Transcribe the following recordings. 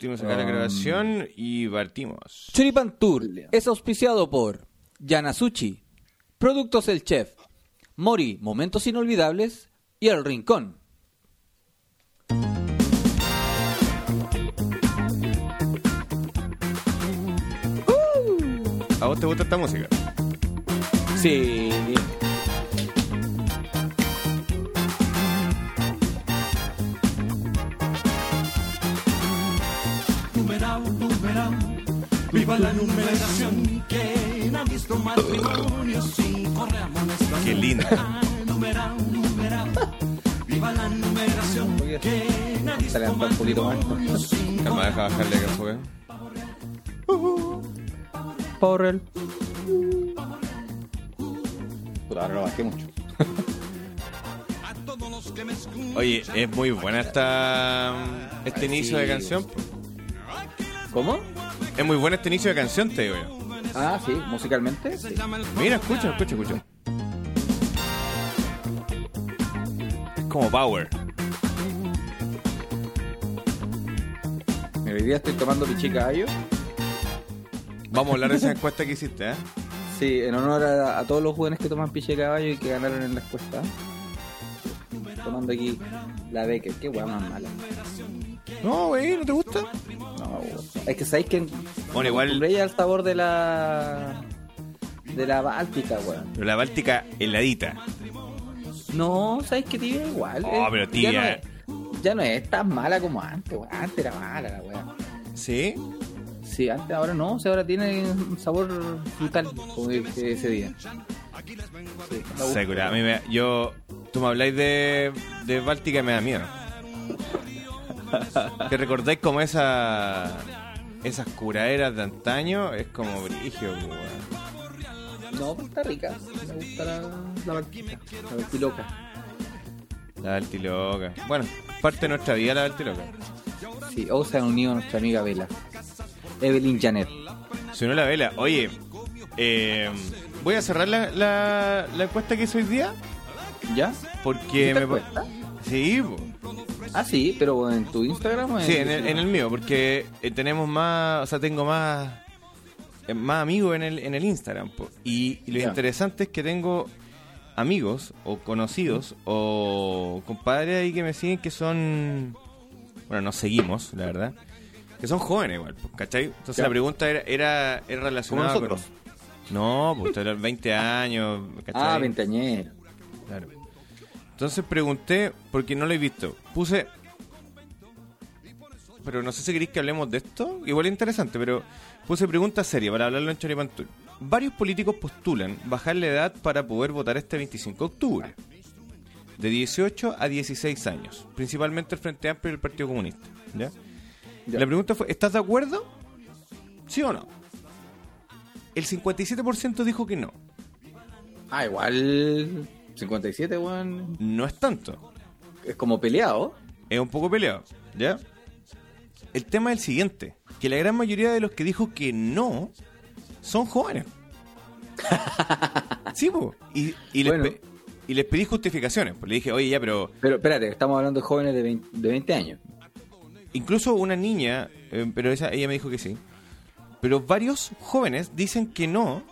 partimos acá la Um. grabación y partimos. Choripan Tour es auspiciado por Yanasuchi, Productos El Chef, Mori, Momentos Inolvidables y El Rincón. ¿A vos te gusta esta música? Sí. Viva la numeración. ¿Quién ha visto matrimonio sin correr amonestación? Qué linda. Numeral, numeral, viva la numeración. ¿Quién ha visto un poquito más. Calma, deja bajarle acá un poco. Porrel. Puta, ahora lo bajé mucho. Oye, es muy buena esta este Ay, inicio sí. de canción. ¿Cómo? Es muy bueno este inicio de canción, te digo yo. Ah, sí, musicalmente. sí. Mira, escucha, escucha, escucha. Es como Power. Mira, hoy día estoy tomando pichi caballo. Vamos a hablar de esa encuesta que hiciste, ¿eh? Sí, en honor a, a todos los jóvenes que toman piche caballo y que ganaron en la encuesta. Tomando aquí la Becker. Qué weá más mala. No, güey, ¿no te gusta? Weón. es que sabéis que. Bueno, igual- ya el sabor de la. de la Báltica, weón. Pero la Báltica heladita. No, sabéis que tibia igual. Oh, eh. pero Ya tibia. no, es, ya no es tan mala como antes, weón. Antes era mala la weá. ¿Sí? Sí, antes, ahora no, o sea, ahora tiene un sabor frutal, como dije ese día. Sí. Segura. A mí me, yo, tú me habláis de, de Báltica y me da miedo. ¿Te recordáis como esa esas curaderas de antaño? Es como brigio, pues, weón. No, pero está rica. Me gusta la, la la Baltiloca. La Baltiloca. Bueno, parte de nuestra vida la Baltiloca. Sí, o se han unido a nuestra amiga Vela. Evelyn Janet. Si no la vela. Oye, eh, voy a cerrar la, la, la encuesta que hice hoy día. ¿Ya? Porque ¿Sí te me. encuesta? Sí, po. Ah, sí, pero en tu Instagram. o en Sí, en el, en el mío, porque eh, tenemos más, o sea, tengo más eh, más amigos en el, en el Instagram. po. Y, y lo interesante es que tengo amigos o conocidos o compadres ahí que me siguen que son, bueno, nos seguimos, la verdad, que son jóvenes igual, po, ¿cachai? Entonces la pregunta era, era, era relacionada Como nosotros. con... No, pues eran 20 años, ¿cachai? Ah, veinteañero. Claro. Entonces pregunté, porque no lo he visto. Puse. Pero no sé si queréis que hablemos de esto. Igual es interesante, pero puse pregunta seria para hablarlo en Choripantul. Varios políticos postulan bajar la edad para poder votar este 25 de octubre. De 18 a 16 años. Principalmente el Frente Amplio y el Partido Comunista. ¿ya? Ya. La pregunta fue: ¿estás de acuerdo? ¿Sí o no? El 57% dijo que no. Ah, igual. 57, weón. No es tanto. Es como peleado. es un poco peleado, ¿ya? El tema es el siguiente, que la gran mayoría de los que dijo que no son jóvenes. sí, po. Y, y, les Bueno. pe- y les pedí justificaciones. Pues le dije, oye, ya, pero Pero espérate, estamos hablando de jóvenes de 20, de 20 años. incluso una niña, eh, pero esa, ella me dijo que sí. Pero varios jóvenes dicen que no.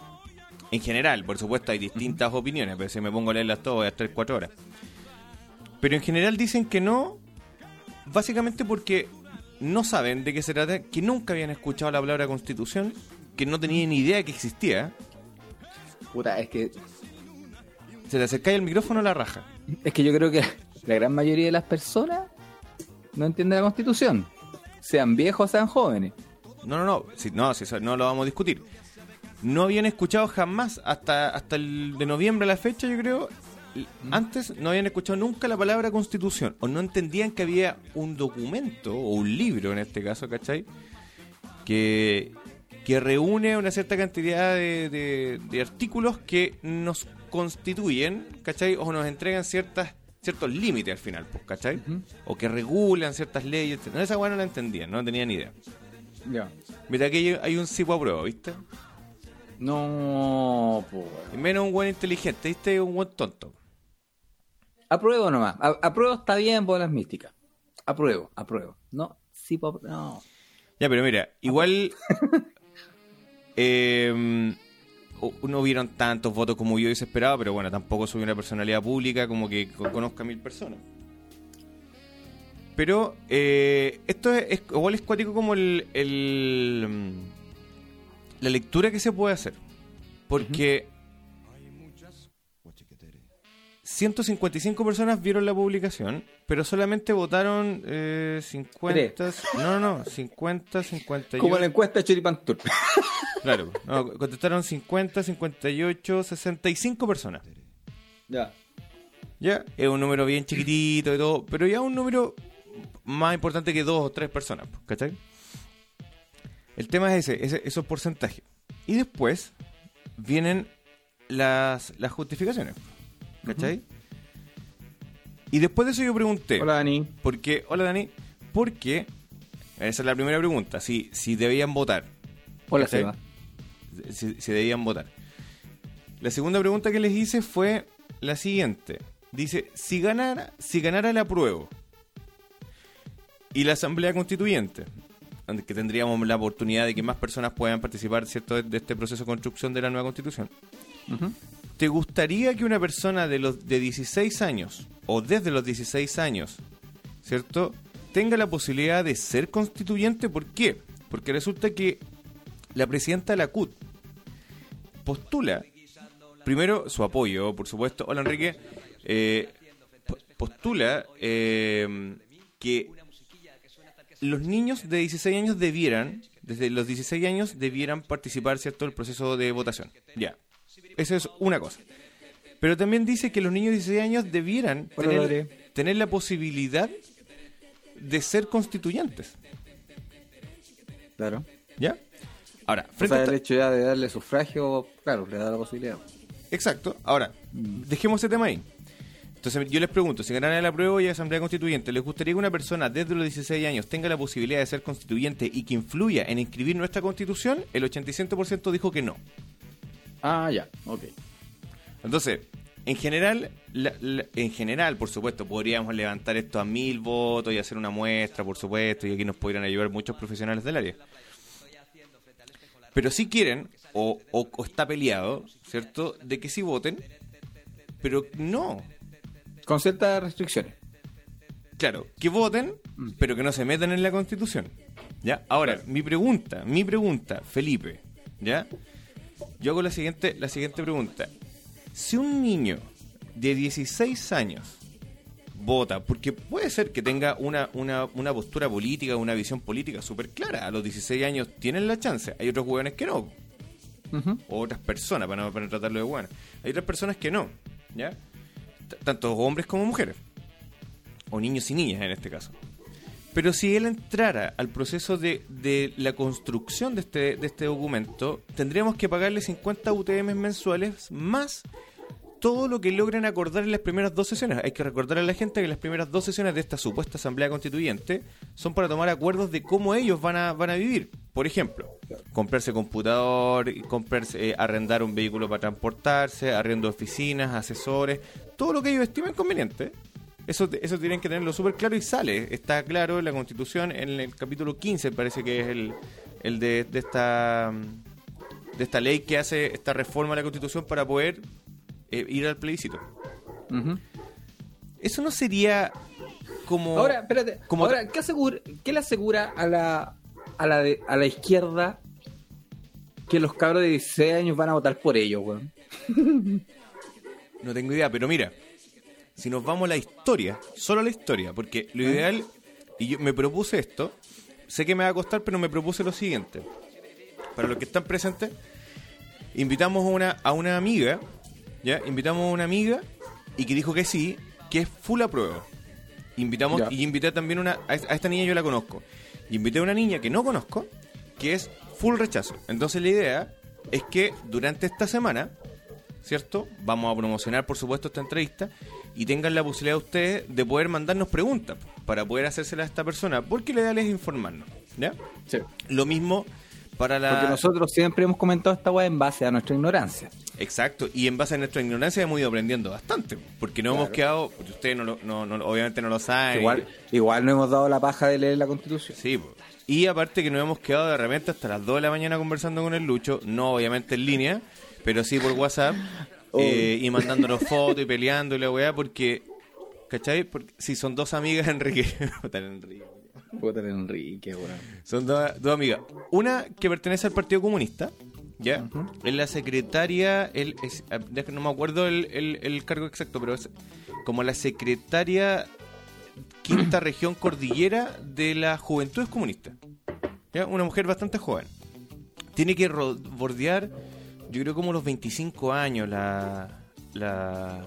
En general, por supuesto, hay distintas opiniones, pero si me pongo a leerlas todas voy a estar cuatro horas. Pero en general dicen que no, básicamente porque no saben de qué se trata, que nunca habían escuchado la palabra constitución, que no tenían ni idea que existía. Puta, es que Se te acercáis el micrófono a la raja. Es que yo creo que la gran mayoría de las personas no entienden la constitución. Sean viejos, sean jóvenes. No, no, no, si, no, si eso no lo vamos a discutir. No habían escuchado jamás, hasta, hasta el de noviembre a la fecha, yo creo, antes no habían escuchado nunca la palabra constitución, o no entendían que había un documento, o un libro en este caso, ¿cachai? Que, que reúne una cierta cantidad de, de- de artículos que nos constituyen, ¿cachai? O nos entregan ciertas ciertos límites al final, pues, ¿cachai? O que regulan ciertas leyes. No, esa weá no la entendían, no tenían ni idea. Ya. Mira, aquí hay- hay un tipo a prueba, ¿viste? No, pues. Y menos un buen inteligente, ¿viste? Un buen tonto. Apruebo nomás. A- apruebo está bien por las místicas. Apruebo, apruebo. No, sí, no. Ya, pero mira, igual. eh, no hubieron tantos votos como yo hubiese esperado, pero bueno, tampoco soy una personalidad pública como que co- conozca a mil personas. Pero eh, esto es, es- igual es cuático como el, el, la lectura que se puede hacer. Porque 155 personas vieron la publicación, pero solamente votaron eh, 50... No, no, no, 50, 58... Como la encuesta de Choripantur. Claro, no, contestaron 50, 58, 65 personas. ya. Ya, es un número bien chiquitito y todo, pero ya un número más importante que dos o tres personas, ¿cachai? El tema es ese, ese esos porcentajes. Y después vienen las, las justificaciones, ¿cachai? Y después de eso yo pregunté, Hola, Dani. porque, hola Dani, porque, esa es la primera pregunta, si, si debían votar, Hola, ¿Cachai? Seba. si, si debían votar. La segunda pregunta que les hice fue la siguiente. Dice, si ganara, si ganara el apruebo y la Asamblea Constituyente, que tendríamos la oportunidad de que más personas puedan participar ¿cierto? de, este proceso de construcción de la nueva Constitución. ¿te gustaría que una persona de los de 16 años o desde los 16 años, ¿cierto? tenga la posibilidad de ser constituyente? ¿Por qué? Porque resulta que la presidenta de la CUT postula primero su apoyo, por supuesto. Hola Enrique. Eh, po- postula eh, que los niños de 16 años debieran, desde los 16 años, debieran participar, ¿cierto?, del proceso de votación. Ya. Eso es una cosa. Pero también dice que los niños de 16 años debieran tener, tener la posibilidad de ser constituyentes. Claro. ¿Ya? Ahora, O frente a sea, el hecho ya de darle sufragio, claro, le da la posibilidad. Exacto. Ahora, dejemos ese tema ahí. Entonces yo les pregunto, si ganaran la prueba y la Asamblea Constituyente, ¿les gustaría que una persona desde los 16 años tenga la posibilidad de ser constituyente y que influya en inscribir nuestra constitución? El 87% dijo que no. Ah, ya, ok. Entonces, en general, la- la- en general, por supuesto, podríamos levantar esto a mil votos y hacer una muestra, por supuesto, y aquí nos podrían ayudar muchos profesionales del área. Pero si quieren, o, o- o está peleado, ¿cierto?, de que sí voten, pero no. Con ciertas restricciones. Claro, que voten, pero que no se metan en la constitución. ¿Ya? Ahora, mi pregunta, mi pregunta, Felipe, ¿ya? Yo hago la siguiente, la siguiente pregunta. Si un niño de 16 años vota, porque puede ser que tenga una, una, una postura política, una visión política súper clara, a los 16 años tienen la chance, hay otros hueones que no, o otras personas, para no, para tratarlo de bueno. Hay otras personas que no, ¿ya? Tanto hombres como mujeres. O niños y niñas en este caso. Pero si él entrara al proceso de, de la construcción de este, de este documento, tendríamos que pagarle 50 UTM mensuales más todo lo que logren acordar en las primeras dos sesiones. Hay que recordar a la gente que las primeras dos sesiones de esta supuesta asamblea constituyente son para tomar acuerdos de cómo ellos van a, van a vivir. Por ejemplo, comprarse computador, comprarse, eh, arrendar un vehículo para transportarse, arriendo oficinas, asesores, todo lo que ellos estimen conveniente. Eso, eso tienen que tenerlo súper claro y sale. Está claro en la Constitución, en el capítulo 15, parece que es el, el de, de esta de esta ley que hace esta reforma a la Constitución para poder eh, ir al plebiscito. Eso no sería como... Ahora, espérate. como Ahora, ¿qué, asegura, ¿qué le asegura a la, a, la de- a la izquierda que los cabros de 16 años van a votar por ellos, weón? No tengo idea, pero mira, si nos vamos a la historia, solo a la historia, porque lo ideal, y yo me propuse esto, sé que me va a costar, pero me propuse lo siguiente. Para los que están presentes, invitamos a una, a una amiga, ¿ya? Invitamos a una amiga y que dijo que sí, que es full apruebo. Invitamos, Ya. y invité también una, a esta a niña yo la conozco. Y invité a una niña que no conozco, que es full rechazo. Entonces la idea es que durante esta semana, ¿cierto? Vamos a promocionar, por supuesto, esta entrevista y tengan la posibilidad ustedes de poder mandarnos preguntas para poder hacérselas a esta persona, porque la idea es informarnos, ¿ya? Sí. Lo mismo para la... Porque nosotros siempre hemos comentado esta weá en base a nuestra ignorancia. Exacto, y en base a nuestra ignorancia hemos ido aprendiendo bastante, porque no hemos quedado, porque ustedes no, lo- no, no- obviamente no lo saben. Igual, igual no hemos dado la paja de leer la constitución. Sí, y aparte que nos hemos quedado de repente hasta las 2 de la mañana conversando con el Lucho, no obviamente en línea, pero sí por WhatsApp, eh, y mandándonos fotos y peleando y la weá, porque, ¿cachai? Porque si son dos amigas, Enrique, Enrique. Enrique, weón. Son dos, dos amigas. Una que pertenece al Partido Comunista, ¿ya? Es la secretaria, es- ah, no me acuerdo el, el- el cargo exacto, pero es como la secretaria quinta región cordillera de las Juventudes Comunistas. ¿Ya? Una mujer bastante joven. Tiene que bordear, yo creo como los 25 años, la, la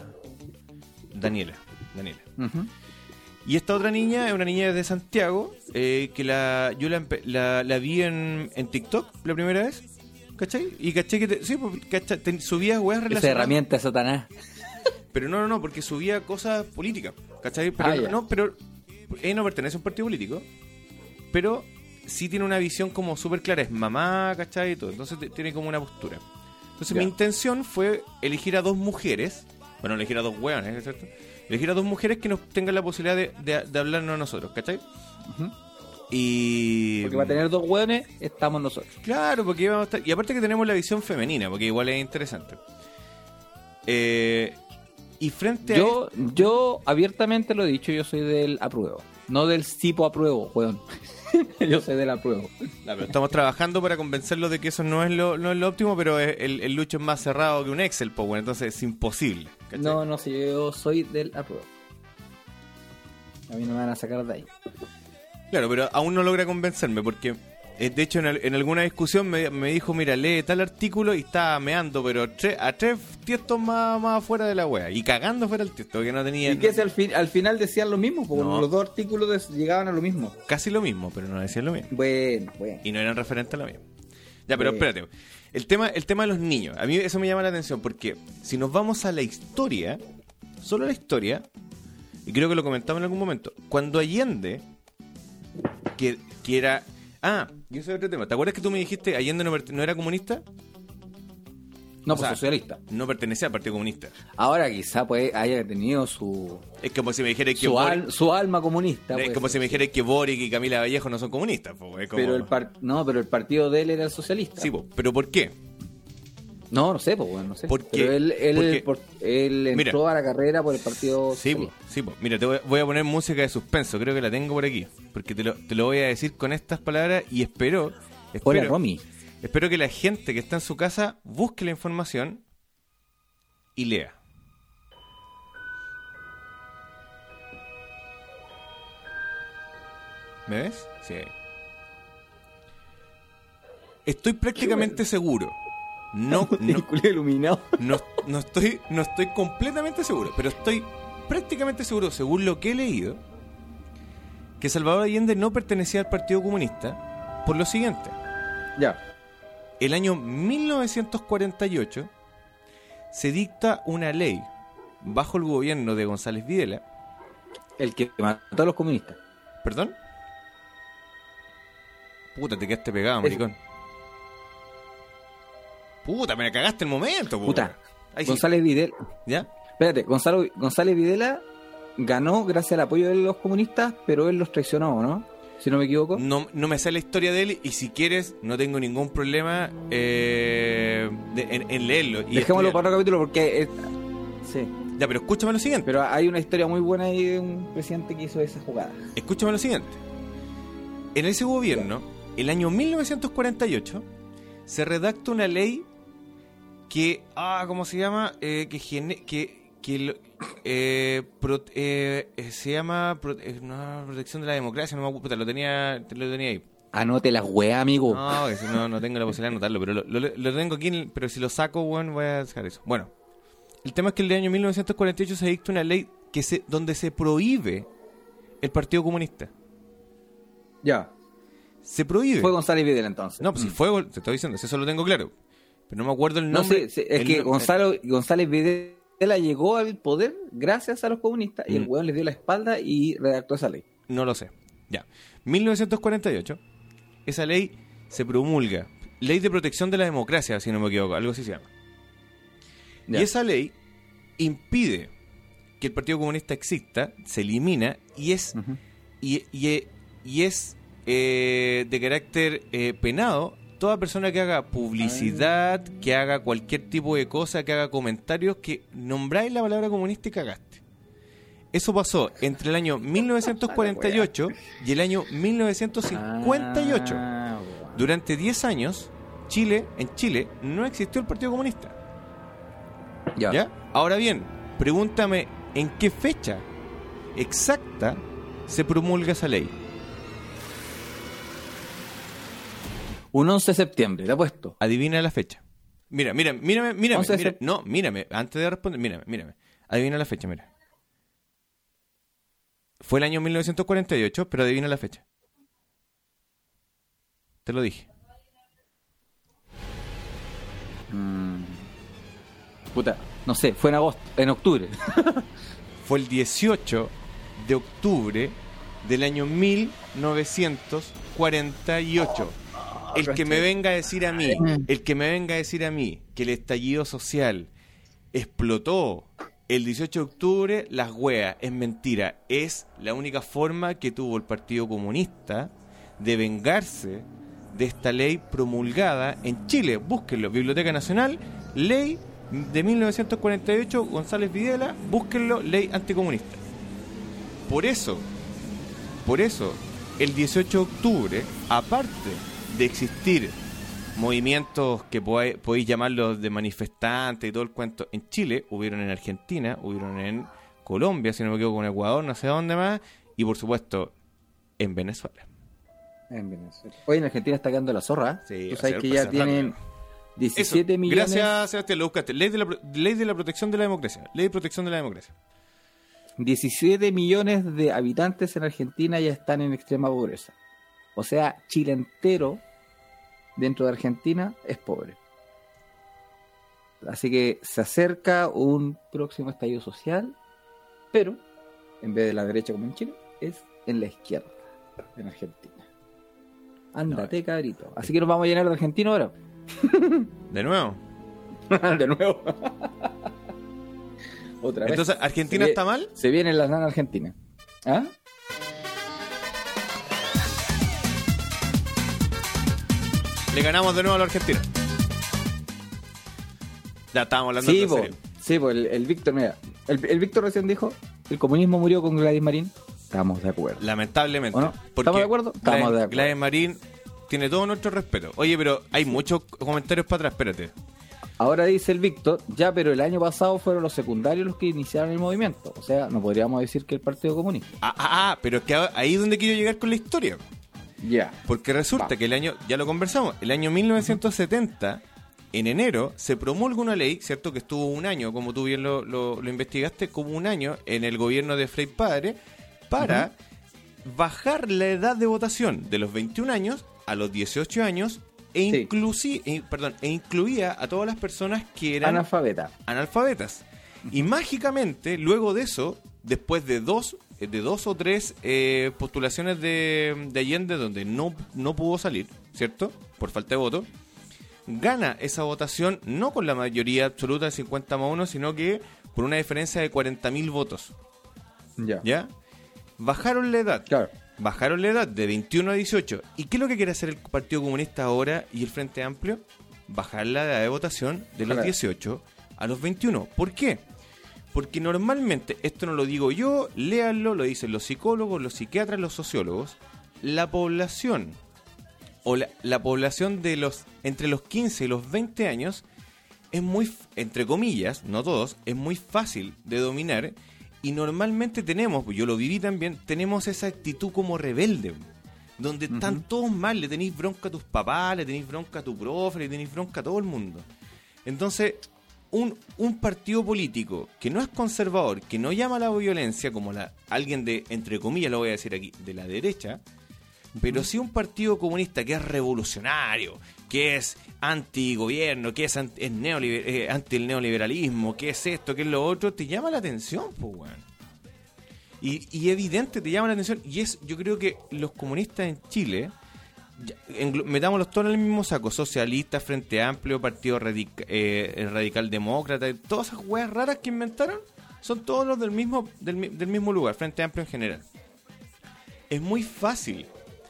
Daniela. Daniela. Y esta otra niña es una niña de Santiago, eh, que la yo la, la, la vi en, en TikTok la primera vez, ¿cachai? Y caché que te- sí, pues, cacha- te- subía weas Esa relacionadas. herramienta Satanás. Pero no, no, no, porque subía cosas políticas, ¿cachai? Pero Ah, no, pero ella no pertenece a un partido político, pero sí tiene una visión como súper clara, es mamá, ¿cachai? Y todo, entonces tiene como una postura. Entonces Ya. mi intención fue elegir a dos mujeres, bueno, elegir a dos hueones, ¿cierto? Elegir a dos mujeres que nos tengan la posibilidad de, de- de hablarnos a nosotros, ¿cachai? Y... Porque para tener dos hueones estamos nosotros. Claro, porque íbamos a estar... Y aparte que tenemos la visión femenina, porque igual es interesante. Eh, y frente a... Yo, yo abiertamente lo he dicho, yo soy del apruebo. No del tipo apruebo, weón. yo soy del apruebo. No, pero estamos trabajando para convencerlo de que eso no es lo, no es lo óptimo, pero es- el, el lucho es más cerrado que un Excel, pues bueno, entonces es imposible. ¿cachai? No, no sé, yo soy del apruebo. A mí no me van a sacar de ahí. Claro, pero aún no logra convencerme porque, eh, de hecho, en, al- en alguna discusión me, me dijo, mira, lee tal artículo y está meando, pero tre- a tres tiestos más, más afuera de la wea. Y cagando fuera el tiesto, que no tenía ¿Y qué si al, fin, al final decían lo mismo? Porque No. los dos artículos llegaban a lo mismo. casi lo mismo, pero no decían lo mismo. Bueno, bueno. Y no eran referentes a lo mismo. Ya, pero espérate. El tema, el tema de los niños. A mí eso me llama la atención porque si nos vamos a la historia, solo la historia, y creo que lo comentamos en algún momento, cuando Allende, que, que era... Ah, y eso es otro tema. ¿Te acuerdas que tú me dijiste Allende no, no era comunista? No, O pues sea, socialista. No pertenecía al Partido Comunista. Ahora quizá pues haya tenido su, Es como si me dijera que su, Boric- al- su alma comunista. es pues. como si me dijera que Boric y Camila Vallejo no son comunistas. como- Pero el par- no, pero el partido de él era el socialista. Sí, po, pero ¿por qué? No, no sé, pues bueno, no sé. ¿Por Pero él, él, Porque- por- él entró Mira. a la carrera por el partido Sí, po, sí, po. Mira, te voy, voy a poner música de suspenso, creo que la tengo por aquí, porque te lo, te lo voy a decir con estas palabras y espero, Hola, espero, Romy. espero que la gente que está en su casa busque la información y lea. ¿Me ves? Sí. Estoy prácticamente seguro. No, no, iluminado. no, no estoy, no estoy completamente seguro, pero estoy prácticamente seguro, según lo que he leído, que Salvador Allende no pertenecía al Partido Comunista por lo siguiente. Ya. El año 1948 se dicta una ley bajo el gobierno de González Videla, El que mató a los comunistas. ¿perdón? Puta, te quedaste pegado, maricón. Puta, me cagaste el momento. Puta. Ahí sí. González Videla. ¿Ya? Espérate, Gonzalo, González Videla ganó gracias al apoyo de los comunistas, pero él los traicionó, ¿no? Si no me equivoco. No, no me sé la historia de él y si quieres, no tengo ningún problema eh, de- en, en leerlo. Y Dejémoslo estudiarlo. para otro capítulo porque. es- Sí. Ya, pero escúchame lo siguiente. Pero hay una historia muy buena ahí de un presidente que hizo esa jugada. Escúchame lo siguiente. En ese gobierno, el año 1948, se redacta una ley que, ah, ¿cómo se llama? Eh, que, gene- que, que lo- eh, pro- eh, eh, se llama pro- eh, no, protección de la democracia, no me acuerdo, lo tenía, te lo tenía ahí. Anote las weas, amigo. No, si no, no tengo la posibilidad de anotarlo, pero lo, lo- lo tengo aquí, el- pero si lo saco, bueno, voy a dejar eso. Bueno, el tema es que el año 1948 se dicta una ley que se, donde se prohíbe el Partido Comunista. Ya. Se prohíbe. Fue González Videla entonces. No, pues si fue, te estoy diciendo, eso lo tengo claro. Pero no me acuerdo el No, nombre. sí, sí, es el que no- Gonzalo, González Videla llegó al poder gracias a los comunistas y el Mm. weón les dio la espalda y redactó esa ley. No lo sé. Ya. 1948, esa ley se promulga. Ley de protección de la democracia, si no me equivoco, algo así se llama. Ya. Y esa ley impide que el Partido Comunista exista, se elimina y es, Ujú. y, y- y es eh, de carácter eh, penado toda persona que haga publicidad, que haga cualquier tipo de cosa, que haga comentarios, que nombráis la palabra comunista y cagaste. Eso pasó entre el año 1948 y el año 1958. Ah. Durante 10 años, Chile, en Chile, no existió el Partido Comunista. Ya. ¿Ya? Ahora bien, pregúntame en qué fecha exacta se promulga esa ley. Un 11 de septiembre, te apuesto. Adivina la fecha. Mira, mira, mírame, mírame, 11 de mira- sep- no, mírame, antes de responder, mírame, mírame. Adivina la fecha, mira. Fue el año 1948, pero adivina la fecha. Te lo dije. Mm. Puta, no sé, fue en agosto, en octubre. Fue el 18 de octubre del año 1948. El que me venga a decir a mí, el que me venga a decir a mí que el estallido social explotó el 18 de octubre, las weas, es mentira. Es la única forma que tuvo el Partido Comunista de vengarse de esta ley promulgada en Chile. Búsquenlo, Biblioteca Nacional, ley de 1948, González Videla, búsquenlo, ley anticomunista. Por eso, por eso, el 18 de octubre, aparte de existir movimientos que podéis llamarlos de manifestantes y todo el cuento, en Chile, hubieron en Argentina, hubieron en Colombia, si no me equivoco, en Ecuador, no sé dónde más, y por supuesto, en Venezuela. En Venezuela. Hoy en Argentina está quedando la zorra. Sí, Tú sabes que ya tienen rápido. 17 Eso, millones. Gracias, Sebastián, lo buscaste. Ley de, la, ley de la protección de la democracia. Ley de protección de la democracia. 17 millones de habitantes en Argentina ya están en extrema pobreza. O sea, Chile entero dentro de Argentina es pobre. Así que se acerca un próximo estallido social, pero en vez de la derecha como en Chile, es en la izquierda, en Argentina. Ándate, cabrito. Así que nos vamos a llenar de argentinos ahora. De nuevo. de nuevo. Otra vez. Entonces, ¿Argentina Se está mal? Se vienen las nanas argentinas. ¿Ah? Le ganamos de nuevo a la Argentina. Ya estábamos hablando Sí, en po, serio. sí po, el, el Víctor, mira, el, el Víctor recién dijo, el comunismo murió con Gladys Marín. Estamos de acuerdo. Lamentablemente. ¿Estamos de acuerdo? Estamos Gladys- de acuerdo. Gladys Marín tiene todo nuestro respeto. Oye, pero hay muchos comentarios para atrás, espérate. Ahora dice el Víctor, ya, pero el año pasado fueron los secundarios los que iniciaron el movimiento. O sea, no podríamos decir que el Partido Comunista. Ah, ah, ah, pero es que ahí es donde quiero llegar con la historia. Ya. Porque resulta Va. que el año, ya lo conversamos, el año 1970, en enero, se promulga una ley, ¿cierto? Que estuvo un año, como tú bien lo, lo- lo investigaste, como un año en el gobierno de Frei Padre, para bajar la edad de votación de los 21 años a los 18 años e, Sí. perdón, e incluía a todas las personas que eran Analfabeta. analfabetas. Y mágicamente, luego de eso, después de dos, de dos o tres eh, postulaciones de, de Allende donde no, no pudo salir, ¿cierto? Por falta de voto, gana esa votación no con la mayoría absoluta de 50 más 1, sino que por una diferencia de 40.000 votos, Ya. ¿ya? Bajaron la edad. Claro. Bajaron la edad de 21 a 18. ¿Y qué es lo que quiere hacer el Partido Comunista ahora y el Frente Amplio? Bajar la edad de votación de los Claro. 18 a los 21. ¿Por qué? Porque normalmente, esto no lo digo yo, léanlo, lo dicen los psicólogos, los psiquiatras, los sociólogos, la población o la, la población de los entre los 15 y los 20 años es muy, entre comillas, no todos, es muy fácil de dominar y normalmente tenemos, yo lo viví también, tenemos esa actitud como rebelde, donde están todos mal, le tenéis bronca a tus papás, le tenéis bronca a tu profe, le tenéis bronca a todo el mundo. Entonces, un, un partido político que no es conservador, que no llama a la violencia, como la, alguien de, entre comillas, lo voy a decir aquí, de la derecha, pero sí un partido comunista que es revolucionario, que es antigobierno, que es, anti, es neoliber- eh, anti el neoliberalismo, que es esto, que es lo otro, te llama la atención, pues, weón. Y, y evidente te llama la atención. Y es, yo creo que los comunistas en Chile ya, englo- metámoslos todos en el mismo saco. Socialista, Frente Amplio, Partido eh, Radical Demócrata, todas esas weas raras que inventaron son todos los del mismo, del, del mismo lugar, Frente Amplio en general. Es muy fácil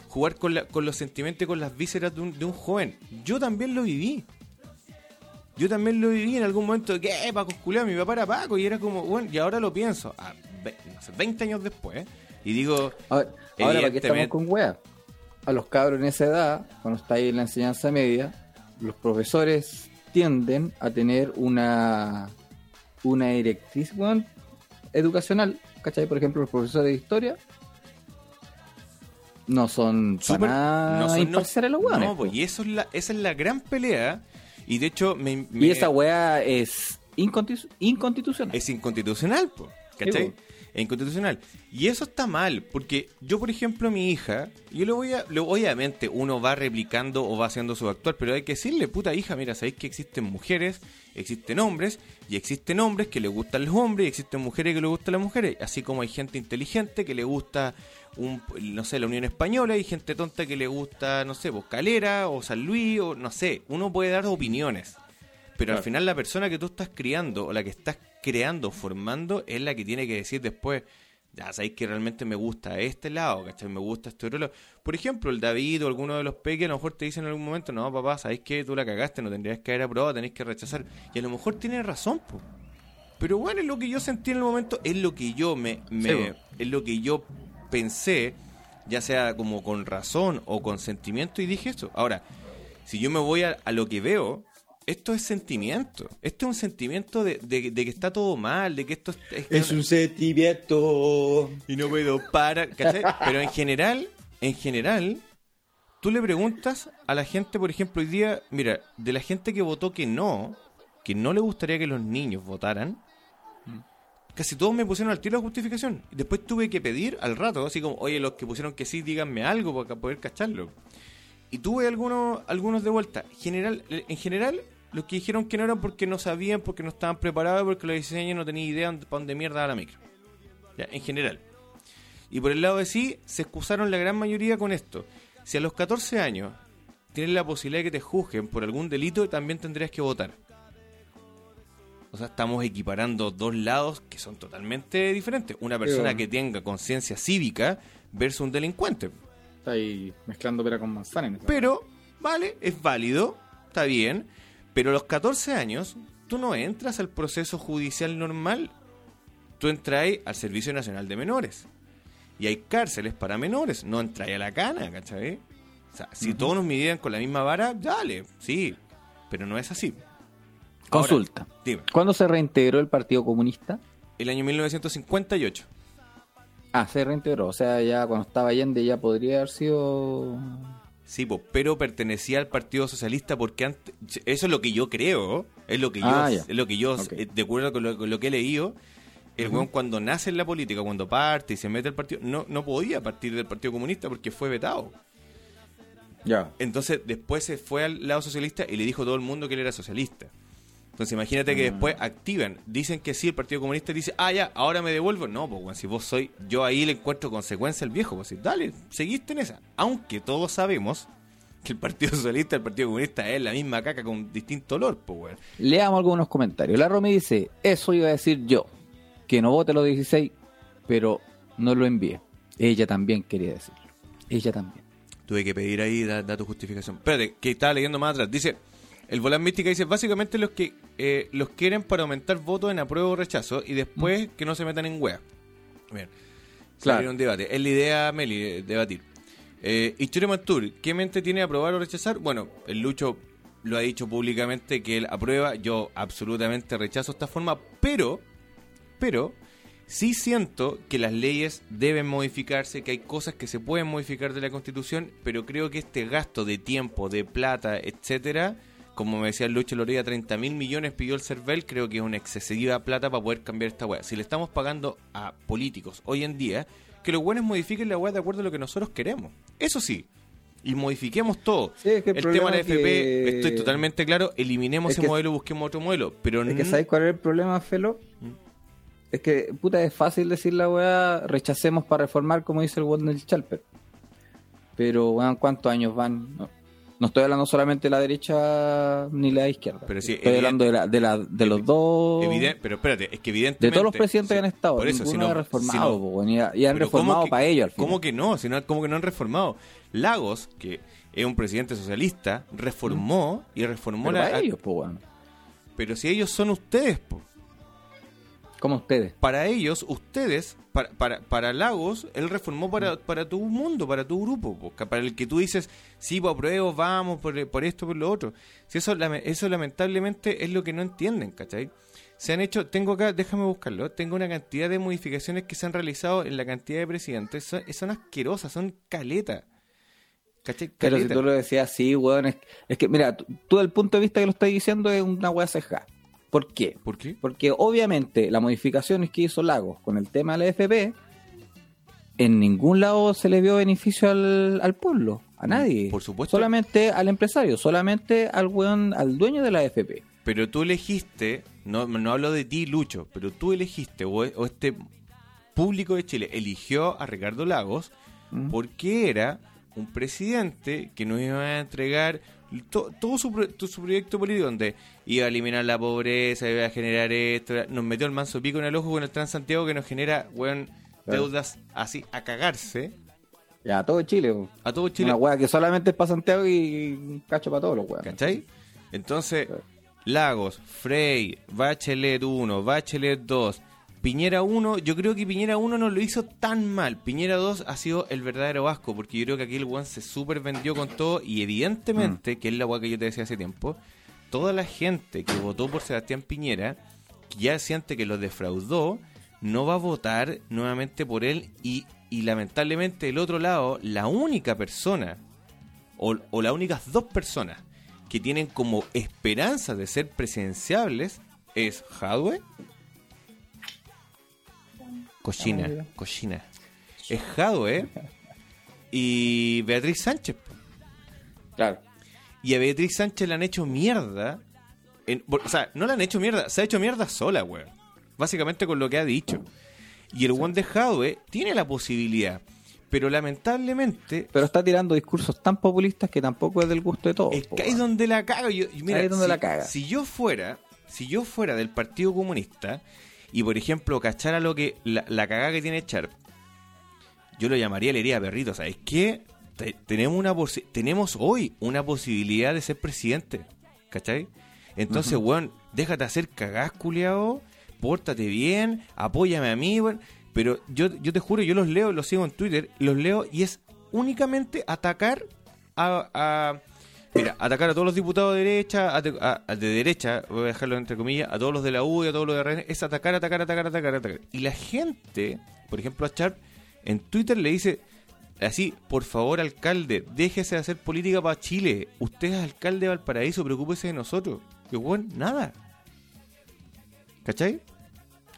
jugar con, la- con los sentimientos y con las vísceras de un, de un joven. Yo también lo viví. Yo también lo viví en algún momento. ¿Qué? Paco culiao, mi papá era Paco. Y era como, bueno, y ahora lo pienso. A no sé, 20 años después. Y digo, Ahora, ahora ¿para qué estamos con weas? A los cabros en esa edad, cuando está ahí en la enseñanza media, los profesores tienden a tener una una directriz educacional. ¿Cachai? Por ejemplo, los profesores de historia no son Súper- para no son- no- los weones. No, pues, y eso es la, esa es la gran pelea. Y de hecho, me, me- Y esa wea es inconstitu- inconstitucional. es inconstitucional, po, ¿cachai? Sí. Es inconstitucional. Y eso está mal, porque yo, por ejemplo, mi hija, yo le voy a. lo- obviamente, uno va replicando o va haciendo su actual, pero hay que decirle, puta hija, mira, sabéis que existen mujeres, existen hombres, y existen hombres que le gustan los hombres, y existen mujeres que le gustan las mujeres. Así como hay gente inteligente que le gusta, un, no sé, la Unión Española, y gente tonta que le gusta, no sé, pues, Calera o San Luis, o no sé. Uno puede dar opiniones. Pero al final la persona que tú estás criando o la que estás creando, formando, es la que tiene que decir después, ya sabéis que realmente me gusta este lado, ¿cachai? Me gusta este otro lado. Por ejemplo, el David o alguno de los peques a lo mejor te dicen en algún momento, no, papá, sabéis que tú la cagaste, no tendrías que haber aprobado, tenés que rechazar. Y a lo mejor tiene razón, po. Pero bueno, es lo que yo sentí en el momento, es lo que yo me, me- Sí, po. es lo que yo pensé, ya sea como con razón o con sentimiento, y dije eso. Ahora, si yo me voy a, a lo que veo, esto es sentimiento. Esto es un sentimiento de, de- de que está todo mal, de que esto es... es- sentimiento. y no puedo parar, ¿cachai? Pero en general, en general, tú le preguntas a la gente, por ejemplo, hoy día, mira, de la gente que votó que no, que no le gustaría que los niños votaran, casi todos me pusieron al tiro la justificación. Después tuve que pedir al rato, así como, oye, los que pusieron que sí, díganme algo para poder cacharlo. Y tuve algunos, algunos de vuelta. General, en general, los que dijeron que no eran porque no sabían, porque no estaban preparados, porque los 16 años no tenían idea para dónde mierda va la micro. Ya, en general. Y por el lado de sí, se excusaron la gran mayoría con esto. Si a los 14 años tienes la posibilidad de que te juzguen por algún delito, también tendrías que votar. O sea, estamos equiparando dos lados que son totalmente diferentes. Una persona que tenga conciencia cívica versus un delincuente. Está ahí mezclando pera con manzana. en Pero, vale, es válido, está bien. Pero a los 14 años, tú no entras al proceso judicial normal. Tú entras al Servicio Nacional de Menores. Y hay cárceles para menores. No entras a la cana, ¿cachai? O sea, si todos nos midieran con la misma vara, dale, sí. Pero no es así. Ahora, Consulta. dime, ¿Cuándo se reintegró el Partido Comunista? el año 1958. Ah, se reintegró. O sea, ya cuando estaba Allende ya podría haber sido... Sí, po, pero pertenecía al Partido Socialista porque antes, eso es lo que yo creo, es lo que yo, Ah, es lo que yo, eh, de acuerdo con lo, con lo que he leído, el weón cuando nace en la política, cuando parte y se mete al partido, no, no podía partir del Partido Comunista porque fue vetado. Ya. Entonces después se fue al lado socialista y le dijo a todo el mundo que él era socialista. Entonces imagínate que después activan, dicen que sí, el Partido Comunista dice, ah, ya, ahora me devuelvo. No, pues weón, si vos soy, yo ahí le encuentro consecuencia al viejo, pues sí, dale, seguiste en esa. Aunque todos sabemos que el Partido Socialista el Partido Comunista es la misma caca con distinto olor, pues weón. Leamos algunos comentarios. La Romy dice, eso iba a decir yo, que no vote los 16, pero no lo envíe. Ella también quería decirlo. Ella también. Tuve que pedir ahí, da, da tu justificación. Espérate, que estaba leyendo más atrás. Dice, el Volán Mística dice, básicamente los que eh, los quieren para aumentar votos en apruebo o rechazo y después que no se metan en wea. Bien. Claro. Un debate. Es la idea, Meli, de debatir. Eh, Historia Mantur, ¿qué mente tiene aprobar o rechazar? Bueno, el Lucho lo ha dicho públicamente que él aprueba, yo absolutamente rechazo esta forma, pero, pero, sí siento que las leyes deben modificarse, que hay cosas que se pueden modificar de la Constitución, pero creo que este gasto de tiempo, de plata, etcétera, como me decía Lucho Loría, 30 mil millones pidió el CERVEL, creo que es una excesiva plata para poder cambiar esta weá. Si le estamos pagando a políticos hoy en día, que los buenos modifiquen la weá de acuerdo a lo que nosotros queremos. Eso sí, y modifiquemos todo. Sí, es que el el tema de la FP, que- estoy totalmente claro, eliminemos Es ese que- modelo, busquemos otro modelo. Pero Es que ¿sabes cuál es el problema, Felo? Es que, puta, es fácil decir la weá, rechacemos para reformar, como dice el Wonder Chalper. Pero, weón, ¿cuántos años van? No, no estoy hablando solamente de la derecha ni la izquierda. Pero sí, estoy hablando de, la, de, la, de los dos. Eviden- pero espérate, es que evidentemente... De todos los presidentes sí, que han estado, por eso, ninguno si no- ha reformado, po, y, ha- y han reformado ¿cómo que- para ellos al final. ¿Cómo que no? Si no, ¿Cómo que no han reformado? Lagos, que es un presidente socialista, reformó y reformó Pero la... para ellos, po. Pero si ellos son ustedes, po. Como ustedes. para ellos, ustedes, para, para, para Lagos, él reformó para, para tu mundo, para tu grupo, para el que tú dices, sí, pues apruebo, vamos, por, por esto, por lo otro. Si eso, eso lamentablemente es lo que no entienden, ¿cachai? Se han hecho, tengo acá, déjame buscarlo, tengo una cantidad de modificaciones que se han realizado en la cantidad de presidentes, son, son asquerosas, son caleta. ¿Cachai? Pero si tú lo decías así, weón, es, es que, mira, tú, tú del punto de vista que lo estás diciendo es una weá ceja. ¿Por qué? ¿Por qué? Porque obviamente las modificaciones que hizo Lagos con el tema de la FP, en ningún lado se le vio beneficio al, al pueblo, a nadie. Mm, Por supuesto. Solamente al empresario, solamente al weón, al dueño de la FP. Pero tú elegiste, no, no hablo de ti, Lucho, pero tú elegiste, o, o este público de Chile eligió a Ricardo Lagos ¿Mm? porque era un presidente que nos iba a entregar to- todo su, pro- to- su proyecto político, donde iba a eliminar la pobreza, iba a generar esto, nos metió el manso pico en el ojo con el Transantiago que nos genera, weón, deudas así a cagarse Ya, todo Chile. weón. a todo Chile. Una weá que solamente es para Santiago y cacho para todos los weones. ¿Cachai? Entonces. Lagos, Frey, Bachelet 1, Bachelet 2, Piñera 1, yo creo que Piñera 1 no lo hizo tan mal. Piñera 2 ha sido el verdadero asco, porque yo creo que aquí el weón se super vendió con todo y evidentemente, que es la weá que yo te decía hace tiempo, toda la gente que votó por Sebastián Piñera, que ya siente que lo defraudó, no va a votar nuevamente por él y, y lamentablemente del otro lado, la única persona o, o las únicas dos personas que tienen como esperanza de ser presidenciables es Hadwe Cochina, cochina. Es Hadwe y Beatriz Sánchez. Claro. Y a Beatriz Sánchez le han hecho mierda. en- o sea, no le han hecho mierda, se ha hecho mierda sola, weón. Básicamente con lo que ha dicho. Y el one de Hadwe tiene la posibilidad. Pero lamentablemente Pero está tirando discursos tan populistas que tampoco es del gusto de todos. Es que ahí es donde la cago. Yo, mira, Ahí es donde si, la caga. Si yo fuera, si yo fuera del Partido Comunista y por ejemplo cachara lo que la, la cagada que tiene Sharp, yo lo llamaría le diría perrito, ¿sabes qué? Te- tenemos una tenemos hoy una posibilidad de ser presidente, ¿cachai? Entonces, weón, déjate hacer cagás, culiao, pórtate bien, apóyame a mí, weón. Pero yo, yo te juro, yo los leo, los sigo en Twitter, los leo y es únicamente atacar a, a- mira, atacar a todos los diputados de derecha, a, a- de derecha, voy a dejarlo entre comillas, a todos los de la U y a todos los de RN, es atacar, atacar, atacar, atacar, atacar. Y la gente, por ejemplo a Sharp, en Twitter le dice así, por favor alcalde, déjese de hacer política para Chile, usted es alcalde de Valparaíso, preocúpese de nosotros. Que bueno, nada. ¿Cachai?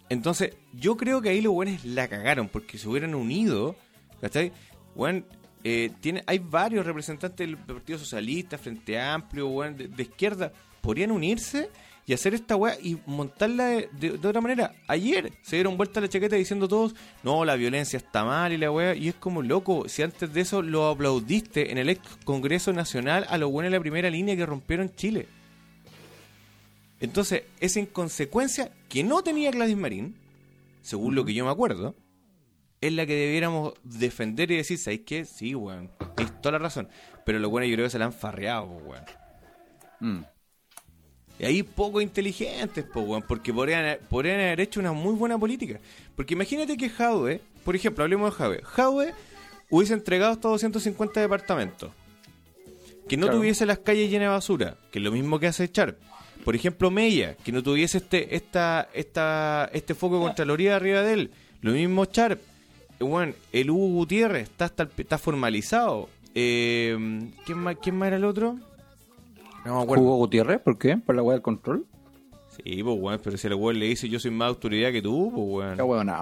Entonces, yo creo que ahí los buenos la cagaron, porque se hubieran unido, ¿cachai? Bueno, eh, tiene, hay varios representantes del Partido Socialista, Frente Amplio, weón, de, de izquierda, podrían unirse y hacer esta weá y montarla de, de- de otra manera. Ayer se dieron vuelta la chaqueta diciendo todos, no, la violencia está mal y la weá, y es como loco, si antes de eso lo aplaudiste en el ex Congreso Nacional a los buenos de la primera línea que rompieron Chile. Entonces, esa inconsecuencia que no tenía Gladys Marín, según lo que yo me acuerdo, es la que debiéramos defender y decir, ¿sabéis qué? Sí, weón, tienes toda la razón. Pero lo bueno yo creo que se la han farreado, weón. Mm. Y ahí poco inteligentes, po, weón, porque podrían, podrían haber hecho una muy buena política. Porque imagínate que Jadwe, por ejemplo, hablemos de Jadwe. Jadwe hubiese entregado estos 250 departamentos. Que no Claro. tuviese las calles llenas de basura, que es lo mismo que hace Char. Por ejemplo, Mella, que no tuviese este, esta, esta, este foco de Contraloría arriba de él. Lo mismo Char. Bueno, el Hugo Gutiérrez está, hasta el- está formalizado. Eh, ¿quién, más, ¿Quién más era el otro? No me acuerdo. Hugo Gutiérrez, ¿por qué? ¿Por la weá del control? Sí, pues, weón, pero si el weón le dice yo soy más autoridad que tú, pues, weón. Qué weón, no.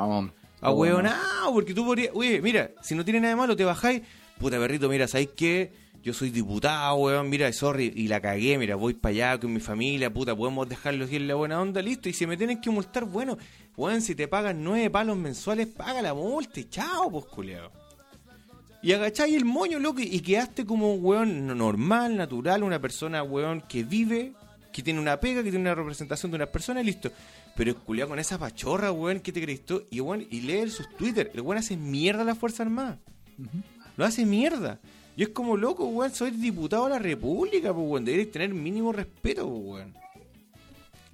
Ah, weón, porque tú podrías. Oye, mira, si no tiene nada de malo, te bajáis. Puta perrito, mira, ¿sabéis qué? Yo soy diputado, weón, mira, sorry, y la cagué, mira, voy para allá con mi familia, puta, podemos dejarlo aquí en la buena onda, listo. Y si me tienen que multar, bueno, weón, si te pagan nueve palos mensuales, paga la multa y chao, pues, culiao. Y agacháis el moño, loco, y quedaste como un weón normal, natural, una persona, weón, que vive, que tiene una pega, que tiene una representación de una persona y listo. Pero culiado con esa pachorra, weón, ¿qué te crees tú? Y, weón, y leer sus Twitter. El weón hace mierda a la Fuerza Armada. Lo hace mierda. Y es como loco, weón, soy diputado de la República, pues, weón. Deberías tener mínimo respeto, pues, weón.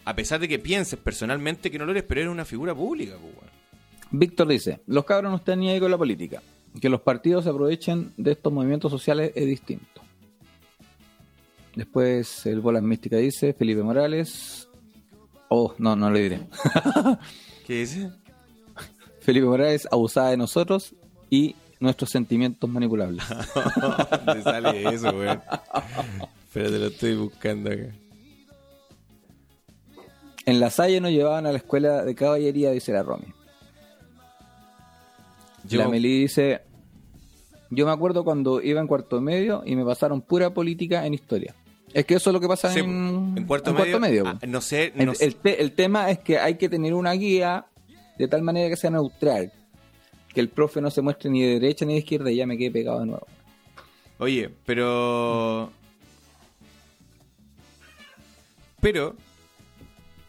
A pesar de que pienses personalmente que no lo eres, pero eres una figura pública, pues. Víctor dice, los cabros no están ni ahí con la política. Que los partidos se aprovechen de estos movimientos sociales es distinto. Después el Bolas Mística dice, Felipe Morales. Oh, no, no le diré. ¿Qué dice? Felipe Morales abusada de nosotros y nuestros sentimientos manipulables. ¿Dónde sale eso, weón? Pero te lo estoy buscando acá. En la Salle nos llevaban a la escuela de caballería, dice la Romy. Yo- La Meli dice, yo me acuerdo cuando iba en cuarto medio y me pasaron pura política en historia. Es que eso es lo que pasa Sí, en, en cuarto en medio. ah, no sé, El, no el te- el tema es que hay que tener una guía de tal manera que sea neutral. Que el profe no se muestre ni de derecha ni de izquierda y ya me quede pegado de nuevo. Oye, pero. Pero.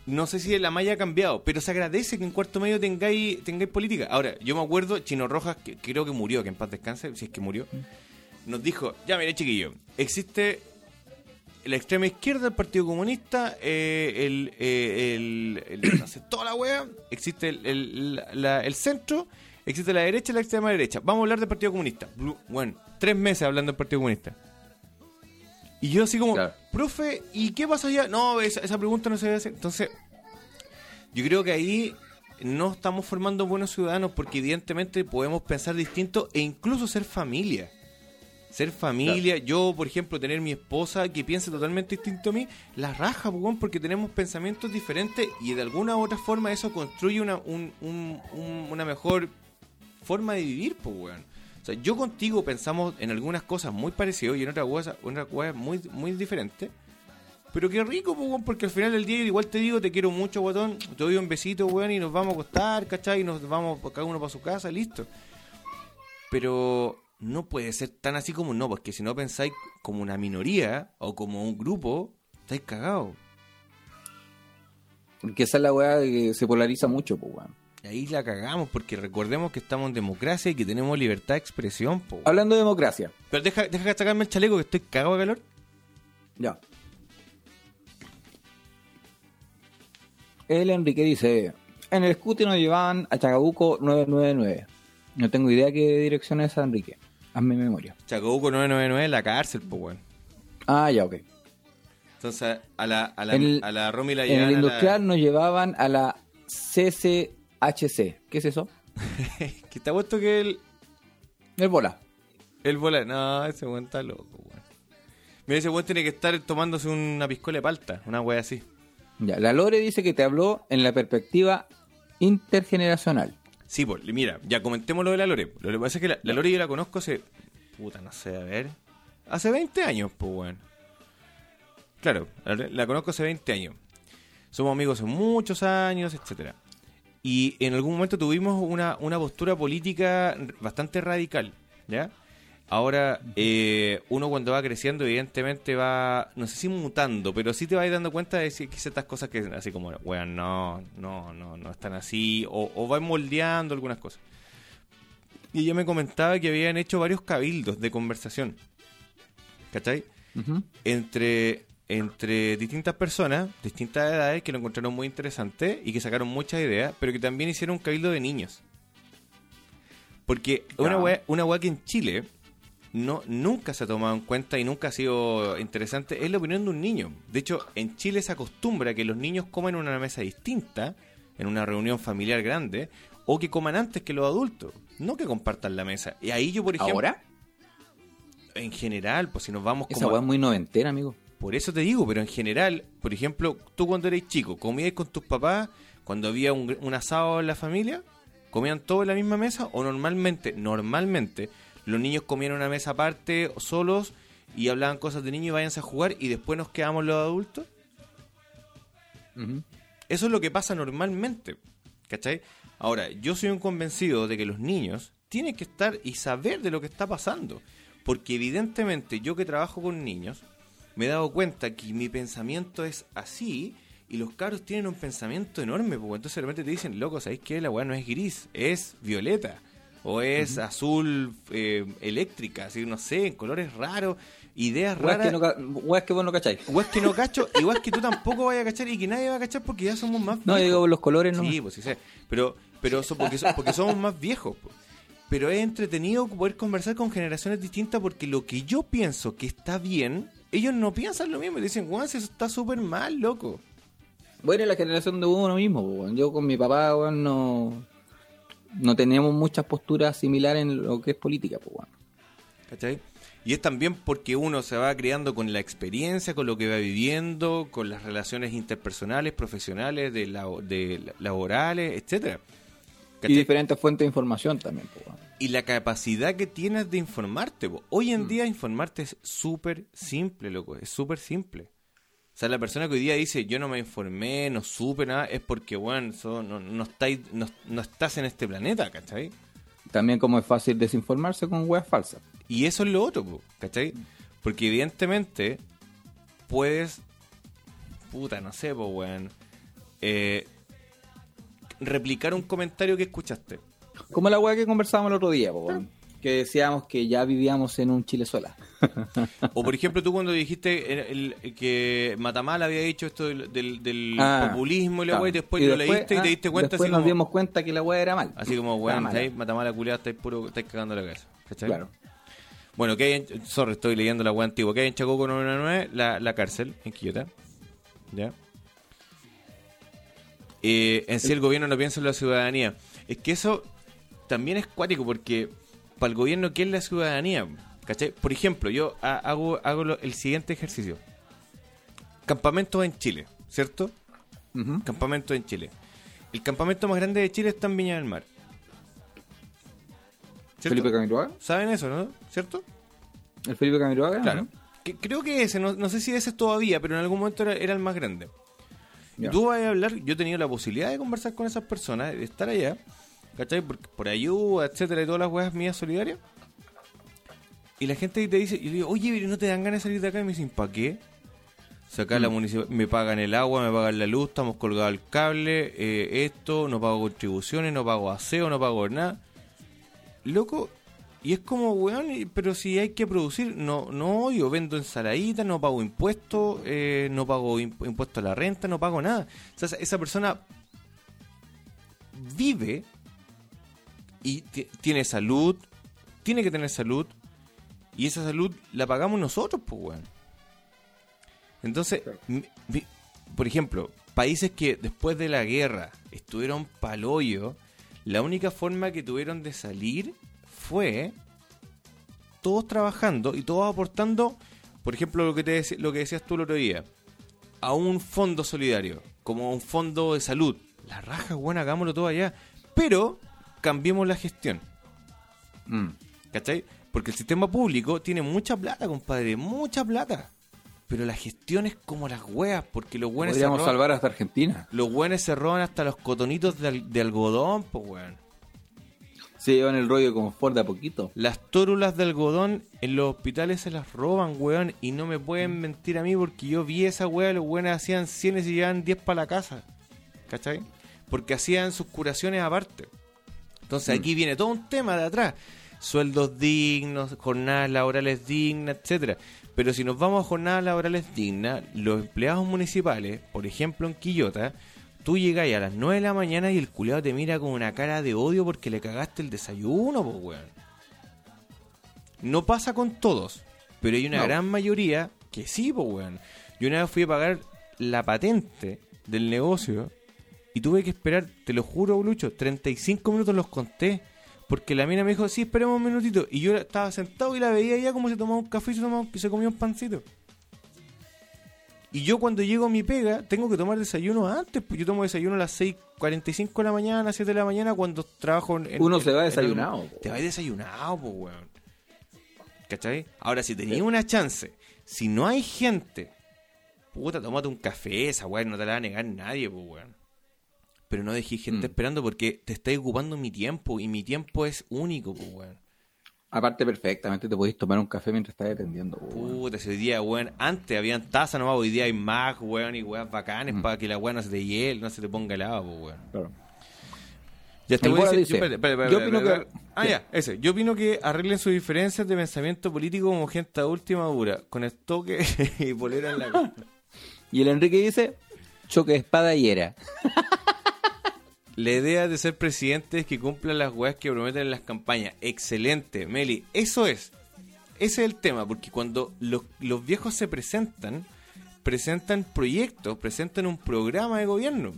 No sé si la malla ha cambiado, pero se agradece que en cuarto medio tengáis, tengáis política. Ahora, yo me acuerdo, Chino Rojas, que creo que murió, que en paz descanse, si es que murió, nos dijo: Ya, mire, chiquillo, existe la extrema izquierda, el Partido Comunista, eh, el, eh, el, sé, toda la wea, existe el, el, la- el centro, existe la derecha y la extrema derecha. Vamos a hablar del Partido Comunista. Bueno, tres meses hablando del Partido Comunista. Y yo así como, Claro. profe, ¿y qué pasa allá? No, esa, esa pregunta no se debe hacer. Entonces, yo creo que ahí no estamos formando buenos ciudadanos porque evidentemente podemos pensar distinto e incluso ser familia. Ser familia, yo, por ejemplo, tener mi esposa que piense totalmente distinto a mí, la raja, weón, porque tenemos pensamientos diferentes y de alguna u otra forma eso construye una, un- un- un- una mejor forma de vivir, pues, weón. Yo contigo pensamos en algunas cosas muy parecidas y en otras cosas, otras cosas muy, muy diferentes. Pero qué rico, porque al final del día igual te digo, te quiero mucho, guatón, te doy un besito, weón, y nos vamos a acostar, ¿cachai? Y nos vamos cada uno para su casa, listo. Pero no puede ser tan así como no, porque si no pensáis como una minoría o como un grupo, estáis cagados. Porque esa es la weá que se polariza mucho, pues weón. Ahí la cagamos, porque recordemos que estamos en democracia y que tenemos libertad de expresión, po. Hablando de democracia. Pero deja, deja sacarme el chaleco que estoy cagado de calor. Ya. El Enrique dice, en el scooter nos llevaban a Chacabuco 999. No tengo idea qué dirección es esa, Enrique. Hazme memoria. Chacabuco 999 en la cárcel, pues, weón. Ah, ya, ok. Entonces, a la, a la, En el- a la Romy la En llevan el la- industrial nos llevaban a la CCHC. ¿Qué es eso? que está puesto que el, El bola. el bola... No, ese weón está loco, weón. Mira, ese weón tiene que estar tomándose una piscola de palta, una wea así. Ya, la Lore dice que te habló en la perspectiva intergeneracional. Sí, pues, mira, ya comentemos lo de la Lore. Lo que pasa es que la, la Lore yo la conozco hace. Puta, no sé, a ver. Hace 20 años, pues, weón. Claro, la, la conozco hace 20 años. Somos amigos hace muchos años, etcétera. Y en algún momento tuvimos una, una postura política bastante radical, ¿ya? Ahora, eh, uno cuando va creciendo, evidentemente va, no sé si mutando, pero sí te vas dando cuenta de que ciertas cosas que así como, weón, no, no, no, no están así, o, o van moldeando algunas cosas. Y ella me comentaba que habían hecho varios cabildos de conversación, ¿cachai? Entre, entre distintas personas, distintas edades, que lo encontraron muy interesante y que sacaron muchas ideas, pero que también hicieron un cabildo de niños. Porque una weá, una que en Chile no, nunca se ha tomado en cuenta y nunca ha sido interesante es la opinión de un niño. De hecho, en Chile se acostumbra que los niños coman en una mesa distinta, en una reunión familiar grande, o que coman antes que los adultos, no que compartan la mesa. Y ahí yo, por ejemplo, ¿Ahora? en general, pues si nos vamos Esa como... es muy noventera, amigo. Por eso te digo, pero en general, por ejemplo, tú cuando eres chico, comías con tus papás, cuando había un, un asado en la familia, comían todos en la misma mesa, o normalmente, normalmente, los niños comían en una mesa aparte, solos, y hablaban cosas de niños y váyanse a jugar, y después nos quedamos los adultos. Eso es lo que pasa normalmente, ¿cachai? Ahora, yo soy un convencido de que los niños tiene que estar y saber de lo que está pasando. Porque evidentemente yo que trabajo con niños, me he dado cuenta que mi pensamiento es así y los cabros tienen un pensamiento enorme, porque entonces de repente te dicen, loco, ¿sabéis qué? La weá no es gris, es violeta. O es azul eh, eléctrica, así no sé, en colores raros, ideas Weas raras. que, no, weas que vos no cacháis. Weas que no cacho, igual que tú tampoco vayas a cachar y que nadie va a cachar porque ya somos más No, viejos. digo por los colores, no. Sí, pues sí sé. Pero, pero porque, so- porque somos más viejos. po. Pero es entretenido poder conversar con generaciones distintas porque lo que yo pienso que está bien, ellos no piensan lo mismo. Y dicen, Juan, eso está súper mal, loco. Bueno, la generación de uno mismo, weón. yo con mi papá, weón, no, no tenemos muchas posturas similares en lo que es política, pues, weón. ¿Cachai? Y es también porque uno se va creando con la experiencia, con lo que va viviendo, con las relaciones interpersonales, profesionales, de, labo- de la- laborales, etcétera. Y ¿Cachai? diferentes fuentes de información también, pues, weón. Y la capacidad que tienes de informarte. po. Hoy en día informarte es súper simple, loco, es súper simple. O sea, la persona que hoy día dice yo no me informé, no supe nada, es porque, bueno, so- no, no, estáis, no, no estás en este planeta, ¿cachai? También como es fácil desinformarse con weas falsas. Y eso es lo otro, po, ¿cachai? Porque evidentemente puedes, puta, no sé, pues, weón, eh, replicar un comentario que escuchaste. Como la wea que conversábamos el otro día, weón. Que decíamos que ya vivíamos en un Chile sola. O por ejemplo, tú cuando dijiste el- el- que Matamala había dicho esto del, del- del Ah, populismo y la claro. weá, y después Y lo después, leíste y ah, te diste cuenta Después así nos como, dimos cuenta que la wea era mal. así como weón, estáis- Matamala culiada, estáis puro, estáis cagando la casa. ¿Cachai? Claro. Bueno, que hay en, sorry, estoy leyendo la weá antigua, que hay en Chacoco 999, la, la cárcel, en Quillota. ¿Ya? Eh, en sí el gobierno no piensa en la ciudadanía. Es que eso también es cuático porque para el gobierno, ¿qué es la ciudadanía? ¿Cachai? Por ejemplo, yo ha- hago, hago lo- el siguiente ejercicio. Campamentos en Chile, ¿cierto? Ujú. Campamentos en Chile. El campamento más grande de Chile está en Viña del Mar. ¿Cierto? Felipe Camiroaga. ¿Saben eso, no? ¿Cierto? El Felipe Camiroaga. Claro. ¿no? Que, creo que ese, no, no sé si ese es todavía, pero en algún momento era, era el más grande. Y Ya. tú vas a hablar, yo he tenido la posibilidad de conversar con esas personas, de estar allá, ¿cachai? Por, por ayuda, etcétera, y todas las weas mías solidarias. Y la gente te dice, y yo digo, oye, pero ¿no te dan ganas de salir de acá? Y me dicen, ¿para qué? O sea, acá la municipalidad me pagan el agua, me pagan la luz, estamos colgados al cable, eh, esto, no pago contribuciones, no pago aseo, no pago nada. Loco, y es como, weón, pero si hay que producir, no, no, yo vendo ensaladitas, no pago impuestos, eh, no pago imp- impuesto a la renta, no pago nada. O sea, esa persona vive y ti- tiene salud, tiene que tener salud, y esa salud la pagamos nosotros, pues, weón. Entonces, por ejemplo, países que después de la guerra estuvieron palollo, la única forma que tuvieron de salir fue todos trabajando y todos aportando, por ejemplo, lo que, te lo que decías tú el otro día, a un fondo solidario, como un fondo de salud. La raja, bueno, hagámoslo todo allá. Pero cambiemos la gestión. Mm. ¿Cachai? Porque el sistema público tiene mucha plata, compadre, mucha plata. Pero la gestión es como las weas, porque los buenos se Podríamos roban, salvar hasta Argentina. los buenos se roban hasta los cotonitos de, al- de algodón, pues weón. Se llevan el rollo de confort de a poquito. Las tórulas de algodón en los hospitales se las roban, weón, y no me pueden mentir a mí porque yo vi esa wea, los buenos hacían 100 y se llevaban 10 para la casa. ¿Cachai? Porque hacían sus curaciones aparte. Entonces aquí viene todo un tema de atrás. Sueldos dignos, jornadas laborales dignas, etcétera. Pero si nos vamos a jornadas laborales dignas, los empleados municipales, por ejemplo en Quillota, tú llegas a las 9 de la mañana y el culeado te mira con una cara de odio porque le cagaste el desayuno, pues weón. No pasa con todos, pero hay una No. gran mayoría que sí, pues weón. Yo una vez fui a pagar la patente del negocio y tuve que esperar, te lo juro, Lucho, 35 minutos los conté. Porque la mina me dijo, sí, esperemos un minutito. Y yo estaba sentado y la veía ya como se tomaba un café y se, tomaba, se comía un pancito. Y yo cuando llego a mi pega, tengo que tomar desayuno antes. Pues yo tomo desayuno a las 6.45 de la mañana, 7 de la mañana, cuando trabajo en... en- Uno se va en- en- desayunado. Te vas desayunado, pues, weón. ¿Cachai? Ahora, si tenías una chance, si no hay gente, puta, tómate un café, esa weón, no te la va a negar nadie, pues, weón. Pero no dejé gente Mm. esperando porque te estáis ocupando mi tiempo y mi tiempo es único, pues, weón. Aparte, perfectamente te podéis tomar un café mientras estás atendiendo. weón. Puta, ese día, weón, antes habían tazas nomás, hoy día hay más, weón, y weas bacanes Mm. para que la weá no se te hiele, no se te ponga helado, pues, weón. Claro. Ya te voy a decir, yo, opino que-. Ah, ya, ese. Yo opino que arreglen sus diferencias de pensamiento político como gente adulta y madura, con estoque y polera en la cara. Y el Enrique dice, choque de espada y era. La idea de ser presidente es que cumplan las weas que prometen en las campañas. Excelente, Meli. Eso es. Ese es el tema, porque cuando los, los viejos se presentan, presentan proyectos, presentan un programa de gobierno.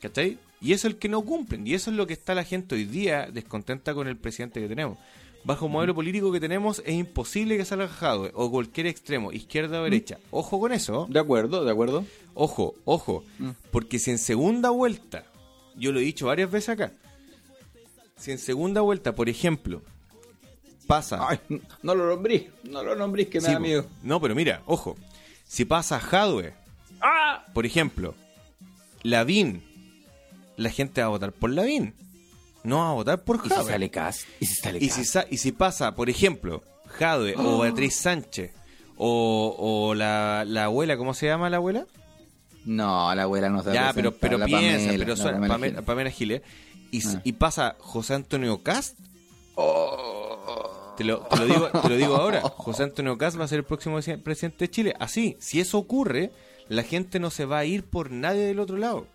¿Cachai? Y eso es el que no cumplen. Y eso es lo que está la gente hoy día descontenta con el presidente que tenemos. Bajo el modelo político que tenemos es imposible que salga Jadwe o cualquier extremo, izquierda o derecha. Ojo con eso. De acuerdo, de acuerdo. Ojo, ojo, porque si en segunda vuelta, yo lo he dicho varias veces acá, si en segunda vuelta, por ejemplo, pasa... Ay, no lo nombrís, no lo nombrís que me Sí, da miedo. No, pero mira, ojo, si pasa Jadwe, por ejemplo, Lavín, la gente va a votar por Lavín, no va a votar por ¿Y si Jadwe. sale Cas? ¿Y si sale Y Cas? si, sa- y si pasa, por ejemplo, Jadwe o Beatriz Sánchez o, o la, la abuela, ¿cómo se llama la abuela? No, la abuela no se Ya, pero, pero la piensa, Pamela, pero suena, Pamela Pamela, Giles. Pamela Giles, y, s- Ah. y pasa José Antonio Cast, Oh. te lo, te lo digo, te lo digo ahora, José Antonio Cast va a ser el próximo presi- presidente de Chile. Así, si eso ocurre, la gente no se va a ir por nadie del otro lado.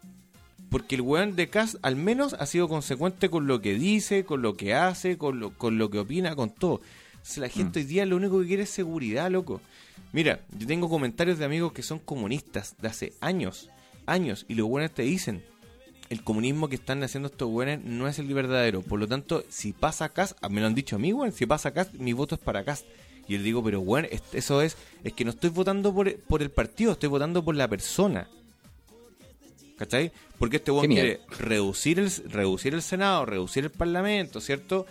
Porque el weón de Cast al menos ha sido consecuente con lo que dice, con lo que hace, con lo, con lo que opina, con todo. La gente hoy día lo único que quiere es seguridad, loco. Mira, yo tengo comentarios de amigos que son comunistas de hace años, años, y los buenos te dicen, el comunismo que están haciendo estos buenos no es el verdadero. Por lo tanto, si pasa Cast, me lo han dicho a mí, weón, si pasa Cast, mi voto es para Cast. Y le digo, pero bueno, eso es, es que no estoy votando por, por el partido, estoy votando por la persona. ¿Cachai? Porque este Qué quiere reducir el, reducir el Senado, reducir el Parlamento, ¿cierto?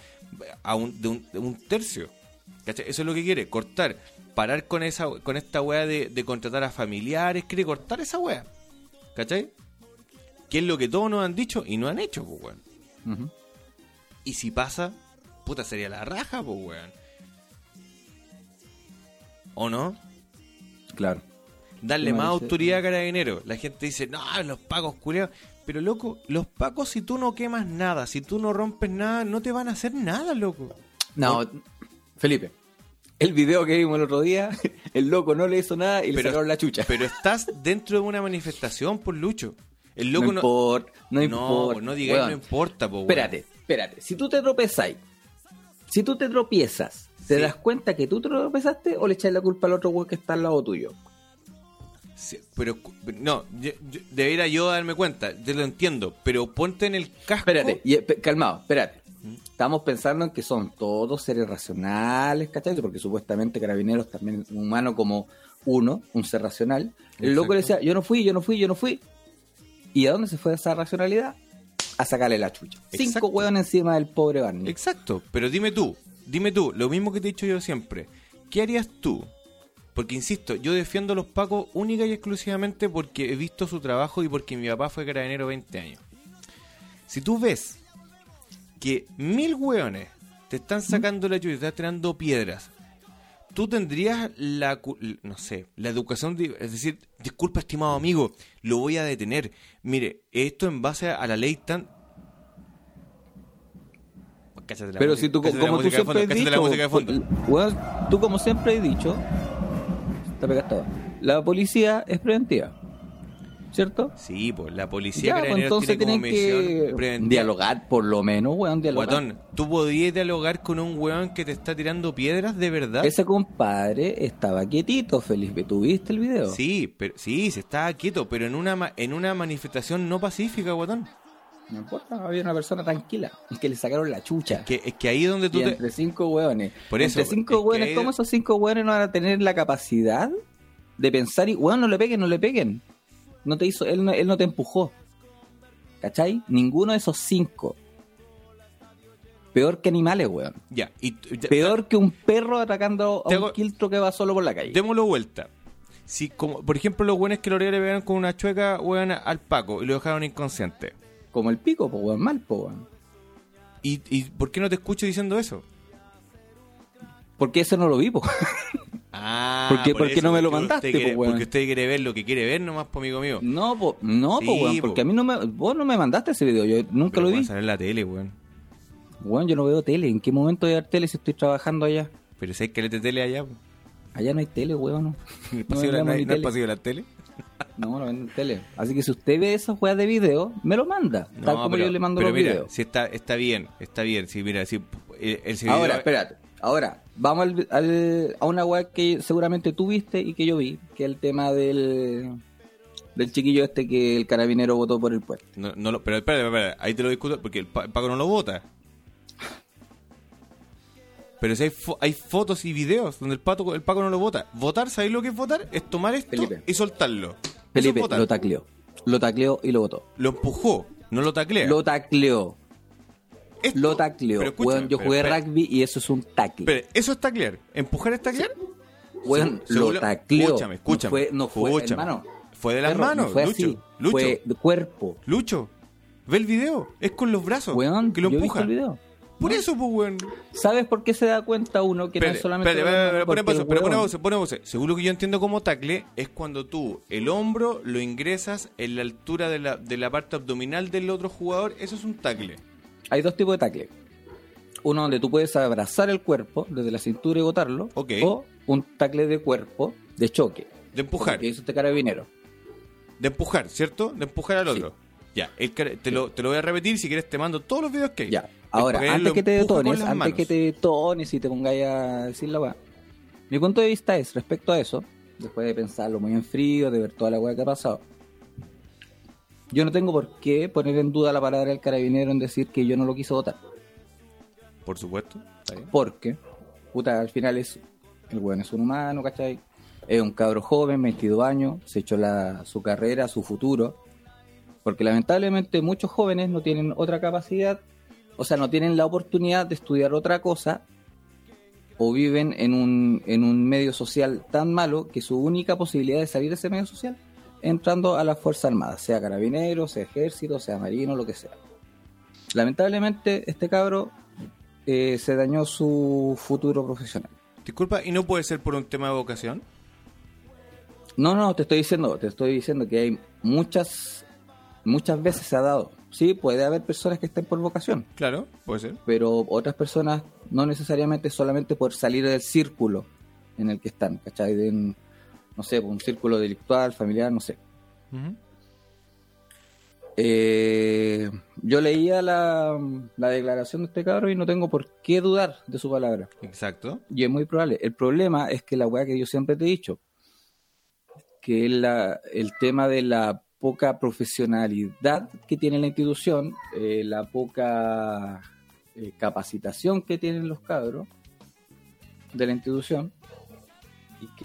A un, de, un, de un tercio. ¿Cachai? Eso es lo que quiere, cortar. Parar con esa con esta weá de, de contratar a familiares, quiere cortar esa weá. ¿Cachai? Que es lo que todos nos han dicho y no han hecho, pues weón. Y si pasa, puta sería la raja, pues weón. ¿O no? Claro. Darle más dice- autoridad a carabinero. La gente dice, no, los pacos culiados. Pero loco, los pacos si tú no quemas nada, si tú no rompes nada, no te van a hacer nada, loco. No, Felipe. El video que vimos el otro día, el loco no le hizo nada y le Pero- sacaron la chucha. Pero estás dentro de una manifestación por Lucho. El loco no no... importa, no No, importa. pues no digáis no importa, po. Espérate, espérate. Si tú te tropezáis, si tú te tropiezas, ¿te Sí. das cuenta que tú te tropezaste o le echas la culpa al otro weón que está al lado tuyo? Sí, pero no, yo- yo- debería yo darme cuenta, yo lo entiendo, pero ponte en el casco. Espérate, y, calmado, espérate. Estamos pensando en que son todos seres racionales, ¿cachai? Porque supuestamente Carabineros también es un humano como uno, un ser racional. El loco le decía, yo no fui, yo no fui, yo no fui. ¿Y a dónde se fue esa racionalidad? A sacarle la chucha. Exacto. Cinco hueones encima del pobre Barney. Exacto, pero dime tú, dime tú, lo mismo que te he dicho yo siempre. ¿Qué harías tú? Porque insisto, yo defiendo a los pacos única y exclusivamente porque he visto su trabajo y porque mi papá fue carabinero 20 años. Si tú ves que mil hueones te están sacando la chucha, te están tirando piedras, tú tendrías la, no sé, la educación de, es decir, disculpa estimado amigo, lo voy a detener. Mire, esto en base a la ley tan... Cállate la Pero música, si tú, cállate como tú de siempre has la dicho, tú como siempre has dicho, te la policía es preventiva, ¿cierto? Sí, pues la policía Ya, pues, entonces tiene como tienen que misión preventiva. dialogar, por lo menos, weón, dialogar. Guatón, ¿tú podías dialogar con un weón que te está tirando piedras de verdad? Ese compadre estaba quietito, Felipe. ¿Tú viste el video? Sí, pero sí, se estaba quieto, pero en una ma- en una manifestación no pacífica, guatón. No importa, había una persona tranquila. Es que le sacaron la chucha. Que, es que ahí es donde tú Y te... entre cinco hueones. Por eso, Entre cinco es que hueones, ahí- ¿cómo esos cinco hueones no van a tener la capacidad de pensar y, weón, no le peguen, no le peguen? No te hizo, él no, él no te empujó. ¿Cachai? Ninguno de esos cinco. Peor que animales, weón. Ya, y ya- Peor que un perro atacando a un quiltro que va solo por la calle. Démoslo vuelta. Si, como, por ejemplo, los buenos que lo le pegaron con una chueca, weón, al Paco y lo dejaron inconsciente. como el pico, po, weón, mal, po, weón. ¿Y, ¿Y por qué no te escucho diciendo eso? Porque eso no lo vi, po. Ah, ¿Por qué- por qué eso, no me lo mandaste, usted quiere- po, weón? Porque usted quiere ver lo que quiere ver nomás, po, amigo mío. No, po, no, Sí, po, weón, po. porque a mí no me, vos no me mandaste ese video, yo nunca Pero lo vi. salir en la tele, weón. Weón, yo no veo tele, ¿en qué momento voy a ver tele si estoy trabajando allá? Pero si hay que de tele allá. Allá no hay tele, weón, no. ¿En el No pasillo de la- no hay- no tele. la? No, no venden tele. Así que si usted ve esas weas de video, me lo manda. tal como pero- yo le mando pero los mira, videos. si está, está bien, está bien. Si mira, si el, el Ahora, espérate. Ahora, vamos al, al- a una wea que seguramente tú viste y que yo vi, que es el tema del, del chiquillo este que el carabinero votó por el puente. No, no lo- pero espérate, espérate, ahí te lo discuto porque el, Pa- el Paco no lo vota. Pero si hay, fo- hay fotos y videos donde el, pato, el Paco no lo vota. Votar, ¿sabéis lo que es votar? Es tomar esto Felipe. y soltarlo. Felipe es lo tacleó. Lo tacleó y lo votó. Lo empujó, no lo taclea. Lo tacleó. Esto- Lo tacleó. pero escúchame, Weón, yo pero jugué rugby y eso es un tacle. Espera, ¿eso es taclear? ¿Empujar es taclear? Weón, Se- lo tacleó. Escúchame, escúchame. No fue, no fue escúchame. hermano. Fue de las Perro, manos, no fue Lucho. así. Lucho. Fue de cuerpo. Lucho, ve el video. Es con los brazos Weón, que lo empuja. el video. Por eso, pues, weón. ¿Sabes por qué se da cuenta uno que no es solamente... pone pausa, el pero pone pausa. Según lo que yo entiendo como tacle, es cuando tú el hombro lo ingresas en la altura de la, de la parte abdominal del otro jugador. Eso es un tacle. Hay dos tipos de tackle. Uno donde tú puedes abrazar el cuerpo desde la cintura y botarlo. O un tackle de cuerpo de choque. De empujar. Que hizo este carabinero. De empujar, ¿cierto? De empujar al Sí. otro. Ya, el te, lo, te lo voy a repetir. Si quieres, te mando todos los videos que hay. Ya. Ahora, antes que te detones, antes manos. que te detones y te pongáis a decir la weá. Mi punto de vista es, respecto a eso, después de pensarlo muy en frío, de ver toda la weá que ha pasado, yo no tengo por qué poner en duda la palabra del carabinero en decir que yo no lo quise votar. Por supuesto. Porque, puta, al final es. El weón es un humano, ¿cachai? Es un cabro joven, 22 años, se echó la, su carrera, su futuro. Porque lamentablemente muchos jóvenes no tienen otra capacidad, o sea, no tienen la oportunidad de estudiar otra cosa, o viven en un, en un medio social tan malo que su única posibilidad de salir de ese medio social entrando a las Fuerzas Armadas, sea carabinero, sea ejército, sea marino, lo que sea. Lamentablemente, este cabro eh, se dañó su futuro profesional. Disculpa, ¿y no puede ser por un tema de vocación? No, no, te estoy diciendo, te estoy diciendo que hay muchas, muchas veces se ha dado. Sí, puede haber personas que estén por vocación, Claro, puede ser. pero otras personas no necesariamente solamente por salir del círculo en el que están, ¿cachai? No sé, un círculo delictual, familiar, no sé. Eh, yo leía la, la declaración de este cabro y no tengo por qué dudar de su palabra. Exacto. Y es muy probable. El problema es que la weá que yo siempre te he dicho, que es la, el tema de la poca profesionalidad que tiene la institución, eh, la poca eh, capacitación que tienen los cabros de la institución,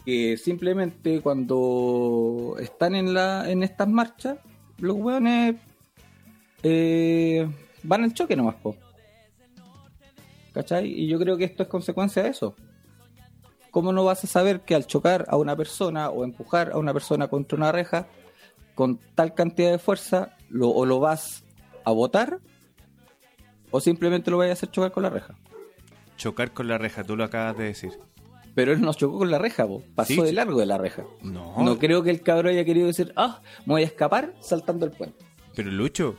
que simplemente cuando están en, la, en estas marchas, los weones eh, van al choque nomás, po. ¿Cachai? Y yo creo que esto es consecuencia de eso. ¿Cómo no vas a saber que al chocar a una persona o empujar a una persona contra una reja con tal cantidad de fuerza, lo, o lo vas a botar o simplemente lo vas a hacer chocar con la reja? Chocar con la reja, tú lo acabas de decir. Pero él nos chocó con la reja, po. pasó Sí, de largo de la reja. No, No creo que el cabrón haya querido decir, ah, me voy a escapar saltando el puente. pero Lucho,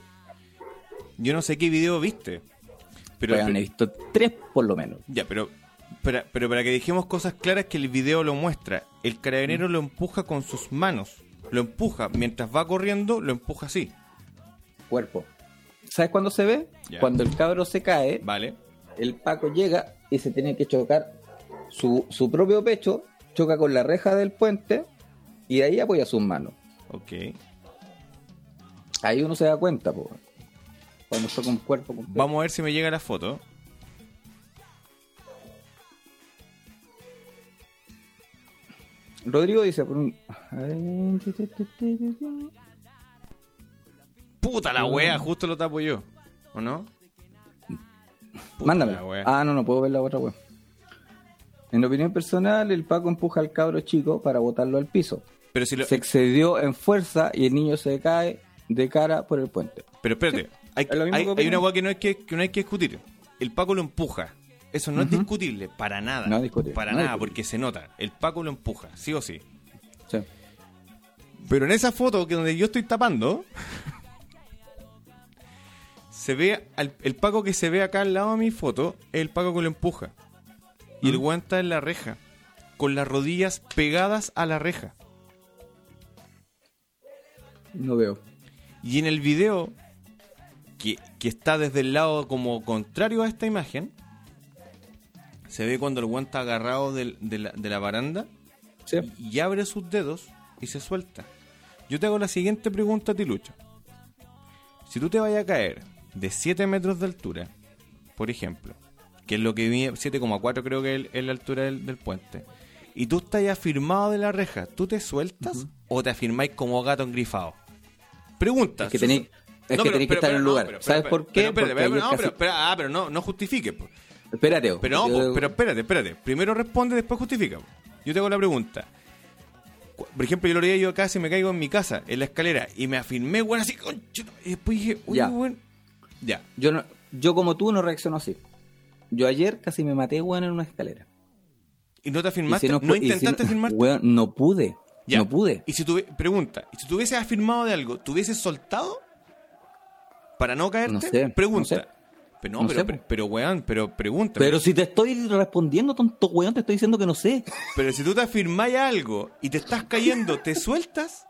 yo no sé qué video viste. Pero, Pero, han visto tres por lo menos. ya, pero, para, pero para que dejemos cosas claras que el video lo muestra. El carabinero lo empuja con sus manos. Lo empuja. Mientras va corriendo, lo empuja así. Cuerpo. ¿Sabes cuándo se ve? Ya. Cuando el cabro se cae, ¿Vale? el Paco llega y se tiene que chocar su, su propio pecho, choca con la reja del puente y de ahí apoya sus manos. Ok. Ahí uno se da cuenta, po, cuando choca un cuerpo completo. Vamos a ver si me llega la foto. Rodrigo dice. Puta la wea, justo lo tapo yo. ¿O no? Puta Mándame. la wea. Ah, no, no puedo ver la otra web. En opinión personal, el Paco empuja al cabro chico para botarlo al piso. Pero si lo, Se excedió en fuerza y el niño se cae de cara por el puente. Pero espérate, Hay, hay- hay una hueá que no hay que, que no hay que discutir. El Paco lo empuja. Eso no es discutible, para nada. No es discutible, Para no nada, discutible. porque se nota. El Paco lo empuja, sí o sí. Sí. Pero en esa foto que donde yo estoy tapando, se ve al- el Paco que se ve acá al lado de mi foto, es el Paco que lo empuja. Y el weón está en la reja, con las rodillas pegadas a la reja. No veo. Y en el video, que, que está desde el lado como contrario a esta imagen, se ve cuando el weón está agarrado del- de, la, de la baranda Sí. y abre sus dedos y se suelta. Yo te hago la siguiente pregunta a ti, Lucho. Si tú te vayas a caer de 7 metros de altura, por ejemplo, que es lo que vi, 7,4 creo que es, es la altura del, del puente, y tú estás afirmado de la reja, ¿tú te sueltas o te afirmáis como gato engrifado? Pregunta. Es que tenéis es No, que tenéis que pero- estar en no, lugar. pero- ¿Sabes pero- por qué? Porque ayer no, casi- ah, pero no, no justifique. po. Espérate. Pero no, po, pero espérate, espérate. Primero responde, después justifica. po. Yo te hago la pregunta. Por ejemplo, yo lo haría yo casi me caigo en mi casa, en la escalera, y me afirmé, bueno, así, conchito, y después dije, uy, Ya. bueno. Ya. Yo, no- yo como tú no reacciono así. Yo ayer casi me maté, weón, en una escalera. ¿Y no te afirmaste? si ¿No, y si intentaste afirmarte? Weón, no pude. Ya. No pude. Y si tuve, pregunta, ¿y si tú hubieses afirmado de algo, ¿tú hubieses soltado? ¿Para no caerte? No sé, Pregunta. no sé. Pero no, No pero, sé, pero, pero, weón, pero pregunta. Pero si te estoy respondiendo, tonto weón, te estoy diciendo que no sé. Pero si tú te afirmáis algo y te estás cayendo, ¿te sueltas?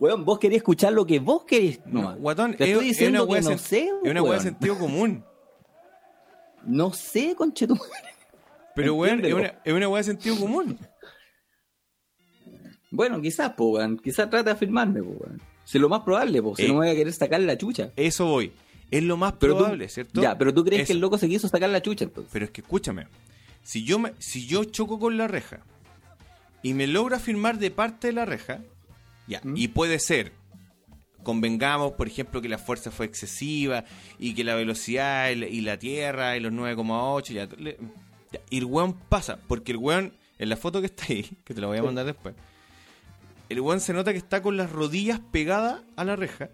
Weón, vos querías escuchar lo que vos querés. No, guatón, te es, estoy es diciendo una que no sé, es una weá de weón. sentido común. No sé, conchetum. Pero weón, es una, es una weá de sentido común. Bueno, quizás, po, weón. Quizás trata de afirmarme, po, weón. Si es lo más probable, po. Si Eh. no me voy a querer sacar la chucha. Eso voy. Es lo más Pero tú- probable, ¿cierto? Ya, pero tú crees que el loco se quiso sacar la chucha, entonces. Pero es que escúchame. Si yo, me, si yo choco con la reja y me logro afirmar de parte de la reja, ya, ¿Mm? y puede ser, convengamos, por ejemplo, que la fuerza fue excesiva y que la velocidad y la, y la tierra y los 9,8, ya, le- ya, y el weón pasa, porque el weón, en la foto que está ahí, que te la voy a mandar después, el weón se nota que está con las rodillas pegadas a la reja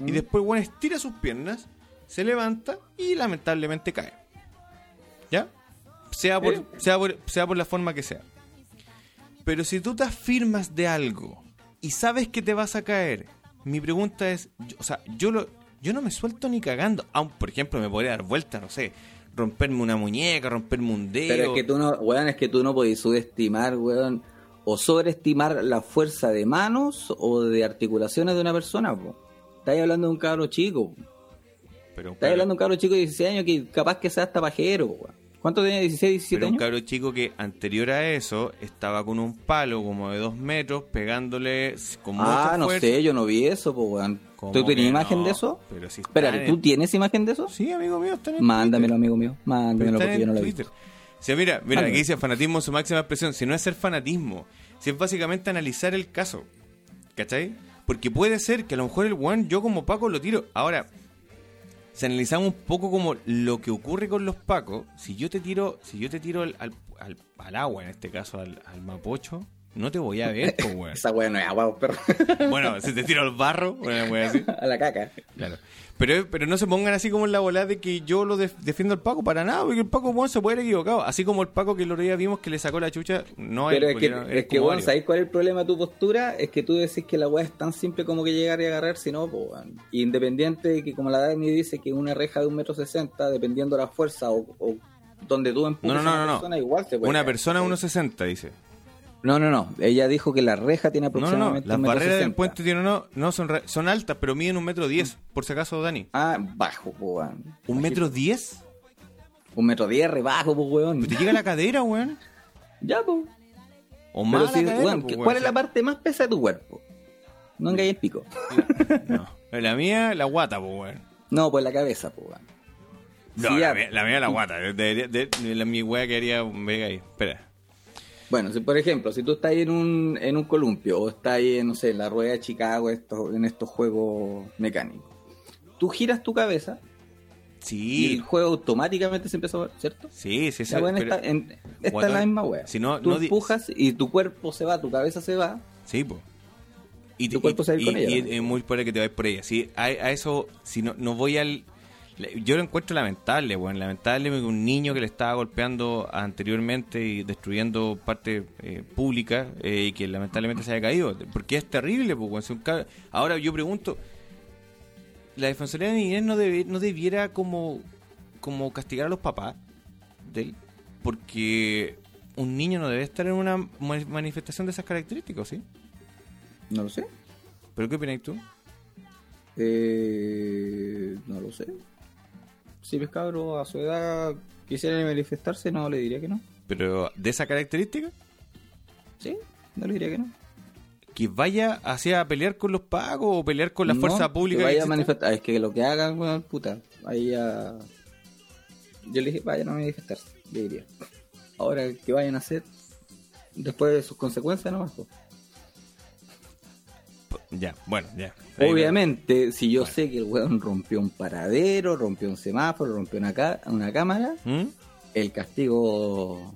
y después el weón estira sus piernas, se levanta y lamentablemente cae. ¿Ya? Sea por, sea por, sea por la forma que sea. Pero si tú te afirmas de algo y sabes que te vas a caer, mi pregunta es, yo- o sea, yo lo, yo no me suelto ni cagando. Aun, por ejemplo, me podría dar vuelta, no sé, romperme una muñeca, romperme un dedo. Pero es que tú no, weón, es que tú no podés subestimar, weón, o sobreestimar la fuerza de manos o de articulaciones de una persona, po. Estás hablando de un cabro chico. pero, Estás hablando de un cabro chico de 16 años que capaz que sea hasta pajero, weón. ¿Cuánto tenía? ¿16, 17 pero un cabro chico que anterior a eso estaba con un palo como de dos metros pegándole con Ah, mucha no fuerza. sé, yo no vi eso, pues, weón. ¿Cómo ¿Tú tienes que imagen no? de eso? Pero si está Espérate, en- ¿tú tienes imagen de eso? Sí, amigo mío, está en el Mándamelo, Twitter. amigo mío. Mándamelo porque yo no lo vi. O sea, mira, mira, Mándame. aquí dice fanatismo en su máxima expresión. Si no es ser fanatismo, si es básicamente analizar el caso. ¿Cachai? Porque puede ser que a lo mejor el one, yo como Paco lo tiro. Ahora, si analizamos un poco como lo que ocurre con los Pacos, si yo te tiro, si yo te tiro al, al, al- agua, en este caso al, al mapocho, no te voy a ver, pues, weón. Esa weá no es agua, perro. Bueno, si te tiro al barro, una wea así. A la caca. Claro. Pero, pero no se pongan así como en la bola de que yo lo def- defiendo al Paco para nada, porque el Paco bueno, se puede haber equivocado. Así como el Paco que el otro día vimos que le sacó la chucha, no Pero él, es porque que, era es que varios. ¿sabéis cuál es el problema de tu postura? Es que tú decís que la weá es tan simple como que llegar y agarrar, si no, pues. Independiente de que, como la Dani dice, que una reja de un metro sesenta, dependiendo de la fuerza o, o donde tú empujes No, no, no, a una no, no. persona, igual se puede Una caer. persona 1.60, dice. No, no, no. Ella dijo que la reja tiene No, no, no. aproximadamente Las un metro barreras del puente tienen no, no son, re- son altas, pero miden un metro diez, por si acaso, Dani. Ah, bajo, weón. ¿Un metro diez? Un metro diez, rebajo, pues, weón. Te llega la cadera, weón. Ya, pues. O más si, pues, ¿cuál weón. es la parte más pesada de tu cuerpo? No engañes el pico. No. La mía, la guata, pues, weón. No, pues la cabeza, pues, weón. No, Sí, la, mía, la mía la guata. De, de- la, mi wea quedaría mega ahí. Espera. Bueno, si por ejemplo, si tú estás ahí en un, en un columpio o estás ahí, en, no sé, en la rueda de Chicago, estos, en estos juegos mecánicos, tú giras tu cabeza y el Sí, juego automáticamente se empieza a mover, ¿cierto? sí, sí. La sí, buena pero- está en, Guatón, en la misma wea. si no- tú no empujas y tu cuerpo se va, tu cabeza se va, Sí, pues. Y, Tu cuerpo se va y- con ella, y ¿no? es muy probable que te vayas por ella. Sí, a, a eso, si no, no voy al... Yo lo encuentro lamentable, bueno, lamentable que un niño que le estaba golpeando anteriormente y destruyendo parte eh, pública eh, y que lamentablemente se haya caído. Porque es terrible, pues, cab- Ahora yo pregunto, la Defensoría de Niñez no, debe- no debiera como, como castigar a los papás de él, porque un niño no debe estar en una ma- manifestación de esas características, ¿sí? No lo sé. ¿Pero qué opinas tú? Eh, no lo sé. Si ves cabro a su edad quisiera manifestarse, no le diría que no. Pero de esa característica, Sí, no le diría que no. que vaya hacia pelear con los pagos o pelear con la No, fuerza pública. que vaya a manifestar. Es que lo que hagan, weón, puta. Ahí ya. Yo le dije, vayan a manifestarse, le diría. Ahora, que vayan a hacer después de sus consecuencias, no más. Ya, bueno, ya. Obviamente, si yo sé que el weón rompió un paradero, rompió un semáforo, rompió una, ca- una cámara, ¿Mm? el castigo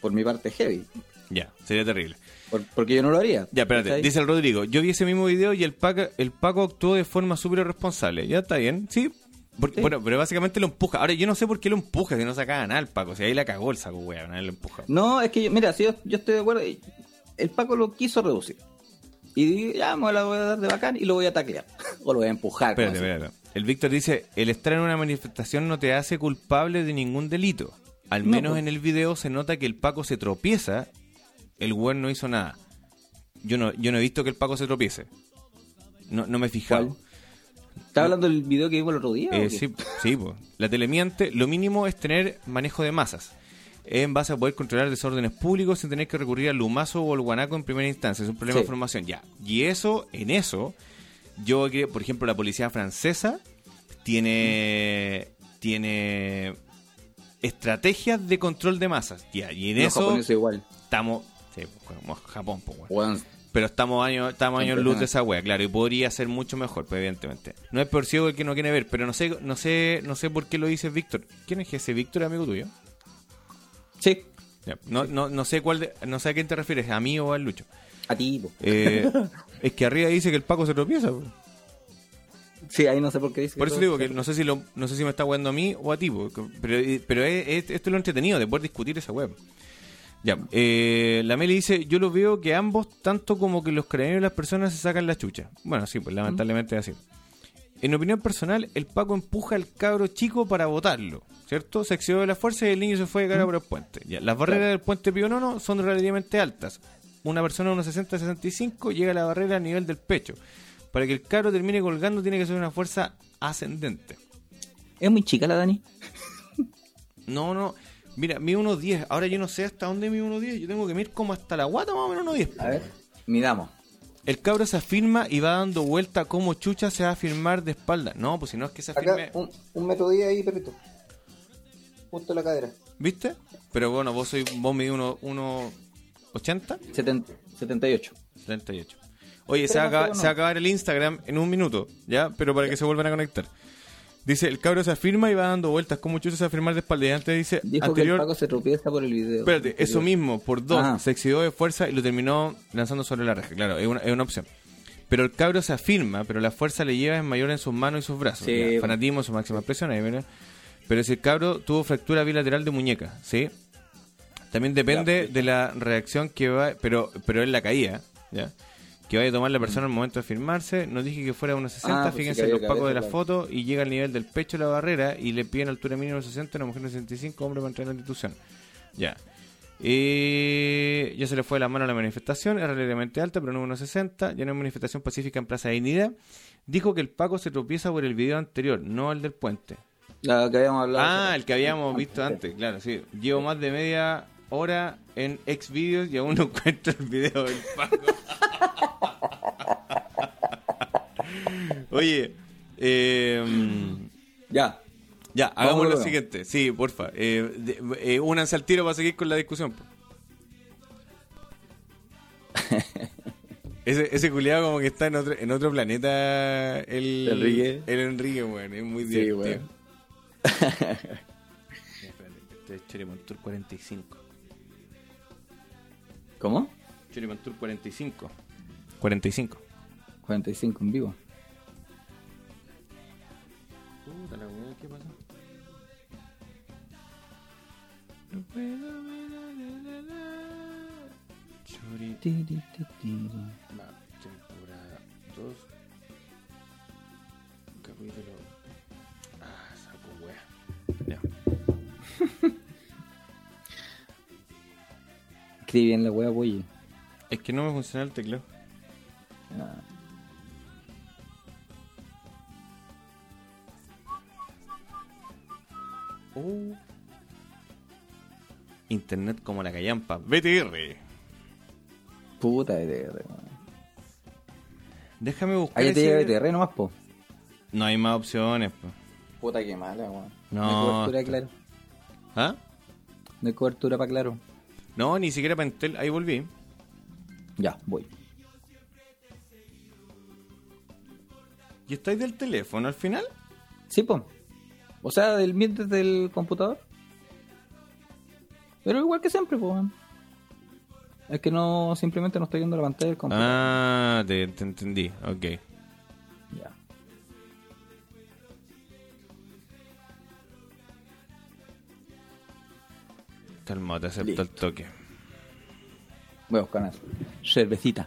por mi parte es heavy. Ya, sería terrible. Por- porque yo no lo haría. Ya, espérate, dice el Rodrigo, yo vi ese mismo video y el Paco, el Paco actuó de forma súper irresponsable. Ya está bien, sí. Porque- Sí. Bueno, pero básicamente lo empuja. Ahora, yo no sé por qué lo empuja, si no sacaba nada el Paco. Si ahí la cagó el saco, weón, lo empuja. No, es que, yo- mira, si yo, yo estoy de acuerdo, el Paco lo quiso reducir. Y ya, me la voy a dar de bacán y lo voy a taclear. o lo voy a empujar. Espérate, espérate. El Víctor dice, el estar en una manifestación no te hace culpable de ningún delito. Al No, menos pues. en el video se nota que el Paco se tropieza, el weón no hizo nada. Yo no, yo no he visto que el Paco se tropiece. No, no me he fijado. ¿Estás hablando del video que vimos el otro día? Eh, sí, sí. La telemiente, lo mínimo es tener manejo de masas. En base a poder controlar desórdenes públicos sin tener que recurrir al lumazo o al guanaco en primera instancia. Es un problema Sí. de formación. Ya. Y eso, en eso, yo que, por ejemplo, la policía francesa tiene. tiene estrategias de control de masas. Ya. Y en Los eso igual. estamos. Sí, pues, Japón, pues. Weón, Pero estamos años, estamos años luz de esa wea, claro, y podría ser mucho mejor, pues evidentemente. No es por ciego el que no quiere ver, pero no sé, no sé, no sé por qué lo dice Víctor. ¿Quién es ese Víctor, amigo tuyo? Sí, No, no, no sé cuál, de- no sé a quién te refieres, a mí o al Lucho. a ti. Eh, es que arriba dice que el Paco se tropieza. po. Sí, ahí no sé por qué dice. Por eso digo que no sé si lo, no sé si me está jugando a mí o a ti, po. pero, pero es- es- esto es lo entretenido de poder discutir esa web. Ya, eh, la Meli dice, yo lo veo que ambos, tanto como que los carabineros y las personas se sacan la chucha. Bueno, sí, pues lamentablemente es así. En opinión personal, el Paco empuja al cabro chico para botarlo, ¿cierto? Se excedió de la fuerza y el niño se fue de cara por el puente. Ya, las barreras del puente Pío Nono son relativamente altas. Una persona de unos 60-65 llega a la barrera a nivel del pecho. Para que el cabro termine colgando tiene que ser una fuerza ascendente. Es muy chica la Dani. No, no. Mira, mi 1.10. Ahora yo no sé hasta dónde mi 1.10. Yo tengo que medir como hasta la guata más o menos 1.10. A ver, midamos. El cabro se afirma y va dando vuelta como chucha se va a afirmar de espalda. No, pues si no es que se afirme. un, un metro diez ahí, perrito. Justo la cadera. ¿Viste? Pero bueno, vos soy vos medís 1.80. 70, 78. 78. Oye, se va, a no. se va a acabar el Instagram en un minuto, ¿ya? Pero para que se vuelvan a conectar. Dice, el cabro se afirma y va dando vueltas como chucha se afirmar de espalda. Y antes dice, Dijo anterior... que el Paco se tropieza por el video. Espérate, eso mismo, por dos, Ah. se excedió de fuerza y lo terminó lanzando sobre la reja. Claro, es una, es una opción. Pero el cabro se afirma, pero la fuerza le lleva en mayor en sus manos y sus brazos. Sí, Ya, fanatismo, su máxima expresión. ahí, ¿verdad? Pero si el cabro tuvo fractura bilateral de muñeca, ¿sí? También depende de la reacción que va, pero pero es la caída, ¿ya? Que vaya a tomar la persona al momento de firmarse. Nos dije que fuera unos 60, Ah, pues fíjense los pacos de la foto y llega al nivel del pecho de la barrera y le piden altura mínima de 60, una mujer de 65, hombre para entrar en la institución. Ya. Y ya se le fue la mano a la manifestación, es relativamente alta, pero no 1,60. Ya no hay manifestación pacífica en Plaza Dignidad. Dijo que el Paco se tropieza por el video anterior, no el del puente. La que habíamos hablado. Ah, el que habíamos visto antes, claro, sí. Llevo más de media hora en ex videos y aún no encuentro el video del Paco. Oye, eh, Ya. ya, Vamos hagamos lo siguiente. Sí, porfa. Eh, de- eh, únanse al tiro para seguir con la discusión. Ese, ese culiado como que está en otro, en otro planeta el Enrique. El Enrique, weón. Es muy Sí, divertido. weón. Espérate, este es Chorimantur 45. ¿Cómo? Chorimantur 45. 45. 45 en vivo. Puta la weá, ¿qué pasó? No puedo ver la, la, la, la. Chori. Ti, ti, ti, ti. Va, temporada 2. Capítulo. Ah, saco wea. Ya. Escribe bien la wea, pollo. Es que no me funciona el teclado. Ah. Uh. Internet como la callampa. BTR. Puta BTR, weón. Déjame buscar. Ahí te ese- llega BTR nomás, po. No hay más opciones, po. Puta que mala, weón. No. No hay cobertura, claro. ¿Ah? No hay cobertura para claro. No, ni siquiera para Entel. Ahí volví. Ya, voy. ¿Y estáis del teléfono al final? Sí, po. O sea, del Meet desde el computador. Pero igual que siempre, weón. Es que no, simplemente no estoy viendo la pantalla del computador. Ah, te, te entendí. Ok. Calma, te acepto Listo. el toque. Voy a buscar una cervecita.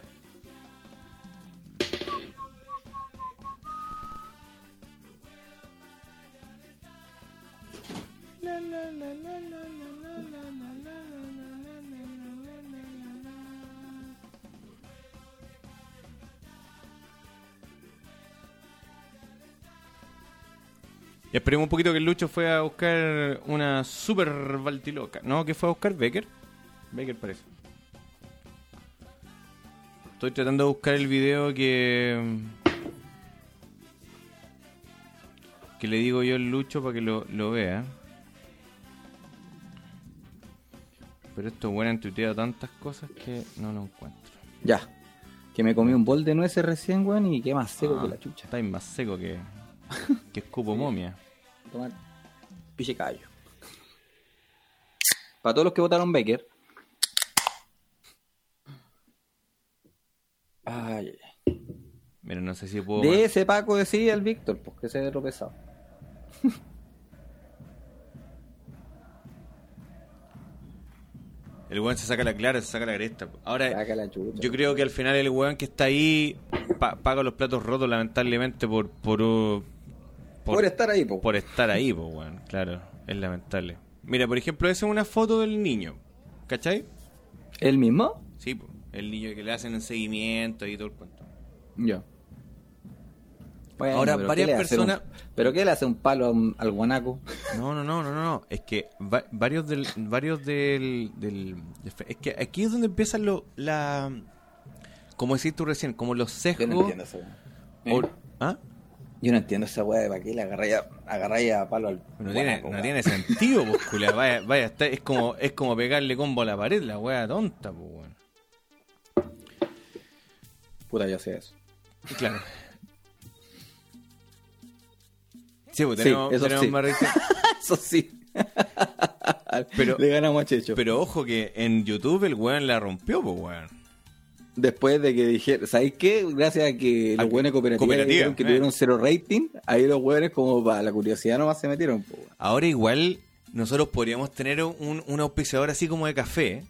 Esperemos un poquito que el Lucho fue a buscar una super baltiloca. ¿No? ¿Qué fue a buscar? ¿Becker? Becker parece. Estoy tratando de buscar el video que... Que le digo yo al Lucho para que lo, lo vea. Pero esto bueno han tuiteado tantas cosas que no lo encuentro. Ya. Que me comí un bol de nueces recién, weón, y qué más seco Ah, que la chucha. Está más seco que, que escupo momia. Tomar piche callo. Para todos los que votaron Becker. Ay, Mira, no sé si puedo... de ese Paco decía el Víctor, pues que se ha pesado. El weón se saca la clara, se saca la cresta. Ahora, Saca la chucha. yo creo que al final el weón que está ahí pa- paga los platos rotos lamentablemente por por, Por, estar ahí, pues. por estar ahí, pues weón. Claro, es lamentable. Mira, por ejemplo, esa es una foto del niño. ¿Cachai? ¿El mismo? Sí, po, el niño que le hacen en seguimiento y todo el cuento. Ya. Bueno, Ahora, varias ¿qué le hace un- personas- ¿Pero qué le hace un palo a un- al guanaco? No, no, no, no, no, no. Es que va- varios del, varios del, del, es que aquí es donde empiezan lo, la, como decís tú recién, como los sesgos. no entiendo o- ¿Ah? Yo no entiendo esa weá de para qué le agarráis a, palo al No tiene, no sentido, pues, culia. Vaya, vaya, está- es como, es como pegarle combo a la pared, la wea tonta, pues, weón. Puta, yo sé eso. Claro. Sí, pues Sí, tenemos, eso tenemos sí. más rating. Eso sí. Pero- le ganamos a Checho. Pero ojo que en YouTube el weón la rompió, pues, weón. Después de que dijeron, ¿sabéis qué? Gracias a que los buenos cooperativos cooperativa, dijeron que eh. tuvieron cero rating, ahí los buenos como para la curiosidad nomás se metieron. po. Ahora igual nosotros podríamos tener un, un auspiciador así como de café,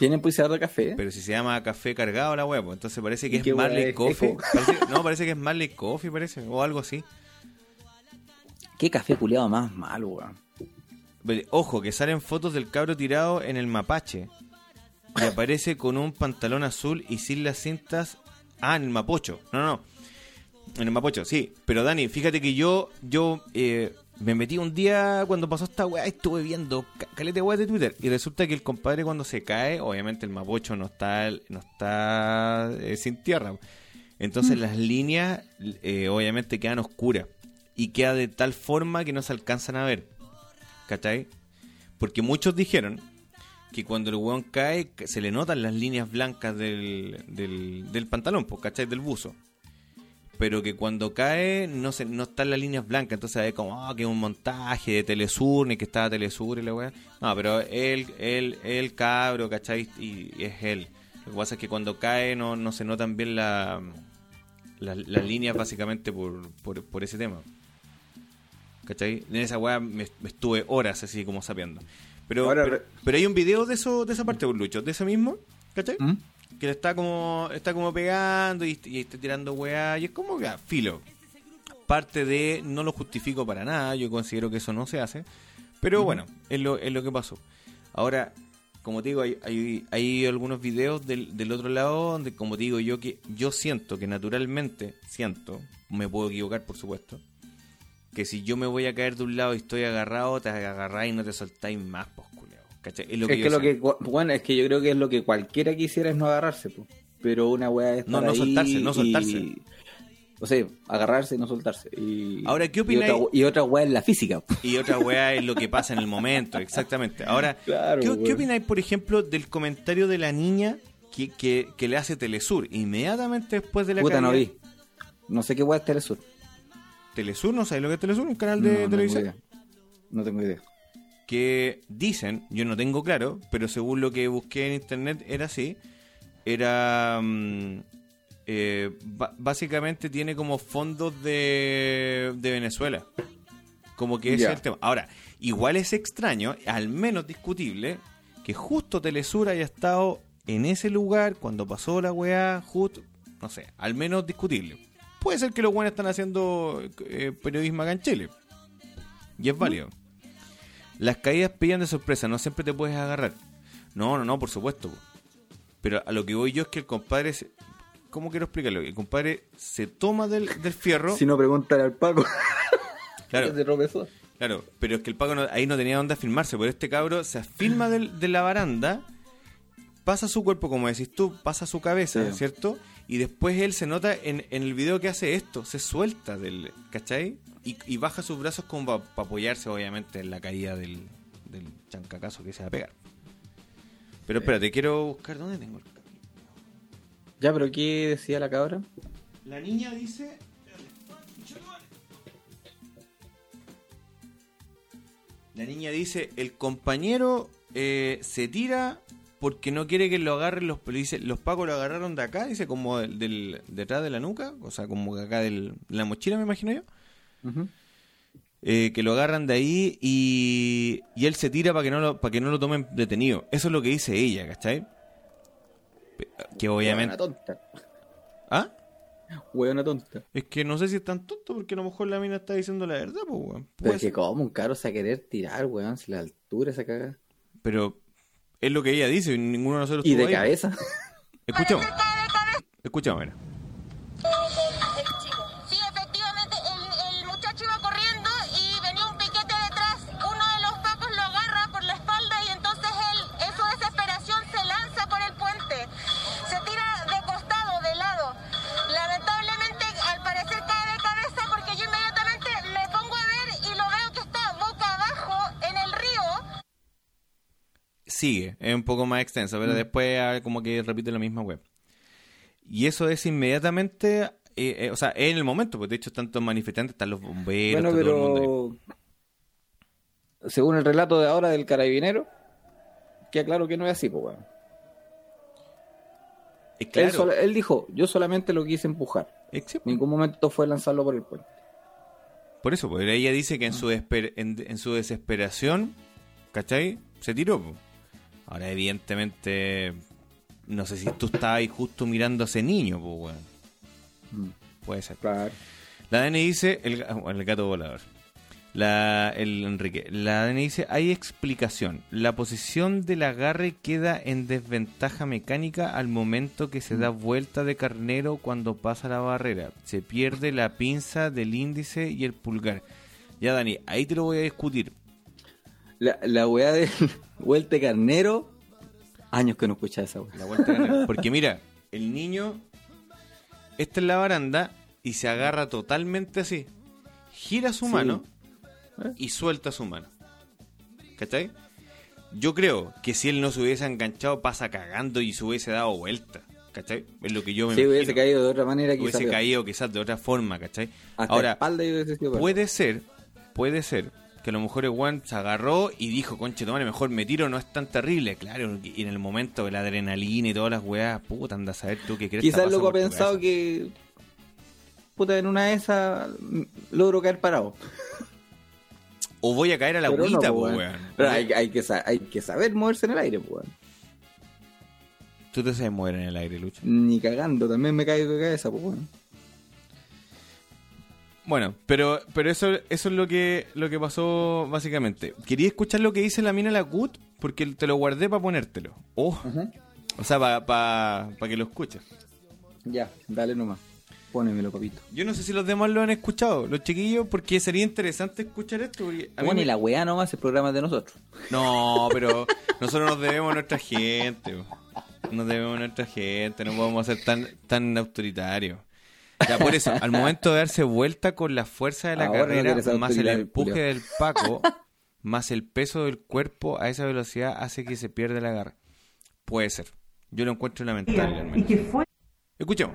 ¿Tienen pulsador de café? pero si se llama café cargado la wea, pues entonces parece que ¿Y es Marley es? Coffee. No, parece que es Marley Coffee, parece, o algo así. ¿Qué café culiado más malo, weón? Ojo, que salen fotos del cabro tirado en el mapache. Y aparece con un pantalón azul y sin las cintas. Ah, en el mapocho. No, no. En el mapocho, sí. Pero Dani, fíjate que yo, yo eh, me metí un día cuando pasó esta weá, estuve viendo ca- caleta weá de Twitter. Y resulta que el compadre cuando se cae, obviamente el mapocho no está, no está eh, sin tierra. Entonces las líneas eh, obviamente quedan oscuras. Y queda de tal forma que no se alcanzan a ver. ¿Cachai? Porque muchos dijeron que cuando el weón cae se le notan las líneas blancas del, del, del pantalón, pues, ¿cachai? Del buzo. Pero que cuando cae no se, no están las líneas blancas, entonces es como ah, que es un montaje de Telesur, ni que estaba Telesur y la weá. No, pero él, él, él cabro, ¿cachai? Y es él. Lo que pasa es que cuando cae no, no se notan bien la- las líneas básicamente por, por, por ese tema. ¿Cachai? En esa weá me, me estuve horas así como sapeando. Pero, Ahora, pero, hay un video de eso de esa parte, Lucho, de ese mismo, ¿cachai? ¿Mm? Que le está como, está como pegando y, y está tirando weá y es como que, ah, filo. Parte de, no lo justifico para nada, yo considero que eso no se hace, pero bueno, es lo, es lo que pasó. Ahora, como te digo, hay, hay, hay algunos videos del, del otro lado donde, como te digo, yo que yo siento que naturalmente, siento, me puedo equivocar por supuesto, que si yo me voy a caer de un lado y estoy agarrado, te agarráis y no te soltáis más, pues, culiao. ¿Cachai? Es lo que es que lo que, bueno, es que yo creo que es lo que cualquiera quisiera es no agarrarse, po. pero una weá es No, no ahí soltarse, no y- soltarse. O sea, agarrarse y no soltarse. Y, Ahora, ¿qué y opináis? otra, y otra weá es la física. po. Y otra weá es lo que pasa en el momento, exactamente. Ahora, Claro, ¿qué. ¿qué opináis, por ejemplo, del comentario de la niña que, que, que le hace Telesur inmediatamente después de la Puta, no caída? vi. No sé qué weá es Telesur. Telesur, ¿no sabes lo que es Telesur? Un canal No, de no tengo televisión. No tengo idea. que dicen, yo no tengo claro, pero según lo que busqué en internet era así, era mm, eh, básicamente tiene como fondos de, de Venezuela. Como que ese es el tema. Ahora, igual es extraño, al menos discutible, que justo Telesur haya estado en ese lugar cuando pasó la weá, justo, no sé, al menos discutible. Puede ser que los buenos están haciendo eh, periodismo acá en Chile. Y es válido. Las caídas pillan de sorpresa, no siempre te puedes agarrar. No, no, no, por supuesto. Pero a lo que voy yo es que el compadre... se- ¿Cómo quiero explicarlo? El compadre se toma del, del fierro. Si no, pregúntale al Paco. Claro, pero es que el Paco no- ahí no tenía dónde afirmarse, pero este cabro se afirma del- de la baranda, pasa su cuerpo, como decís tú, pasa su cabeza, Sí. ¿cierto? Y después él se nota en, en el video que hace esto, se suelta del, ¿cachai? Y, y baja sus brazos como para apoyarse, obviamente, en la caída del, del chancacazo que se va a pegar. Pero espérate, quiero buscar dónde tengo el capítulo. Ya, pero ¿qué decía la cabra? La niña dice. La niña dice: el compañero eh, se tira porque no quiere que lo agarren los dice los pacos lo agarraron de acá dice como del, del- detrás de la nuca o sea como que acá de la mochila me imagino yo eh, que lo agarran de ahí y, y él se tira para que no lo para que no lo tomen detenido eso es lo que dice ella ¿cachai? Que obviamente Hueona tonta. ¿ah? Hueona tonta. Es que no sé si es tan tonto porque a lo mejor la mina está diciendo la verdad, pues, weón. Pero es que como un caro se a querer tirar, weón, si la altura esa caga. Pero es lo que ella dice y ninguno de nosotros Y de ahí. cabeza. Escuchamos. Escuchamos, mira. Sigue, es un poco más extenso, pero después ah, como que repite la misma web. Y eso es inmediatamente, eh, eh, o sea, en el momento, pues de hecho están todos manifestantes, están los bomberos, Bueno, está todo el mundo ahí. pero. Según el relato de ahora del carabinero, queda claro que no es así, pues, Él, claro, solo- él dijo: Yo solamente lo quise empujar. En ningún momento fue lanzarlo por el puente. por eso, pues ella dice que en su, en, en su desesperación, ¿cachai? Se tiró. Ahora, evidentemente, no sé si tú estabas ahí justo mirando a ese niño, pues, weón. Mm. Puede ser. Claro. La DN dice, el, bueno, el gato volador. La, el Enrique, la DN dice, hay explicación. La posición del agarre queda en desventaja mecánica al momento que se da vuelta de carnero cuando pasa la barrera. Se pierde la pinza del índice y el pulgar. Ya, Dani, ahí te lo voy a discutir. La, la weá de vuelta de carnero. Años que no escuchaba esa weá. La vuelta de carnero. Porque mira, el niño está en la baranda y se agarra totalmente así. Gira su Sí. mano ¿Eh? y suelta su mano. ¿Cachai? Yo creo que si él no se hubiese enganchado, pasa cagando y se hubiese dado vuelta. ¿Cachai? Es lo que yo me Si hubiese imagino. caído de otra manera, quizás. Hubiese caído quizás de otra forma, ¿cachai? Hasta Ahora, hubiese puede ser, puede ser Que a lo mejor el weón se agarró y dijo, conche, tomare, mejor me tiro, no es tan terrible. Claro, y en el momento de la adrenalina y todas las weas, puta, anda a saber tú qué crees. Quizás loco ha pensado que. Puta, en una de esas mm, logro caer parado. O voy a caer a la Pero no, agüita, po, po, weón. weón. Pero hay, hay que, hay que saber moverse en el aire, pues, weón. Tú te sabes mover en el aire, Lucho. Ni cagando, también me caigo de cabeza, pues, weón. Bueno, pero pero eso eso es lo que lo que pasó básicamente. Quería escuchar lo que dice la mina la CUT porque te lo guardé para ponértelo. Oh, o sea, para pa, pa que lo escuches. Ya, dale nomás. Pónemelo, papito. Yo no sé si los demás lo han escuchado, los chiquillos, porque sería interesante escuchar esto. a mí Bueno, y la weá nomás, el programa de nosotros. No, pero nosotros nos debemos a nuestra gente. Nos debemos a nuestra gente, no podemos ser tan, tan autoritarios. Ya, por eso, al momento de darse vuelta con la fuerza de la Ahora no carrera, ser más el empuje del Paco, más el peso del cuerpo a esa velocidad hace que se pierda la garra. Puede ser. Yo lo encuentro lamentable. al y que fue Escuchemos.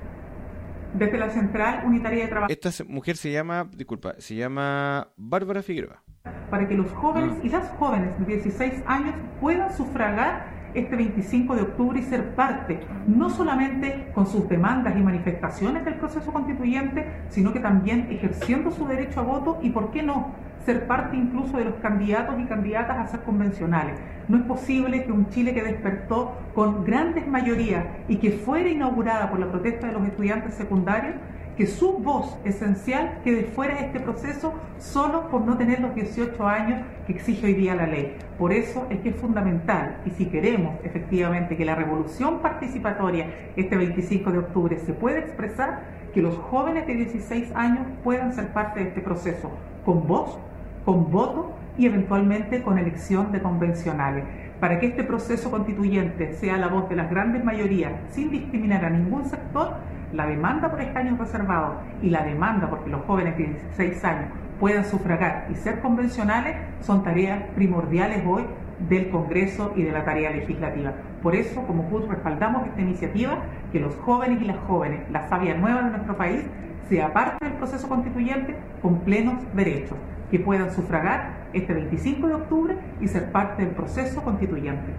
desde la Central Unitaria de Trabajo Esta mujer se llama, disculpa, se llama Bárbara Figueroa. para que los jóvenes y las jóvenes de 16 años puedan sufragar este 25 de octubre y ser parte, no solamente con sus demandas y manifestaciones del proceso constituyente, sino que también ejerciendo su derecho a voto y, ¿por qué no?, ser parte incluso de los candidatos y candidatas a ser convencionales. No es posible que un Chile que despertó con grandes mayorías y que fuera inaugurada por la protesta de los estudiantes secundarios, que su voz esencial quede fuera de este proceso solo por no tener los 18 años que exige hoy día la ley. Por eso es que es fundamental, y si queremos efectivamente que la revolución participatoria este 25 de octubre se pueda expresar, que los jóvenes de 16 años puedan ser parte de este proceso, con voz, con voto y eventualmente con elección de convencionales. Para que este proceso constituyente sea la voz de las grandes mayorías sin discriminar a ningún sector, la demanda por escaños reservados y la demanda porque los jóvenes de 16 años puedan sufragar y ser convencionales son tareas primordiales hoy del Congreso y de la tarea legislativa. Por eso, como CUT, respaldamos esta iniciativa, que los jóvenes y las jóvenes, la sabia nueva de nuestro país, sea parte del proceso constituyente con plenos derechos, que puedan sufragar este 25 de octubre y ser parte del proceso constituyente.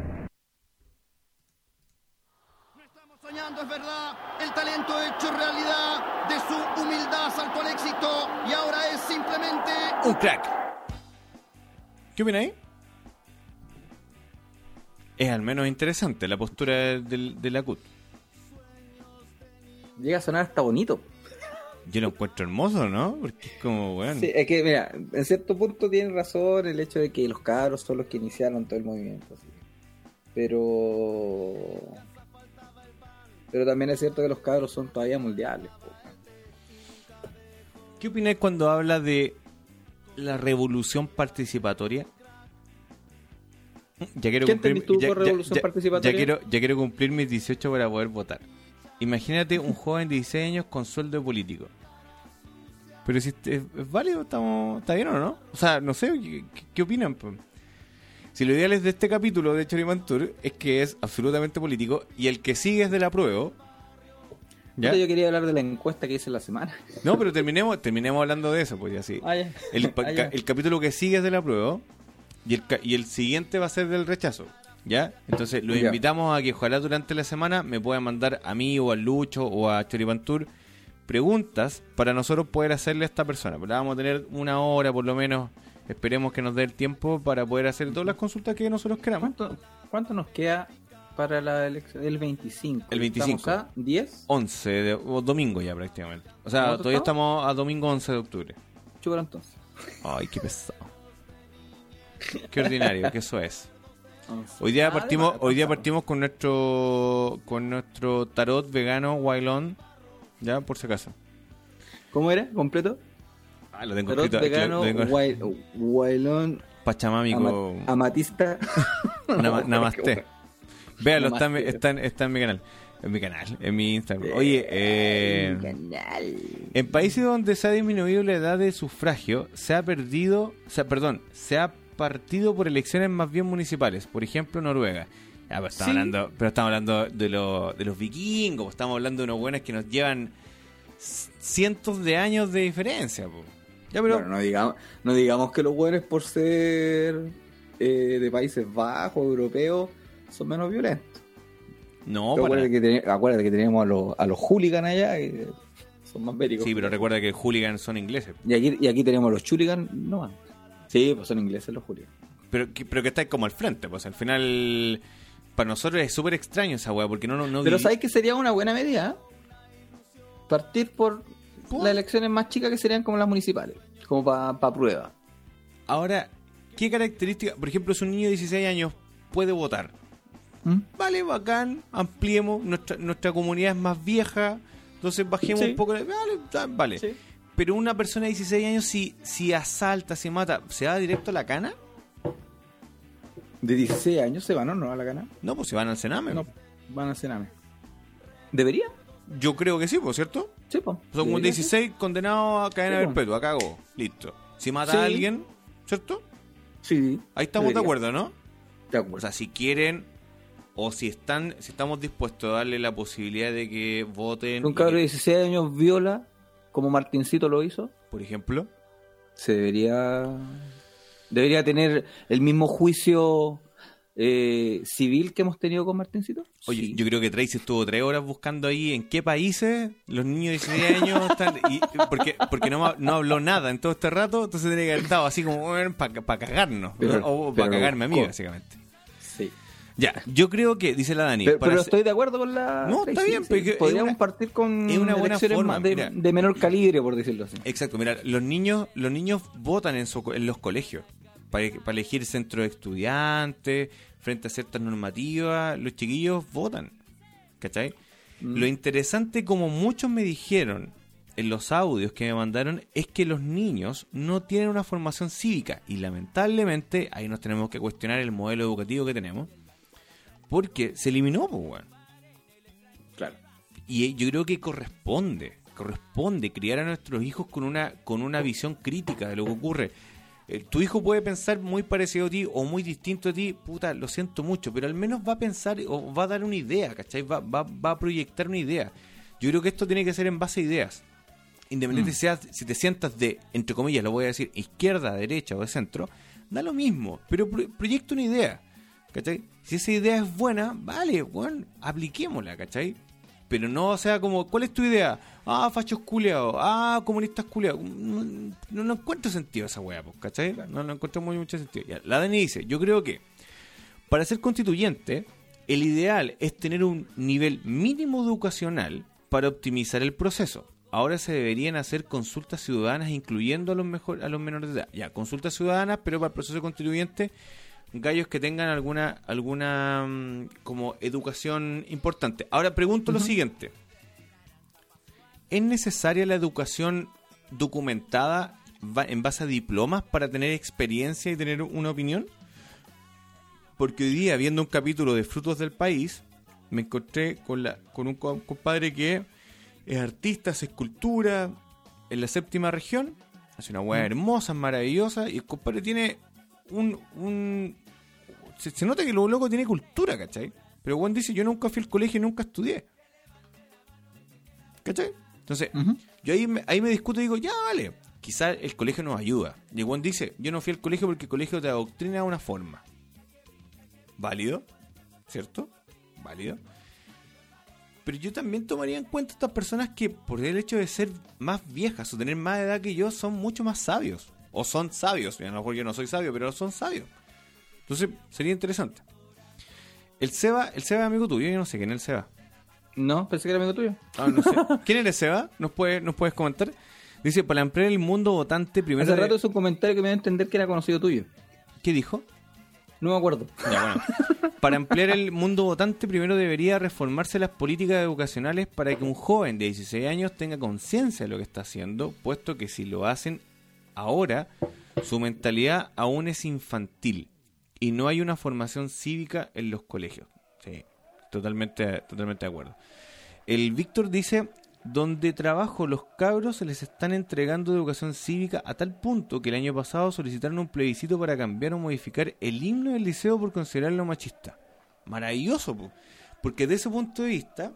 No estamos soñando, es verdad. El talento hecho realidad. De su humildad saltó al éxito y ahora es simplemente Un crack. ¿Qué opina ahí? Es al menos interesante la postura del- de la CUT. Llega a sonar hasta bonito. Yo lo encuentro hermoso, ¿no? Porque es como, bueno. Sí, es que, mira, en cierto punto tiene razón el hecho de que los cabros son los que iniciaron todo el movimiento. así. Pero. Pero también es cierto que los cabros son todavía mundiales. po. ¿Qué opináis cuando habla de la revolución participatoria? Ya quiero ¿Qué cumplir, entendís tú ya, por ya- revolución ya- participatoria? ya quiero, ya quiero cumplir mis 18 para poder votar. Imagínate un joven de 16 años con sueldo político. Pero si es, es válido, estamos, ¿está bien o no? O sea, no sé, ¿qué, qué- qué opinan? Si lo ideal es de este capítulo de Chorimantur es que es absolutamente político y el que sigue es de la prueba. ¿Ya? Yo quería hablar de la encuesta que hice la semana. No, pero terminemos, terminemos hablando de eso, pues ya sí. Ah. El, Ah, el capítulo que sigue es de la prueba y el, ca- y el siguiente va a ser del rechazo. ¿Ya? Entonces lo Ya. invitamos a que ojalá durante la semana me puedan mandar a mí o a Lucho o a Choripantur preguntas para nosotros poder hacerle a esta persona. La vamos a tener una hora por lo menos. Esperemos que nos dé el tiempo para poder hacer todas las consultas que nosotros queramos. ¿Cuánto, ¿Cuánto nos queda para la elección? El 25. El 25. Estamos a 10. 11 de o domingo ya prácticamente. O sea, ¿Cuánto todavía estamos? estamos a domingo 11 de octubre. Chúpalo entonces. Ay, qué pesado. Qué ordinario, que eso es. Hoy día Ah, partimos, hoy día partimos con nuestro con nuestro tarot vegano Wailon, ya por si acaso. ¿Cómo era? ¿Completo? Ah, lo tengo escrito vegano, lo tengo- Wailón, Pachamámico. ama- amatista. Nama- namaste. Véalo, está, en mi- Namaste. está, en- está en mi canal. En mi canal, en mi Instagram. Oye, eh, en países donde se ha disminuido la edad de sufragio, se ha perdido, o sea, perdón, se ha partido por elecciones más bien municipales. Por ejemplo, Noruega. Ya, pero, estamos Sí. hablando, pero estamos hablando de, lo- de los vikingos, estamos hablando de unos buenos que nos llevan cientos de años de diferencia. po. Ya, pero Bueno, no digamos, no digamos que los buenos por ser eh, de Países Bajos, europeos, son menos violentos. no, Pero para- acuérdate, que acuérdate que tenemos a los, a los hooligans allá, que son más bélicos. Sí, pero recuerda que hooligans son ingleses. Y aquí, y aquí tenemos a los chuligans, no. Sí, pues son ingleses los hooligans. Pero que, pero que estáis como al frente, pues al final para nosotros es súper extraño esa weá, porque no, no, no Pero ¿sabes que sería una buena medida? Partir por las elecciones más chicas que serían como las municipales, como para prueba. Ahora, ¿qué características? Por ejemplo, si un niño de 16 años puede votar. ¿Mm? Vale, bacán, ampliemos, nuestra, nuestra comunidad es más vieja, entonces bajemos Sí. un poco, vale, vale. Sí. Pero una persona de 16 años, si, si asalta, si mata, ¿se va directo a la cana? De 16 años se van o no a la gana. No, pues se van al Sename. No, van a Sename. ¿Debería? Yo creo que sí, ¿cierto? Sí, pues. Son como Debería 16 condenados a cadena Sí, perpetua, cagó, listo. Si mata Sí. a alguien, ¿cierto? Sí. Ahí estamos de acuerdo, ¿no? De O acuerdo. sea, si quieren o si están, si estamos dispuestos a darle la posibilidad de que voten, un y cabro de que, 16 años viola, como Martincito lo hizo, por ejemplo, se debería debería tener el mismo juicio eh, civil que hemos tenido con Martincito. oye, Sí. yo creo que Tracy estuvo tres horas buscando ahí en qué países los niños de 16 años están, y, porque, porque no, no habló nada en todo este rato, entonces tenía que haber estado así como para cagarnos, Pero- o para cagarme a mí, básicamente. Sí. Ya, yo creo que, dice la Dani, Pero, estoy de acuerdo con la. No, está bien, sí. Podríamos una- partir con es una buena forma, de, mira. de menor calibre, por decirlo así. Exacto, mira, los niños, los niños votan en, su en los colegios para, para elegir centro de estudiantes, frente a ciertas normativas, los chiquillos votan. ¿Cachai? Mm. Lo interesante, como muchos me dijeron en los audios que me mandaron, es que los niños no tienen una formación cívica. Y lamentablemente, ahí nos tenemos que cuestionar el modelo educativo que tenemos. Porque se eliminó, pues. Claro. Y yo creo que corresponde, corresponde criar a nuestros hijos con una, con una visión crítica de lo que ocurre. Eh, tu hijo puede pensar muy parecido a ti o muy distinto a ti, puta, lo siento mucho, pero al menos va a pensar o va a dar una idea, ¿cachai? Va, va, va a proyectar una idea. Yo creo que esto tiene que ser en base a ideas. Independiente si, seas- si te sientas de, entre comillas, lo voy a decir, izquierda, derecha o de centro, da lo mismo, pero pro- proyecta una idea. ¿Cachai? Si esa idea es buena, vale, bueno, apliquémosla, ¿cachai? Pero no, o sea, como, ¿cuál es tu idea? Ah, fachos culeados, ah, comunistas culeados. No, no, no encuentro sentido esa weá, pues, ¿cachai? No, no encuentro muy mucho sentido. Ya, la Dani dice, yo creo que para ser constituyente, el ideal es tener un nivel mínimo educacional para optimizar el proceso. Ahora se deberían hacer consultas ciudadanas incluyendo a los mejor, a los menores de edad. Ya, consultas ciudadanas, pero para el proceso constituyente gallos que tengan alguna alguna mm, como educación importante. Ahora pregunto lo siguiente. ¿Es necesaria la educación documentada en base a diplomas para tener experiencia y tener una opinión? Porque hoy día, viendo un capítulo de Frutos del País, me encontré con, la, con un co- compadre que es artista, hace escultura en la séptima región, hace una hueá hermosa, maravillosa, y el compadre tiene un... un se, se nota que lo loco tiene cultura, ¿cachai? Pero Juan dice, yo nunca fui al colegio y nunca estudié. ¿Cachai? Entonces, yo ahí me, ahí me discuto y digo, ya, vale, quizá el colegio nos ayuda. Y Juan dice, yo no fui al colegio porque el colegio te adoctrina de una forma. Válido, ¿cierto? Válido. Pero yo también tomaría en cuenta estas personas que, por el hecho de ser más viejas o tener más edad que yo, son mucho más sabios. O son sabios. A lo mejor yo no soy sabio, pero son sabios. Entonces, sería interesante. El Seba, el Seba es amigo tuyo, yo no sé quién es el Seba. No, pensé que era amigo tuyo. Ah, no sé. ¿Quién eres Seba? ¿Nos, puede, ¿Nos puedes comentar? Dice, para ampliar el mundo votante, primero... Hace rato hizo un comentario que me dio a entender que era conocido tuyo. ¿Qué dijo? No me acuerdo. Ya, bueno. Para ampliar el mundo votante, primero debería reformarse las políticas educacionales para que un joven de 16 años tenga conciencia de lo que está haciendo, puesto que si lo hacen ahora, su mentalidad aún es infantil y no hay una formación cívica en los colegios. Sí, totalmente, totalmente de acuerdo. El Víctor dice, donde trabajo los cabros se les están entregando educación cívica a tal punto que el año pasado solicitaron un plebiscito para cambiar o modificar el himno del liceo por considerarlo machista. Maravilloso, po. porque desde ese punto de vista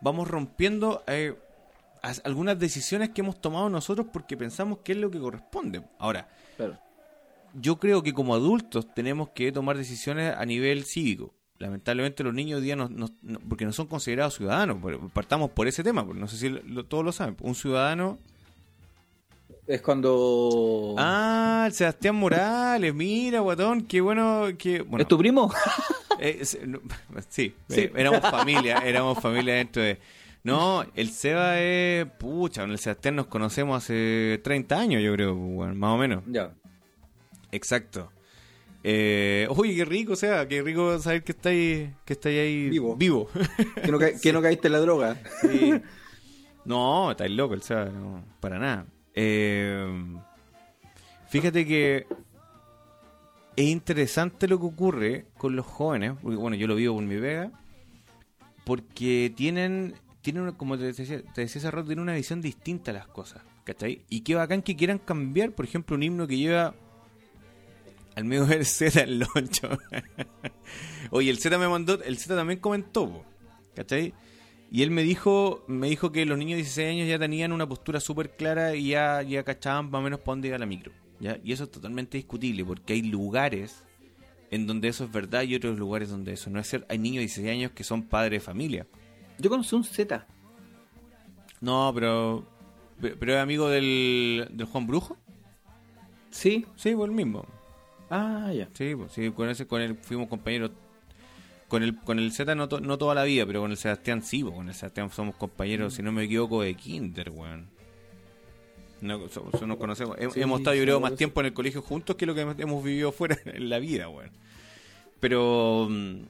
vamos rompiendo... eh, as- algunas decisiones que hemos tomado nosotros porque pensamos que es lo que corresponde. Ahora. Yo creo que como adultos tenemos que tomar decisiones a nivel cívico. Lamentablemente los niños hoy día no, no- no- porque no son considerados ciudadanos, partamos por ese tema, porque no sé si lo- todos lo saben. Un ciudadano... Es cuando. Ah, el Sebastián Morales, mira, guatón, qué bueno que... Bueno, ¿Es tu primo? eh, sí, eh, éramos familia, éramos familia dentro de... No, el Seba es... Pucha, con el Sebastián nos conocemos hace 30 años, yo creo, bueno, más o menos. ya. Exacto. Eh, uy, qué rico, o sea, qué rico saber que estáis, que estáis ahí Vivo. vivo. Que no, caíste en la droga. Sí. No, estáis loco, el Seba, no, para nada. Eh, fíjate que es interesante lo que ocurre con los jóvenes, porque bueno, yo lo vivo con mi vega, porque tienen, tienen una- como te decía, te decía hace rato, tienen una visión distinta a las cosas, ¿cachai? Y qué bacán que quieran cambiar, por ejemplo, un himno que lleva al medio del Z el loncho. Oye, el Z me mandó, el Z también comentó, po, ¿cachai? Y él me dijo, me dijo que los niños de 16 años ya tenían una postura súper clara y ya, ya cachaban más o menos para dónde iba la micro. ¿ya? Y eso es totalmente discutible, porque hay lugares en donde eso es verdad y otros lugares donde eso no es cierto. Hay niños de 16 años que son padres de familia. Yo conocí un Z. No, pero... Pero es amigo del, del Juan Brujo. Sí. Sí, pues el mismo. Ah, ya. Sí, pues, sí, con ese con él fuimos compañeros. Con el con el Z no, to- no toda la vida, pero con el Sebastián sí, pues, con el Sebastián somos compañeros, si no me equivoco, de kinder, weón. No, so- so- nos conocemos. Sí, hemos estado, yo creo, sí, más tiempo en el colegio juntos que lo que hemos- vivido fuera en la vida, weón. Pero, mm,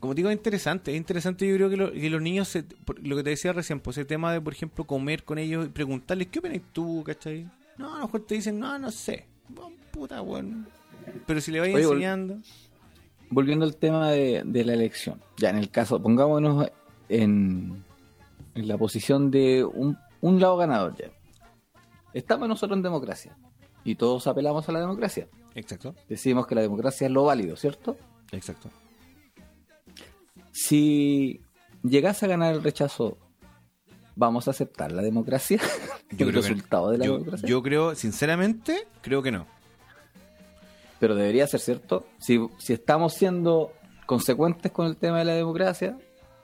como te digo, es interesante. Es interesante, yo creo que, lo- que los niños, se- lo que te decía recién, pues ese tema de, por ejemplo, comer con ellos y preguntarles, ¿qué opinas tú, cachai? No, a lo mejor te dicen, no, no sé. Bueno, puta, weón. Pero si le vais Oye, enseñando. Volviendo al tema de, de la elección. Ya, en el caso, pongámonos en, en la posición de un, un lado ganador ya. Estamos nosotros en democracia. Y todos apelamos a la democracia. Exacto, Decimos que la democracia es lo válido, ¿cierto? exacto. Si llegase a ganar el rechazo, ¿vamos a aceptar la democracia? el creo que- resultado de la yo, democracia. yo creo, sinceramente, creo que no. Pero debería ser cierto. Si, si estamos siendo consecuentes con el tema de la democracia,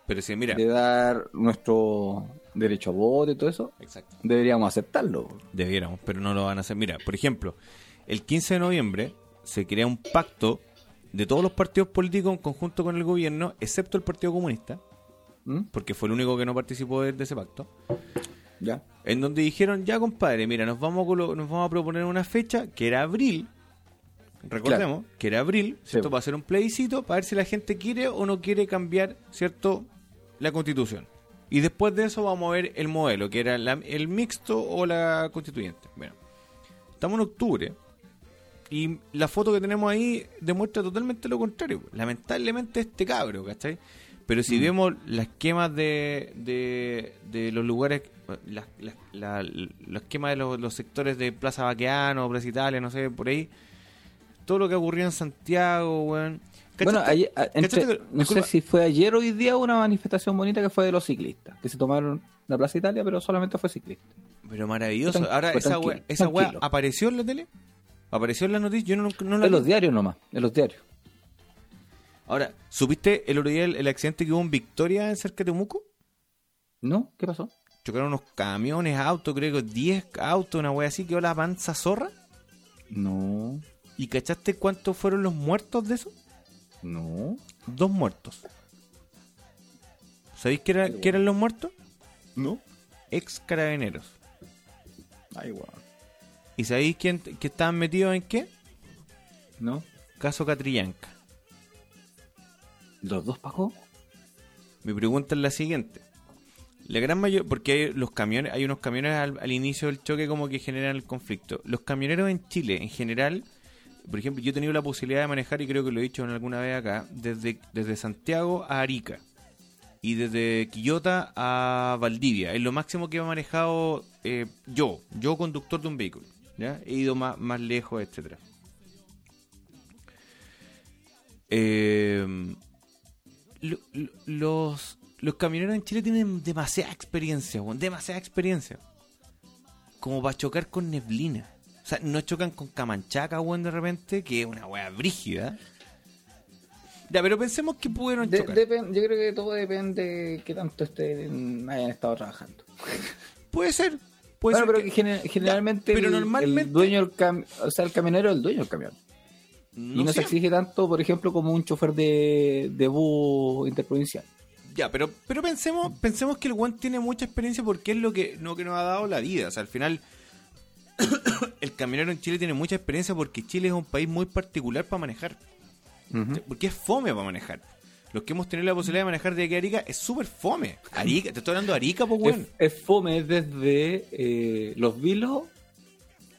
Pero si, mira. de dar nuestro derecho a voto y todo eso, Exacto. deberíamos aceptarlo. Debiéramos, pero no lo van a hacer. Mira, por ejemplo, el 15 de noviembre se crea un pacto de todos los partidos políticos en conjunto con el gobierno, excepto el Partido Comunista, ¿Mm? porque fue el único que no participó de, de ese pacto, Ya. en donde dijeron, ya compadre, mira, nos vamos a, nos vamos a proponer una fecha que era abril, recordemos, que era abril, ¿cierto? Sí. Para hacer un plebiscito, para ver si la gente quiere o no quiere cambiar, ¿cierto? La constitución. Y después de eso vamos a ver el modelo, que era la- el mixto o la constituyente. Bueno, estamos en octubre. Y la foto que tenemos ahí demuestra totalmente lo contrario. Lamentablemente este cabro, ¿cachai? Pero si vemos las quemas de, de, de los lugares, las, las, la- los quemas de los, los sectores de Plaza Baqueano, Plaza Italia, no sé, por ahí, todo lo que ocurrió en Santiago, weón. Bueno, ¿Cachaste- ayer- a- entre- que- no sé si fue ayer o hoy día una manifestación bonita que fue de los ciclistas, que se tomaron la Plaza Italia, pero solamente fue ciclista. Pero maravilloso. Ahora, esa weá esa weá apareció en la tele. ¿Apareció en la noticia? Yo no, no la En los diarios nomás, en los diarios. Ahora, ¿supiste el otro día el, el accidente que hubo en Victoria, en cerca de Temuco? ¿No? ¿Qué pasó? Chocaron unos camiones, autos, creo que 10 autos, una wea así, quedó la panza zorra. No, ¿Y cachaste cuántos fueron los muertos de eso? no. Dos muertos. ¿Sabéis qué, era- qué eran los muertos? No. Ex carabineros. Ay, guau. ¿Y sabéis quién, que estaban metidos en qué? ¿No? Caso Catrillanca. ¿Los dos Paco? Mi pregunta es la siguiente. La gran mayor, porque hay los camiones, hay unos camiones al, al inicio del choque como que generan el conflicto. Los camioneros en Chile, en general, por ejemplo, yo he tenido la posibilidad de manejar, y creo que lo he dicho en alguna vez acá, desde, desde Santiago a Arica y desde Quillota a Valdivia. Es lo máximo que he manejado eh, yo, yo conductor de un vehículo. ¿ya? He ido más, más lejos, etcétera. Eh, lo- lo- los, los camioneros en Chile tienen demasiada experiencia, demasiada experiencia. Como para chocar con neblina. O sea, no chocan con camanchaca, weón, de repente, que es una weá brígida. Ya, pero pensemos que pudieron De- chocar. depen- yo creo que todo depende de qué tanto estén, hayan estado trabajando. Puede ser. Puede bueno, ser pero que- que gener- generalmente pero el, normalmente- el dueño del cam- o sea, el camionero es el dueño del camión. y no se exige tanto, por ejemplo, como un chofer de, de bus interprovincial. Ya, pero, pero pensemos, pensemos que el One tiene mucha experiencia porque es lo que, lo que nos ha dado la vida. O sea, al final, el camionero en Chile tiene mucha experiencia porque Chile es un país muy particular para manejar. Porque es fome para manejar. Los que hemos tenido la posibilidad de manejar de aquí a Arica es súper fome. Arica, te estoy hablando de Arica, pues, weón. Es, es fome desde eh, Los Vilos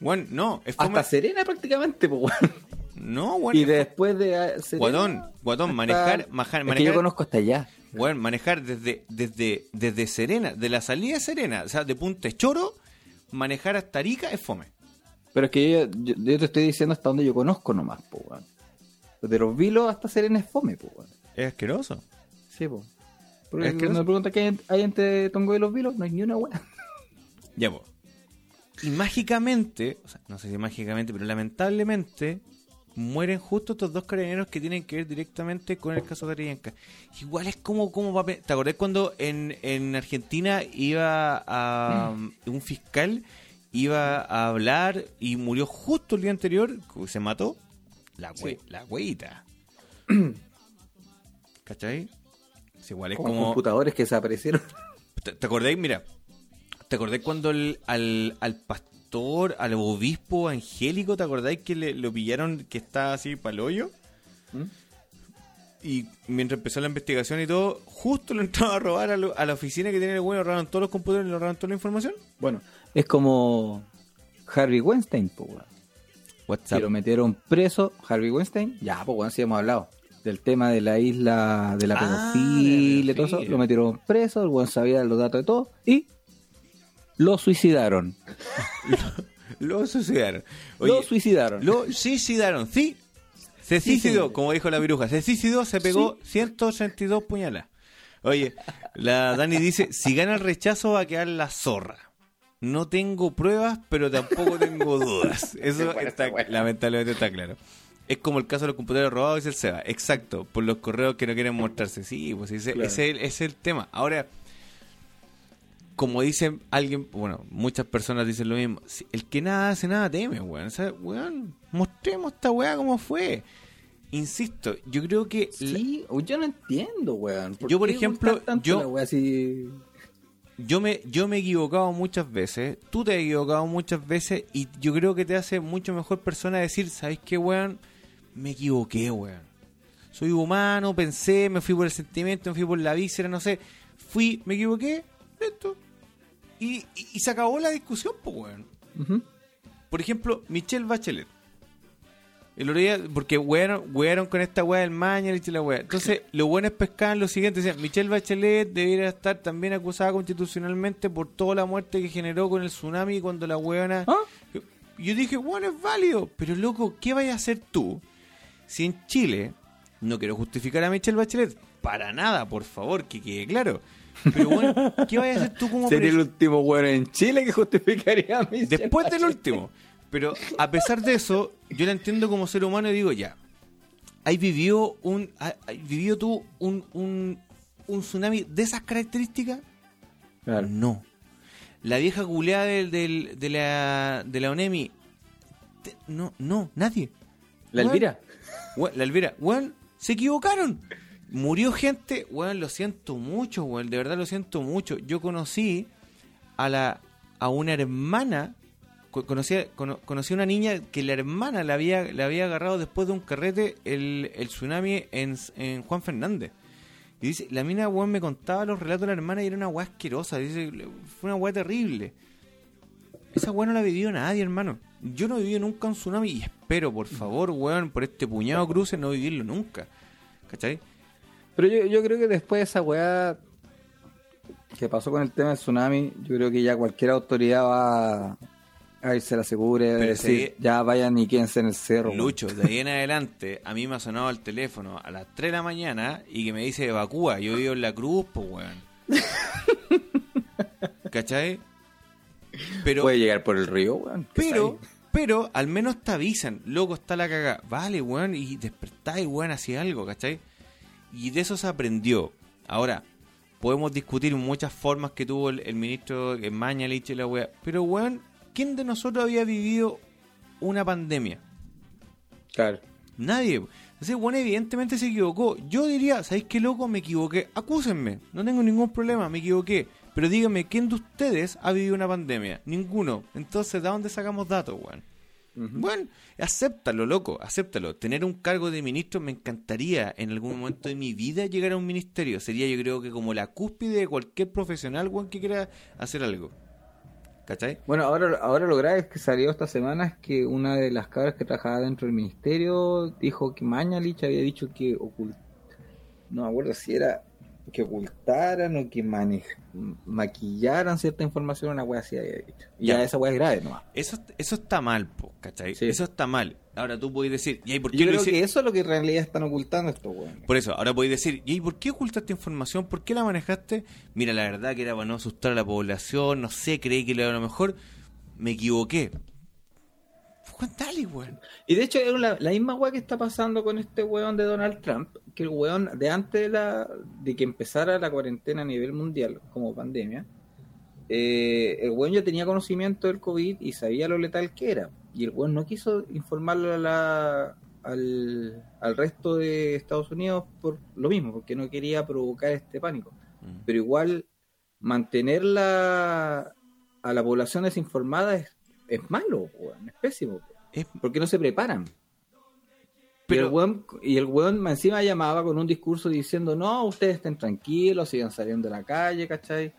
Weón, no, es fome. hasta Serena prácticamente, pues, weón. No, weón. Y es después de ah, Serena, Guatón, guatón, hasta- manejar, manejar, Es que yo conozco hasta allá. weón, manejar desde, desde, desde Serena, de la salida de Serena, o sea, de Punta Choro, manejar hasta Arica es fome. Pero es que yo, yo- yo te estoy diciendo hasta donde yo conozco nomás, pues, weón. De Los Vilos hasta Serena es fome, pues, weón. Es asqueroso. Sí, pues. Porque Es que cuando no- me preguntan qué hay, entre Tongo y Los Vilos, no hay ni una weá. Ya, pues. Y mágicamente, o sea, no sé si mágicamente, pero lamentablemente, mueren justo estos dos carabineros que tienen que ver directamente con el caso Catrillanca. Igual es como, como. ¿Te acordás cuando en, en Argentina iba a. un fiscal iba a hablar y murió justo el día anterior? Se mató. La, hue, la hueita. ¿Cachai? Es igual es Como, como. computadores que desaparecieron. ¿Te, te acordáis? Mira, ¿te acordáis cuando el- al, al pastor, al obispo angélico, ¿te acordáis que le, lo pillaron que estaba así para el hoyo? ¿Mm? Y mientras empezó la investigación y todo, justo lo entraba a robar a, lo- a la oficina que tiene el güey, robaron todos los computadores, le robaron toda la información. Bueno, es como Harvey Weinstein, pues, WhatsApp. lo metieron preso, Harvey Weinstein. Ya, pues, weón, sí hemos hablado. Del tema de la isla de la Ah, pedofilia y todo eso. Lo metieron preso, el weón sabía los datos de todo. Y lo suicidaron. Lo suicidaron. Oye, lo suicidaron. Lo suicidaron, sí. Se Sí, suicidó, como dijo la viruja. Se suicidó, se pegó 182 puñalas. Oye, la Dani dice, si gana el rechazo va a quedar la zorra. No tengo pruebas, pero tampoco tengo dudas. Eso está, lamentablemente está claro. Es como el caso de los computadores robados, dice el Seba. Exacto, por los correos que no quieren mostrarse. Sí, pues ese, Claro. ese es el- ese es el tema. Ahora, como dice alguien, bueno, muchas personas dicen lo mismo. El que nada hace, nada teme, weón. O sea, weón, mostremos esta weá como fue. Insisto, yo creo que... la- Sí, yo no entiendo, weón. Yo, por ejemplo, yo- la weá así? yo me, yo me he equivocado muchas veces, tú te has equivocado muchas veces y yo creo que te hace mucho mejor persona decir, ¿sabes qué, weón? Me equivoqué, weón. Soy humano, pensé, me fui por el sentimiento, me fui por la víscera, no sé. Fui, me equivoqué, esto. Y, y, y se acabó la discusión, pues, weón. Por ejemplo, Michelle Bachelet. El otro día, porque wearon, wearon con esta weá del Mañalich y la weá. Entonces, lo bueno es pescar lo siguiente. Decían, Michelle Bachelet debería estar también acusada constitucionalmente por toda la muerte que generó con el tsunami cuando la weona... ¿Ah? Yo dije, bueno, es válido. Pero, loco, ¿qué vayas a hacer tú si en Chile... No quiero justificar a Michelle Bachelet. Para nada, por favor, que quede claro. Pero, bueno, ¿qué vayas a hacer tú como Sería el último weón en Chile que justificaría a mí. Después del último. Pero a pesar de eso, yo la entiendo como ser humano y digo, ya. ¿Has vivido un. has vivido tú un, un, un tsunami de esas características? Claro. No. La vieja culeada del, del- de la de la ONEMI. te- no, no, nadie. La Elvira. la Elvira, weón, se equivocaron. Murió gente, weón, lo siento mucho, weón, de verdad lo siento mucho. Yo conocí a la a una hermana, co- conocí, cono- a una niña que la hermana la había, la había agarrado después de un carrete el, tsunami en, en Juan Fernández. Y dice, la mina, weón, me contaba los relatos de la hermana y era una weá asquerosa. Dice, fue una weá terrible. Esa weá no la ha vivido nadie, hermano. Yo no he vivido nunca un tsunami y espero, por favor, weón, por este puñado de cruces, no vivirlo nunca. ¿Cachai? Pero yo, yo creo que después de esa weá que pasó con el tema del tsunami, yo creo que ya cualquier autoridad va a irse a la segura, decir, ya vayan y quédense en el cerro. weón. Lucho, de ahí en adelante, a mí me ha sonado el teléfono a las 3 de la mañana y que me dice evacúa. Yo vivo en la cruz, pues, weón. ¿Cachai? Pero, Puede llegar por el río, weón. ¿qué pero, pero, al menos te avisan, loco, está la cagada. Vale, weón, y despertáis, weón, hacia algo, ¿cachai? Y de eso se aprendió. Ahora, podemos discutir muchas formas que tuvo el, el ministro Mañalich y la weá. Pero, weón, ¿quién de nosotros había vivido una pandemia? Claro. Nadie. Entonces, bueno, evidentemente se equivocó. Yo diría, ¿sabéis qué loco? Me equivoqué. Acúsenme. No tengo ningún problema, me equivoqué. Pero díganme, ¿quién de ustedes ha vivido una pandemia? Ninguno. Entonces, ¿de dónde sacamos datos, weón? Bueno, acéptalo, loco, acéptalo. Tener un cargo de ministro me encantaría en algún momento de mi vida llegar a un ministerio. Sería yo creo que como la cúspide de cualquier profesional, weón, que quiera hacer algo. ¿Cachai? Bueno, ahora, ahora lo grave es que salió esta semana es que una de las cabras que trabajaba dentro del ministerio dijo que Mañalich había dicho que ocult... no me acuerdo si era que ocultaran o que manej... maquillaran cierta información, una wea así había dicho. Y ya, Ya. esa wea es grave nomás. Eso, eso está mal, po, ¿cachai? Sí. Eso está mal. Ahora tú puedes decir, ¿y por qué Yo lo creo que eso es lo que en realidad están ocultando estos weones. Por eso, ahora podéis decir, ¿y por qué ocultaste información? ¿Por qué la manejaste? Mira, la verdad que era para no asustar a la población, no sé, creí que era lo mejor. Me equivoqué. Juan, dale, weón. Y de hecho es la, la misma weá que está pasando con este weón de Donald Trump, que el weón de antes de, la, de que empezara la cuarentena a nivel mundial como pandemia, eh, el weón ya tenía conocimiento del COVID y sabía lo letal que era. Y el weón no quiso informarlo a la- al, al resto de Estados Unidos por lo mismo, porque no quería provocar este pánico. Pero igual mantenerla a la población desinformada es, es malo, weón, es pésimo. Es- Porque no se preparan. Pero- y, el weón, y el weón más encima llamaba con un discurso diciendo, no, ustedes estén tranquilos, sigan saliendo a la calle, ¿cachai?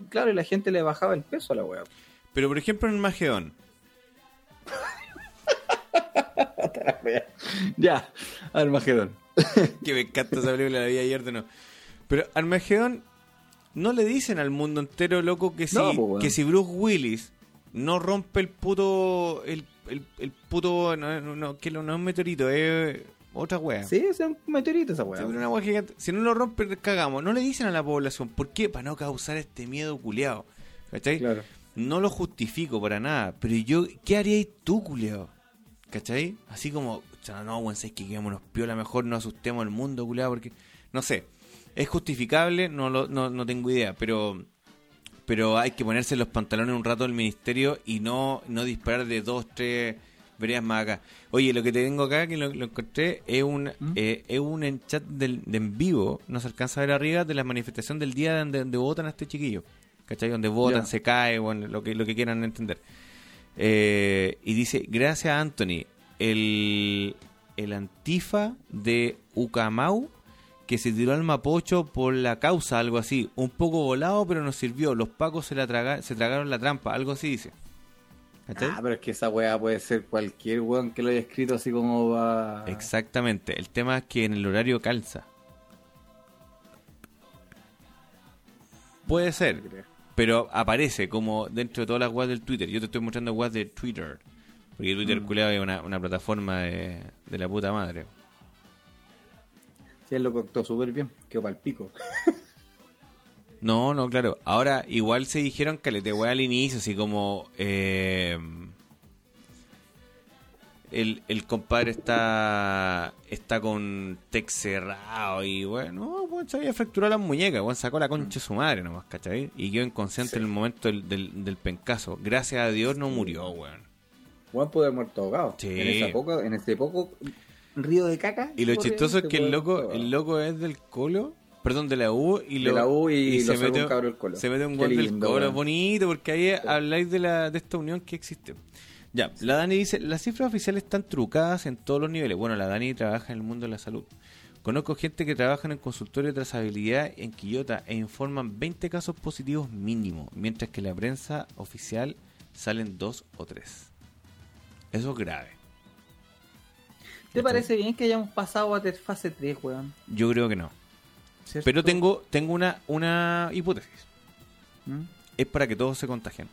Y claro, y la gente le bajaba el peso a la weá. Pero por ejemplo en el Magedón, ya, Armagedón. que me encanta esa película, la vi ayer de nuevo. Pero Armagedón no le dicen al mundo entero, loco, que si, No, que si Bruce Willis no rompe el puto. El, el, el puto. No, no, no, que no es un meteorito, es otra wea. Sí, es un meteorito esa weá. Sí, pero una wea gigante. Si no lo rompe, cagamos. No le dicen a la población. ¿Por qué? Para no causar este miedo culiado. ¿Cachai? Claro. No lo justifico para nada. Pero yo, ¿qué harías tú, culiado? ¿Cachai? Así como, "Cha, no, weón, es que quedémonos piola, mejor no asustemos al mundo, culiado, porque. No sé. ¿Es justificable? No, lo, no, no tengo idea, pero. Pero hay que ponerse los pantalones un rato del ministerio y no, no disparar de dos, tres veredas más acá. Oye, lo que te tengo acá, que lo, lo encontré, es un, eh, es un en chat del, de en vivo, no se alcanza a ver arriba, de la manifestación del día donde, donde votan a este chiquillo. ¿Cachai? Donde votan, se cae, bueno, lo que, lo que quieran entender. Eh, y dice, gracias a Anthony, el, el antifa de Ucamau que se tiró al Mapocho por la causa, algo así. Un poco volado, pero nos sirvió. Los pacos se, la traga- se tragaron la trampa, algo así dice. ¿Cachai? Ah, pero es que esa weá puede ser cualquier weón que lo haya escrito así como va. Exactamente. El tema es que en el horario calza. Puede ser, pero aparece como dentro de todas las webs del Twitter. Yo te estoy mostrando webs de Twitter. Porque Twitter, culiao, es una, una plataforma de, de la puta madre. Sí, él lo contó súper bien. Quedó pa'l pico. No, no, claro. Ahora, igual se dijeron que le te al inicio, así como. eh, el, el compadre está está con tech cerrado y bueno, bueno, se había fracturado las muñecas, bueno, sacó la concha de su madre nomás, ¿cachai? Y quedó inconsciente en el momento del, del, del pencazo. Gracias a Dios no murió, weón. Juan puede haber muerto ahogado. Sí. En, esa poco, en ese poco río de caca. Y lo chistoso es que el loco, el loco es del colo, perdón, de la U y De lo, la U y lo se saca un mete, cabro del Colo. Se mete un gol del colo, bonito, porque ahí habláis de la de esta unión que existe. Ya, la Dani dice, las cifras oficiales están trucadas en todos los niveles. Bueno, la Dani trabaja en el mundo de la salud. Conozco gente que trabaja en el consultorio de trazabilidad en Quillota e informan 20 casos positivos mínimo, mientras que en la prensa oficial salen dos o tres. Eso es grave. ¿Te parece bien que hayamos pasado a fase 3, weón? Yo creo que no. ¿Cierto? Pero tengo, tengo una, una hipótesis. ¿Mm? Es para que todos se contagien.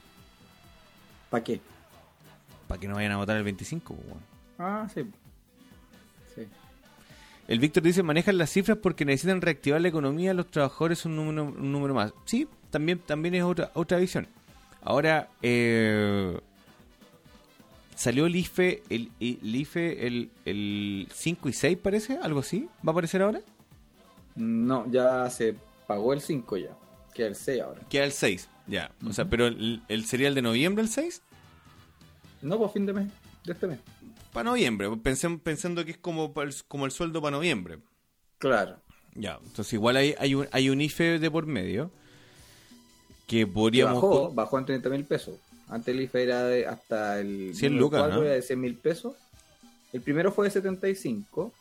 ¿Para qué? para que no vayan a votar el 25. pues, weón. Ah, sí. Sí. El Víctor dice, manejan las cifras porque necesitan reactivar la economía, los trabajadores un número, un número más. Sí, también, también es otra, otra visión. Ahora, eh, salió el IFE, el, el IFE el, el 5 y 6 parece, algo así, ¿va a aparecer ahora? No, ya se pagó el 5 ya. Queda el 6 ahora. Queda el 6, ya. O sea, pero el, el sería el de noviembre el 6? No, por fin de mes. De este mes. Para noviembre, pensem- pensando que es como, como el sueldo para noviembre. Claro. Ya, entonces igual hay, hay, un, hay un IFE de por medio que podríamos... bajó, bajó en 30 mil pesos. Antes el IFE era de hasta el 100 número lucas, cuatro ¿no? era de 100 mil pesos. El primero fue de 75.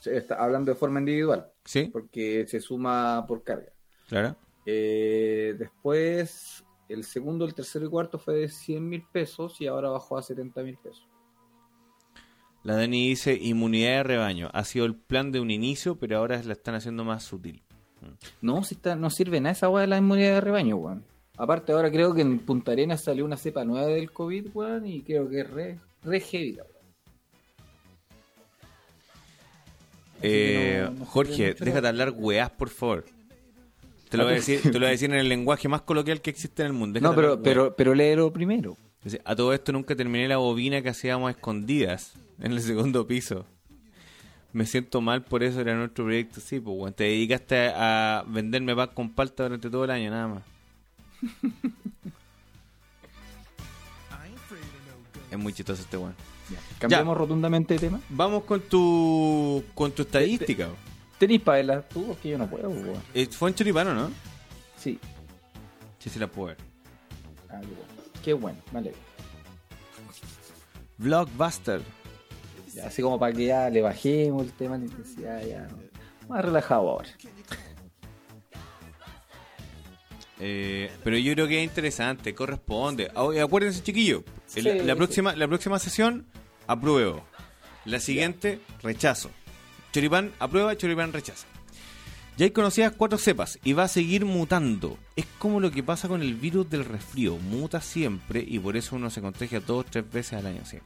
Se está hablando de forma individual, Sí, porque se suma por carga. claro. Eh, después, el segundo, el tercero y cuarto fue de 100 mil pesos y ahora bajó a 70 mil pesos. La Dani dice, inmunidad de rebaño. Ha sido el plan de un inicio, pero ahora la están haciendo más sutil. No, si está, no sirve nada esa weá de la inmunidad de rebaño, weón. Aparte, ahora creo que en Punta Arenas salió una cepa nueva del COVID, weón, y creo que es re, re heavy, que Eh, no- no sirve Jorge, déjate la- hablar weás, por favor. Te lo, voy a decir, te lo voy a decir en el lenguaje más coloquial que existe en el mundo. No, pero, pero, pero léelo primero. Dice, A todo esto nunca terminé la bobina que hacíamos a escondidas en el segundo piso. Me siento mal por eso era nuestro proyecto. Sí, pues, weón, te dedicaste a venderme pan con palta durante todo el año, nada más. Es muy chistoso este weón. Cambiamos rotundamente de tema. Vamos con tu con tu estadística. ¿Tenéis para verla tú? Porque yo no puedo, weón. Eh, Fue en choripano, ¿no? Sí. Sí, sí la puedo ver. Ah, qué bueno. Qué bueno, vale. Vlogbuster. Ya, así como para que ya le bajemos el tema de intensidad, ya. Más relajado ahora. Eh, pero yo creo que es interesante, corresponde. Ah, Acuérdense, chiquillo, Sí, la, próxima, la próxima sesión, apruebo. La siguiente, rechazo. Choripán, aprueba, Choripán, rechaza. Ya hay conocidas cuatro cepas y va a seguir mutando. Es como lo que pasa con el virus del resfrío. Muta siempre y por eso uno se contagia dos tres veces al año. Sí.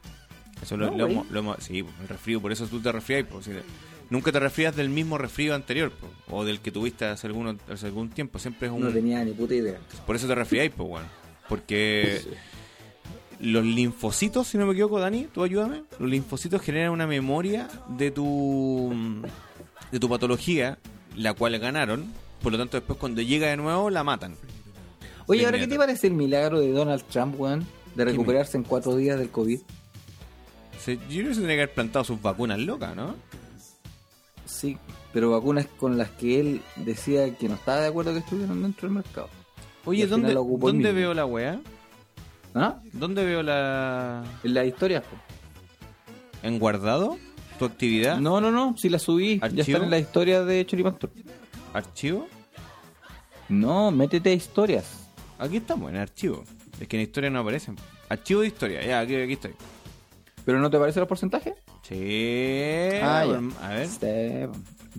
Eso lo, No, lo hemos, lo hemos- Sí, el resfrío, por eso tú te resfrías. pues, sí. Nunca te resfrías del mismo resfrío anterior po, o del que tuviste hace, alguno- hace algún tiempo. Siempre es un. No tenía ni puta idea. Por eso te resfriáis, pues, weón. Porque los linfocitos, si no me equivoco, Dani, tú ayúdame. Los linfocitos generan una memoria de tu de tu patología, la cual ganaron. Por lo tanto, después cuando llega de nuevo, la matan. Oye, ¿ahora qué te parece el milagro de Donald Trump, weón? De recuperarse en cuatro días del COVID. Se- yo creo que se tendría que haber plantado sus vacunas locas, ¿no? Sí, pero vacunas con las que él decía que no estaba de acuerdo que estuvieran dentro del mercado. Oye, ¿dónde, lo ocupó él ¿dónde mismo. veo la weá? ¿Ah? ¿Dónde veo la... En las historias, en guardado? ¿Tu actividad? No, no, no, si la subí, ya están en las historias de Choripan Tour. ¿Archivo? No, métete a historias. Aquí estamos, en archivo. Es que en historia no aparecen. Archivo de historia, ya, aquí, aquí estoy. ¿Pero no te aparecen los porcentajes? Sí. Ah, bueno, A ver.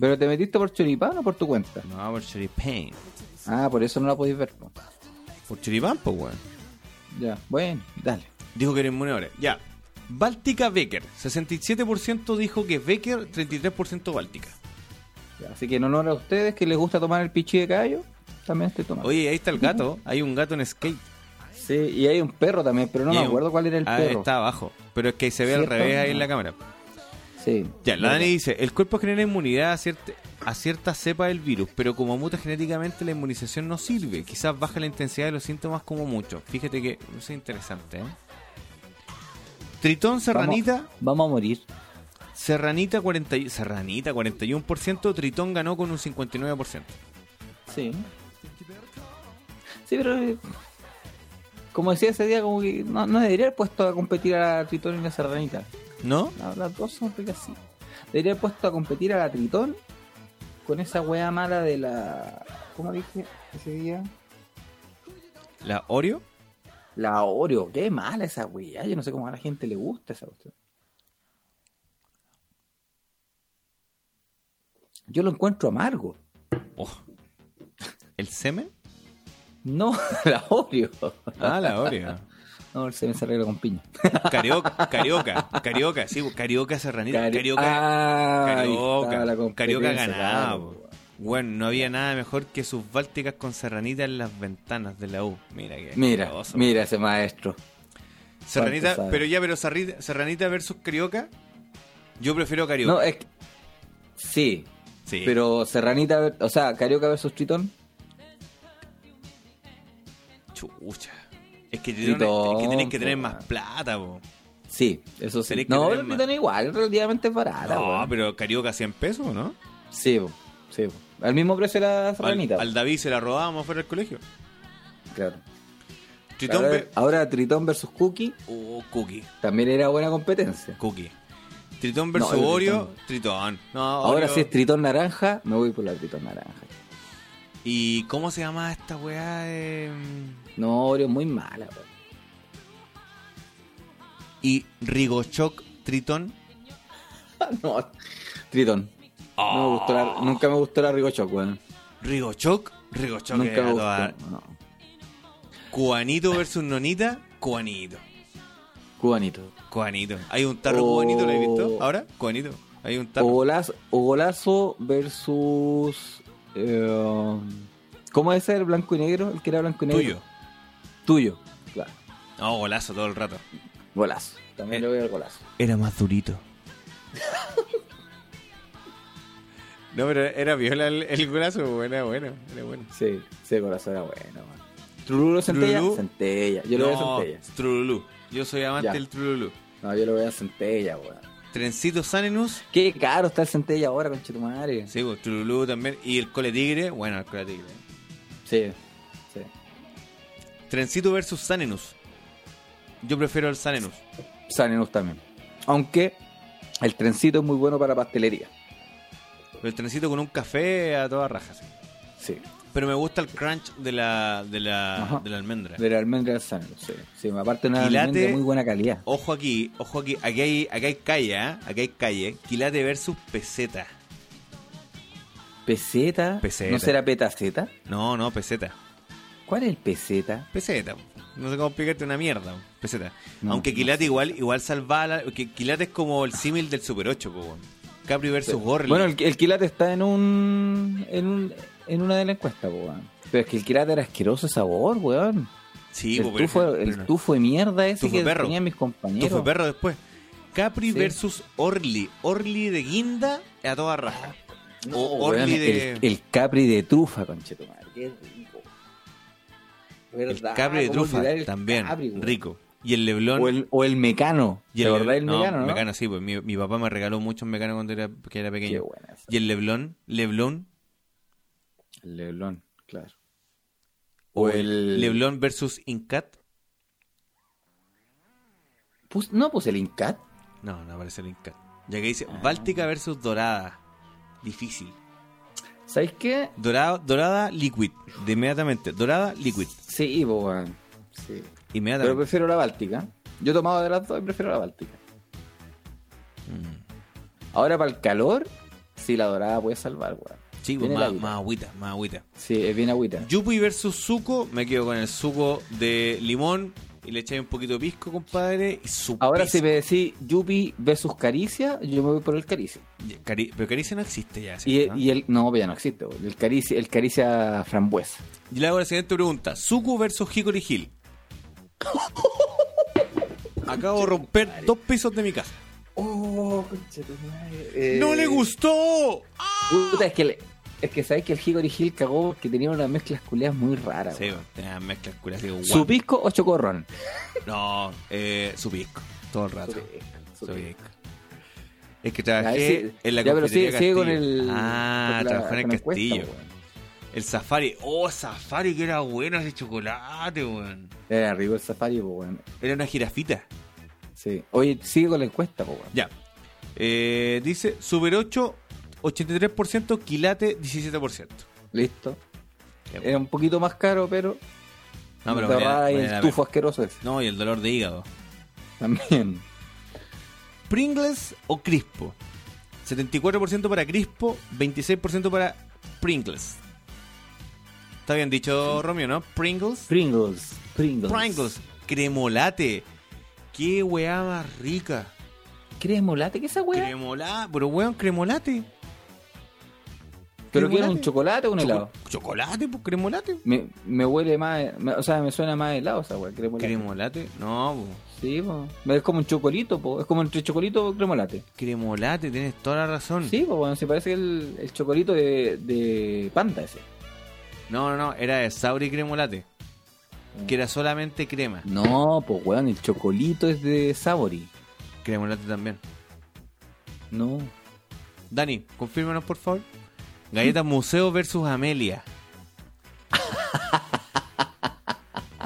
¿Pero te metiste por Choripán o por tu cuenta? No, por Choripán. Ah, por eso no la podéis ver. po. Por Choripán, pues, weón. Ya, bueno, dale. Dijo que era inmune ahora. Ya. Báltica Becker. 67% dijo que Becker, 33% Báltica. Ya, Así que en honor a ustedes que les gusta tomar el pichi de caballo, también estoy tomando. Oye, ahí está el gato. Hay un gato en skate. Sí, y hay un perro también, pero no me un- acuerdo cuál era el Ah, perro. está abajo. Pero es que se ve al revés ahí en Ah. la cámara. Sí. Ya, la. Dani dice, el cuerpo genera inmunidad a cierta, a cierta cepa del virus, pero como muta genéticamente la inmunización no sirve. Quizás baja la intensidad de los síntomas como mucho. Fíjate que eso es interesante, ¿eh? Tritón Serranita, Vamos, vamos a morir. Serranita, 40, y- Serranita 41%, Tritón ganó con un 59%. Sí. Sí, pero. eh, Como decía ese día, como que no, no debería haber puesto a competir a Tritón y la Serranita. ¿No? No, las dos son ricas sí. Debería haber puesto a competir a la Tritón con esa wea mala de la. ¿Cómo dije ese día? ¿La Oreo? La Oreo. Qué mala esa wea. Yo no sé cómo a la gente le gusta esa cuestión. Yo lo encuentro amargo. Oh. ¿El semen? No, la Oreo. Ah, la Oreo. No, el semen se arregla con piña. Carioca, Carioca, Carioca, sí, pues, Carioca Serranita, Cari- Carioca, Ah, Carioca, Carioca ganaba. claro, po. Bueno, no había nada mejor que sus bálticas con Serranita en las ventanas de la U. Mira que Mira, mira ese maestro. Serranita, pero ya, pero Serranita, Serranita versus Carioca, yo prefiero Carioca. No, es que- Sí, sí. pero Serranita, o sea, Carioca versus Tritón. Chucha. Es que, es tenés que tener po, más plata, po. Sí, eso sí. No, pero más- igual, relativamente barata. No, weón. pero Carioca 100 pesos, ¿no? Sí, po, sí. po. Al mismo precio Al, Serranita. al David se la robábamos fuera del colegio. Claro. Tritón ahora, ve- ahora Tritón versus Cookie Oh, Cookie. también era buena competencia. Cookie. Tritón versus No, Oreo, Tritón. No, Ahora Oreo- si es Tritón naranja, me voy por la Tritón naranja. ¿Y cómo se llama esta weá? de- No, Oreo muy mala, weón. Y Rigochoc Tritón. no, Tritón. No me gustó la- nunca me gustó la Rigochoc, weón. Rigochoc. Rigochoc Nunca me gustó. No. Cubanito versus Nonita. Cubanito. Cubanito. Cubanito. Hay un tarro Oh. cubanito, ¿lo has visto? ¿Ahora? Cubanito. Hay un tarro. O golazo, o golazo versus. eh, ¿Cómo es el blanco y negro? El que era blanco y negro. Tuyo. Tuyo, claro. No, golazo todo el rato. Golazo. También Eh. le voy al golazo. Era más durito. no, pero era viola el, el golazo, bueno, era bueno, era bueno. Sí, sí, el golazo era bueno, man. ¿Trululu Centella? Trululú. Centella. Yo le voy a no, Centella. Trululú. Yo soy amante Ya. del Trululú. No, yo le voy a Centella, weón. Trencito Sanenus. Qué caro está el Centella ahora, conchetumare. Sí, pues, Trululú también. Y el Cole Tigre. Bueno, el Cole Tigre. Sí. Trencito versus Sanenus. Yo prefiero el Sanenus. Sanenus también. Aunque el trencito es muy bueno para pastelería. El trencito con un café a toda raja. sí. Sí. Pero me gusta el crunch de la, de la, de la almendra. De la almendra del Sanenus, sí. Sí, aparte una Quilate- almendra de muy buena calidad. Ojo aquí, ojo aquí. Aquí hay, aquí hay calle, ¿eh? Aquí hay calle. Quilate versus peseta. Peseta. Peseta. ¿No será petaceta? No, no, peseta. ¿Cuál es el peseta? Peseta. No sé cómo explicarte una mierda. Peseta. No, Aunque no Quilate sé. igual, igual salva Quilate es como el símil del Super 8, po. Capri versus Gorley. Bueno, el, el quilate está en un, en un en una de las encuestas, po. Pero es que el quilate era asqueroso de sabor, weón. sí, el, po, tufo, pero el no. tufo de mierda ese Tufo que perro. tenían mis compañeros. Tufo perro después. Capri Sí. versus Orly. Orly de guinda a toda raja. No, o weón, Orly de. el, el capri de trufa, conchetumare. Qué rico. El ¿Verdad? Capri de ¿Cómo trufa el también. Rico. Y el Leblon. O el, o el mecano. y ¿Te el acordás del no, mecano, no? Mecano, sí, pues mi, mi papá me regaló muchos mecanos cuando era, que era Qué pequeño. buena esa. Y el Leblon. Leblon. El Leblon, claro. O O el el... Leblon versus Incat. Pus- no, pues el Incat. No, no aparece el Incat. Ya que dice Ah. Báltica versus Dorada. Difícil. ¿Sabéis qué? Dorada, dorada liquid. De inmediatamente. Dorada liquid. Sí, pues, weón. Sí. Pero Inmediatamente. prefiero la Báltica. Yo he tomado de las dos y prefiero la Báltica. Mm. Ahora para el calor, sí, la dorada puede salvar, weón. Sí, pues más, más agüita, más agüita. Sí, es bien agüita. Yupi versus Suco, me quedo con el suco de limón y le echáis un poquito de pisco, compadre. Y su Ahora pisco. si me decís Yupi versus Caricia, yo me voy por el Caricia. Cari- pero Caricia no existe ya. Y, ¿cierto? y el, no, ya no existe, el Caricia, el Caricia frambuesa. Y le hago la siguiente pregunta: Suco versus Hickory Hill. Acabo de romper dos pisos de mi casa. Oh, Eh, ¡No le gustó! Puta, es que, le- es que sabes que el Hickory Hill cagó porque tenía unas mezclas culeas muy raras. Sí, weón. tenía mezclas curas. Digo, ¿Su guau. pisco o chocorrón? No, eh, su pisco. Todo el rato. Su Su pisco. pisco. Es que trabajé en la ya, pero sigue, sigue con el. Ah, con la- trabajé en el encuesta, Castillo. weón. El Safari. Oh, Safari, que era bueno ese chocolate, weón. Era rico el safari, weón. Era una jirafita. Sí. Oye, sigue con la encuesta, weón. Ya. Eh, dice Super 8, 83%, Quilate, 17%. Listo. Era un poquito más caro, pero. No, pero el tufo asqueroso ese. No, y el dolor de hígado. También. Pringles o Crispo. 74% para Crispo, 26% para Pringles. Está bien dicho, Romeo, ¿no? Pringles. Pringles. Pringles. Pringles. cremolate. Qué weá más rica. ¿Cremolate? ¿Qué es esa weá? Cremolate, pero weón, cremolate. ¿Pero qué era un chocolate o un Choco- helado? Chocolate, pues cremolate. Me, me huele más, me- o sea, me suena más helado esa weá, cremolate. Cremolate, no, po. Sí, po. es como un chocolito, po. es como entre chocolito y cremolate. cremolate, tienes toda la razón. Sí, pues bueno, se parece el, el chocolito de, de panda ese. No, no, no, era de sabor y cremolate. Que era solamente crema. No, pues weón, el chocolito es de Sabori. Cremolate también. No. Dani, confírmanos por favor. Galletas Museo versus Amelia.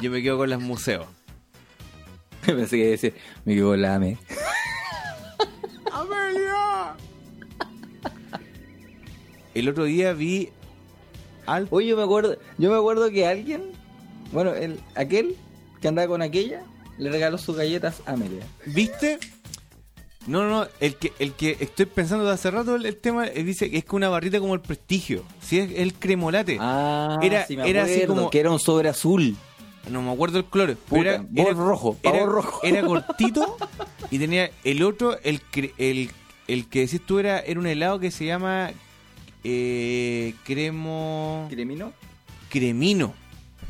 Yo me quedo con las museos. Pensé que decir, me quedo la ame. ¡Amelia! El otro día vi al Oye, yo me acuerdo, yo me acuerdo que alguien, bueno, el, aquel que andaba con aquella, le regaló sus galletas a Amelia. ¿Viste? No, no, no, el que, el que estoy pensando de hace rato el, el tema eh, dice que es que una barrita como el prestigio. Si es el cremolate. Ah, Era- sí me era así acuerdo, como- que era un sobre azul. No me acuerdo el color. Puta, Pero era, era- rojo, era- rojo. Era cortito y tenía el otro, el, cre- el, el que decís tú era, era un helado que se llama eh, cremo... ¿Cremino? Cremino.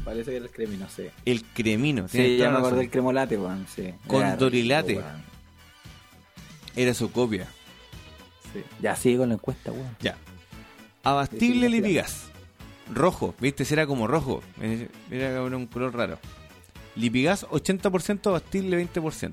Parece que era el cremino, sí. El cremino. Sí, ya me acuerdo del cremolate, weón, sí. Con rico, dorilate. Era su copia. Sí. Ya sigue con la encuesta, weón. Ya. Abastible Lipigas. Rojo, ¿viste? Si Era como rojo. Eh, Era un color raro. Lipigas 80%, abastible 20%.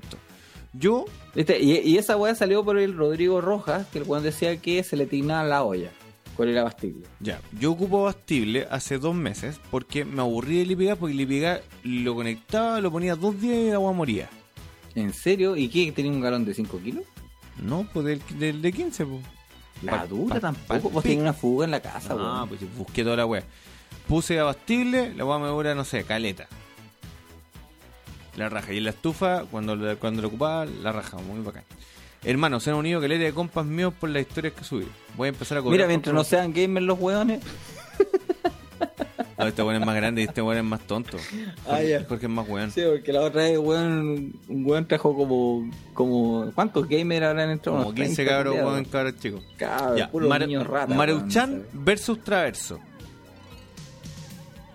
Yo, ¿Viste? Y, y esa weá salió por el Rodrigo Rojas, que el weón decía que se le tignaba la olla con el abastible. ya, yo ocupo abastible hace dos meses porque me aburrí de Lipigas porque Lipigas lo conectaba, lo ponía dos días y el agua moría. ¿En serio? ¿Y qué? ¿Tenía un galón de 5 kilos? No, pues del, del de 15, pues. La Pa- dura pa- tampoco. pal Vos tenés una fuga en la casa, Ah, weón. pues busqué toda la wea. Puse abastible, la wea me dura, no sé, caleta. La raja. Y en la estufa, cuando, cuando lo ocupaba, la raja. Muy bacán. Hermano, se han unido que le de compas míos por las historias que subí. Voy a empezar a cobrar. Mira, por- mientras no sean gamers los weones. No, este weón es más grande y este weón es más tonto. Ah, ya. Jorge es más weón. Sí, porque la otra vez, weón, un weón trajo como, como... ¿Cuántos gamers habrán entrado? Como Unos 15 30 cabros, weón, cabros chicos. Cabros, Ya, puros Mar- Maruchan versus Traverso.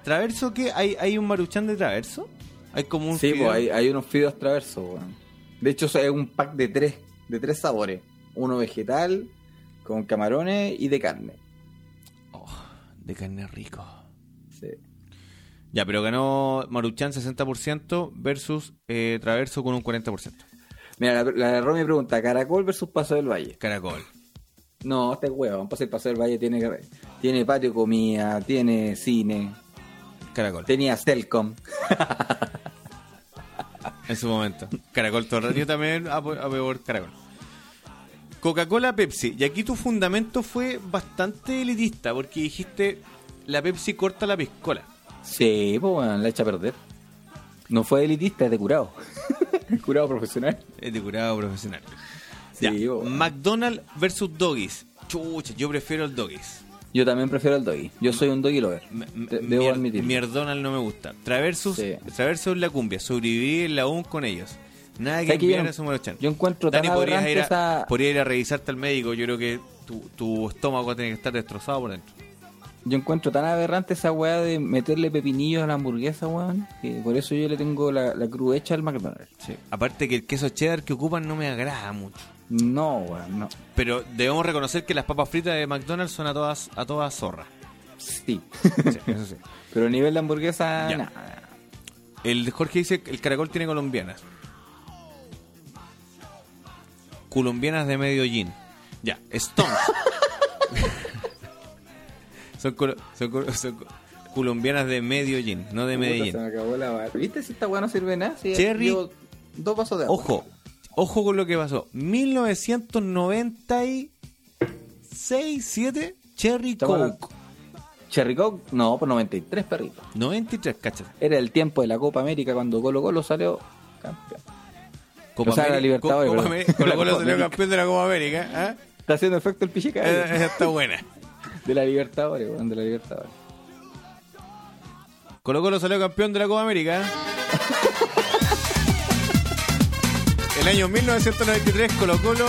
¿Traverso qué? ¿Hay, ¿Hay un Maruchan de Traverso? Hay como un Sí, pues hay, hay unos fideos traversos, weón. De hecho, es un pack de tres, de tres sabores. Uno vegetal, con camarones y de carne. Oh, de carne rico. Sí. Ya, pero ganó Maruchan 60% versus eh, Traverso con un 40%. Mira, la, la Romy pregunta, ¿Caracol versus Paso del Valle? Caracol. No, este huevo, Paso el Paso del Valle tiene, tiene patio comida, tiene cine, Caracol. tenía Celcom. En su momento. Caracol todo. Yo también apo- apoyo por Caracol. Coca-Cola, Pepsi. Y aquí tu fundamento fue bastante elitista porque dijiste la Pepsi corta la piscola. Sí, pues bueno, la echa a perder. No fue elitista, es de curado. curado profesional. Es de curado profesional. Sí, Ya, bueno. McDonald's versus Doggies. Chucha, yo prefiero el Doggies. Yo también prefiero el doggy. Yo soy un doggy lover. De- Debo mier- admitirlo. Mierdonald no me gusta. Traversus, Sí. Traversus la cumbia. Sobreviví en la UN con ellos. Nada que ¿Sabes que yo enviar a su Maruchan. yo encuentro tan Dani, podrías ir, a, esa- podrías ir a revisarte al médico. Yo creo que tu, tu estómago tiene que estar destrozado por dentro. Yo encuentro tan aberrante esa weá de meterle pepinillos a la hamburguesa, weón. Que por eso yo le tengo la, la cruz hecha al McDonald's. Sí. Aparte que el queso cheddar que ocupan no me agrada mucho. No, weón, no. Pero debemos reconocer que las papas fritas de McDonald's son a todas a todas zorras. Sí. Sí, eso sí. Pero a nivel de hamburguesa, Ya. nada. El Jorge dice que el caracol tiene colombianas. Colombianas de medio gin. Ya, Stones. son, colo- son colo- son co- colombianas de medio gin, no de Puta, Medellín. se me acabó la barra. ¿Viste si esta weá no sirve nada? Sí, Cherry- dos vasos de agua. Ojo, ojo con lo que pasó. 1996, 7, Cherry Coke. Cherry Coke, no, por 93 perritos. 93, cachas. Era el tiempo de la Copa América cuando Colo Colo salió campeón. Copa O sea, la América- Libertadores, Copa. América- Colo Colo La Copa salió América. campeón de la Copa América. ¿ah? Está haciendo efecto el pichica esa está buena. de la Libertadores, weón, de la Libertadores. Colo Colo salió campeón de la Copa América. ¿eh? El año 1993 Colo Colo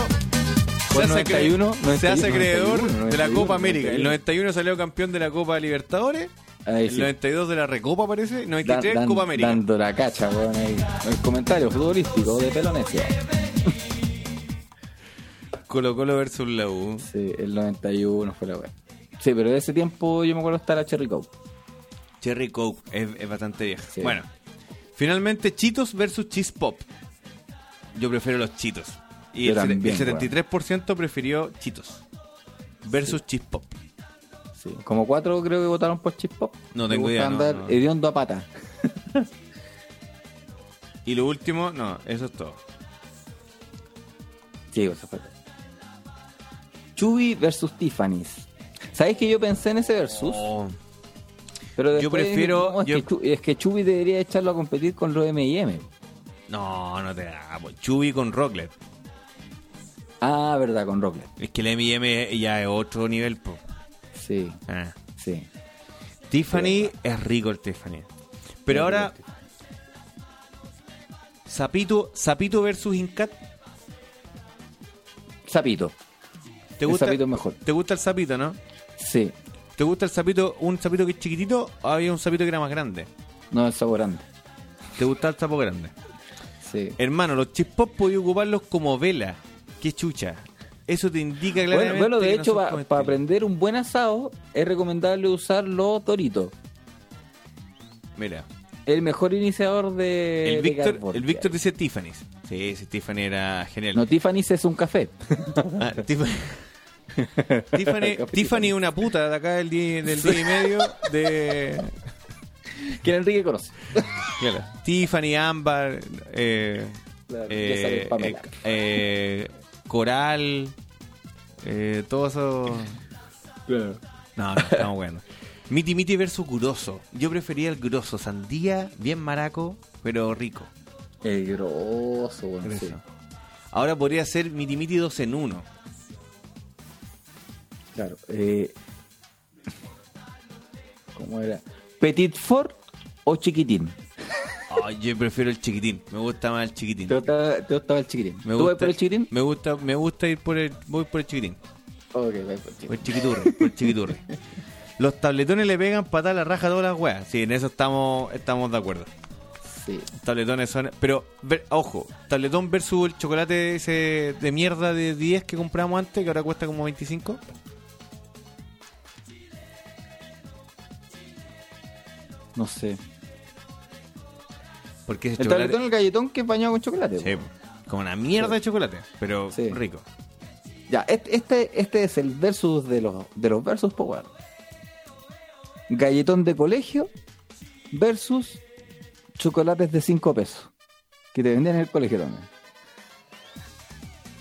se hace, 91, acre- se hace 91, acreedor 91, de la 91, Copa América. El 91. 91 salió campeón de la Copa Libertadores. Ahí El sí. 92 de la Recopa parece. Dan- 93 dan- Copa América. Dando la cacha, weón. ahí. El comentario futbolístico de Pelonesio. Colo Colo versus la U. Sí, el 91 fue la weá. Sí, pero de ese tiempo yo me acuerdo estar a Cherry Coke. Cherry Coke es, es bastante vieja. Sí. Bueno, finalmente Chitos versus Cheese Pop. Yo prefiero los Chitos. Y el, también, el 73% prefirió Chitos versus Cheese Pop. Sí. Como cuatro creo que votaron por Chip Pop. No tengo idea, no, andar no. hediondo a pata. Y lo último, no, eso es todo. Sí, eso fue. Chubby versus Tiffany's. ¿Sabes que yo pensé en ese versus? Oh, Pero Yo prefiero- no, es, yo- Que Chu- es que Chubby debería echarlo a competir con los M&M. no, no te da. Chubby con Rocklet. Ah, verdad, con Rocklet. Es que el M&M ya es otro nivel, po. Sí, Ah. sí. Tiffany es rico el Tiffany. Pero ahora, Zapito, Zapito versus Incat. Sapito. ¿Te El gusta, sapito es mejor. ¿Te gusta el sapito, no? Sí. ¿Te gusta el sapito, un sapito que es chiquitito o había un sapito que era más grande? No, es sabor grande. ¿Te gusta el sapo grande? Sí. Hermano, los chispos podía ocuparlos como vela. Qué chucha. Eso te indica claramente Bueno, bueno, de no hecho, para aprender un buen asado, es recomendable usar los Doritos. Mira, El mejor iniciador de. el Víctor, el Víctor dice Tiffany's. Sí, ese Tiffany era genial. No, Tiffany's es un café. Ah, Tiffany. Tiffany, Tiffany es una puta de acá del día, del día y medio de... que Enrique conoce. Claro. Tiffany, Ámbar, eh, Claro, eh, eh, Coral, todo eso... No, no, estamos bueno. Miti Miti versus Grosso. Yo prefería el Grosso, sandía, bien maraco, pero rico. El grosso, bueno, sí. Ahora podría ser Miti Miti 2 en 1. Claro. Eh, ¿Cómo era? ¿Petit Fort o chiquitín? Ay, yo prefiero el chiquitín. Me gusta más el chiquitín. ¿Te gustaba, te gustaba el chiquitín? Me ¿Tú gusta, vas por el chiquitín? Me gusta, me gusta ir por el, voy por el chiquitín. Ok, vas por el chiquitín. Por el chiquiturri, por el chiquiturri. Los tabletones le pegan patada a la raja a todas las weas. Sí, en eso estamos, estamos de acuerdo. Sí. Tabletones son. Pero, ver- ojo, tabletón versus el chocolate ese de mierda de 10 que compramos antes, que ahora cuesta como 25. No sé. Porque El chocolate. tabletón, el galletón que es bañado con chocolate. Sí, como una mierda de chocolate, pero Sí. rico. Ya, este, este, es el versus de los, de los versus Power. Galletón de colegio versus chocolates de 5 pesos. Que te vendían en el colegio también.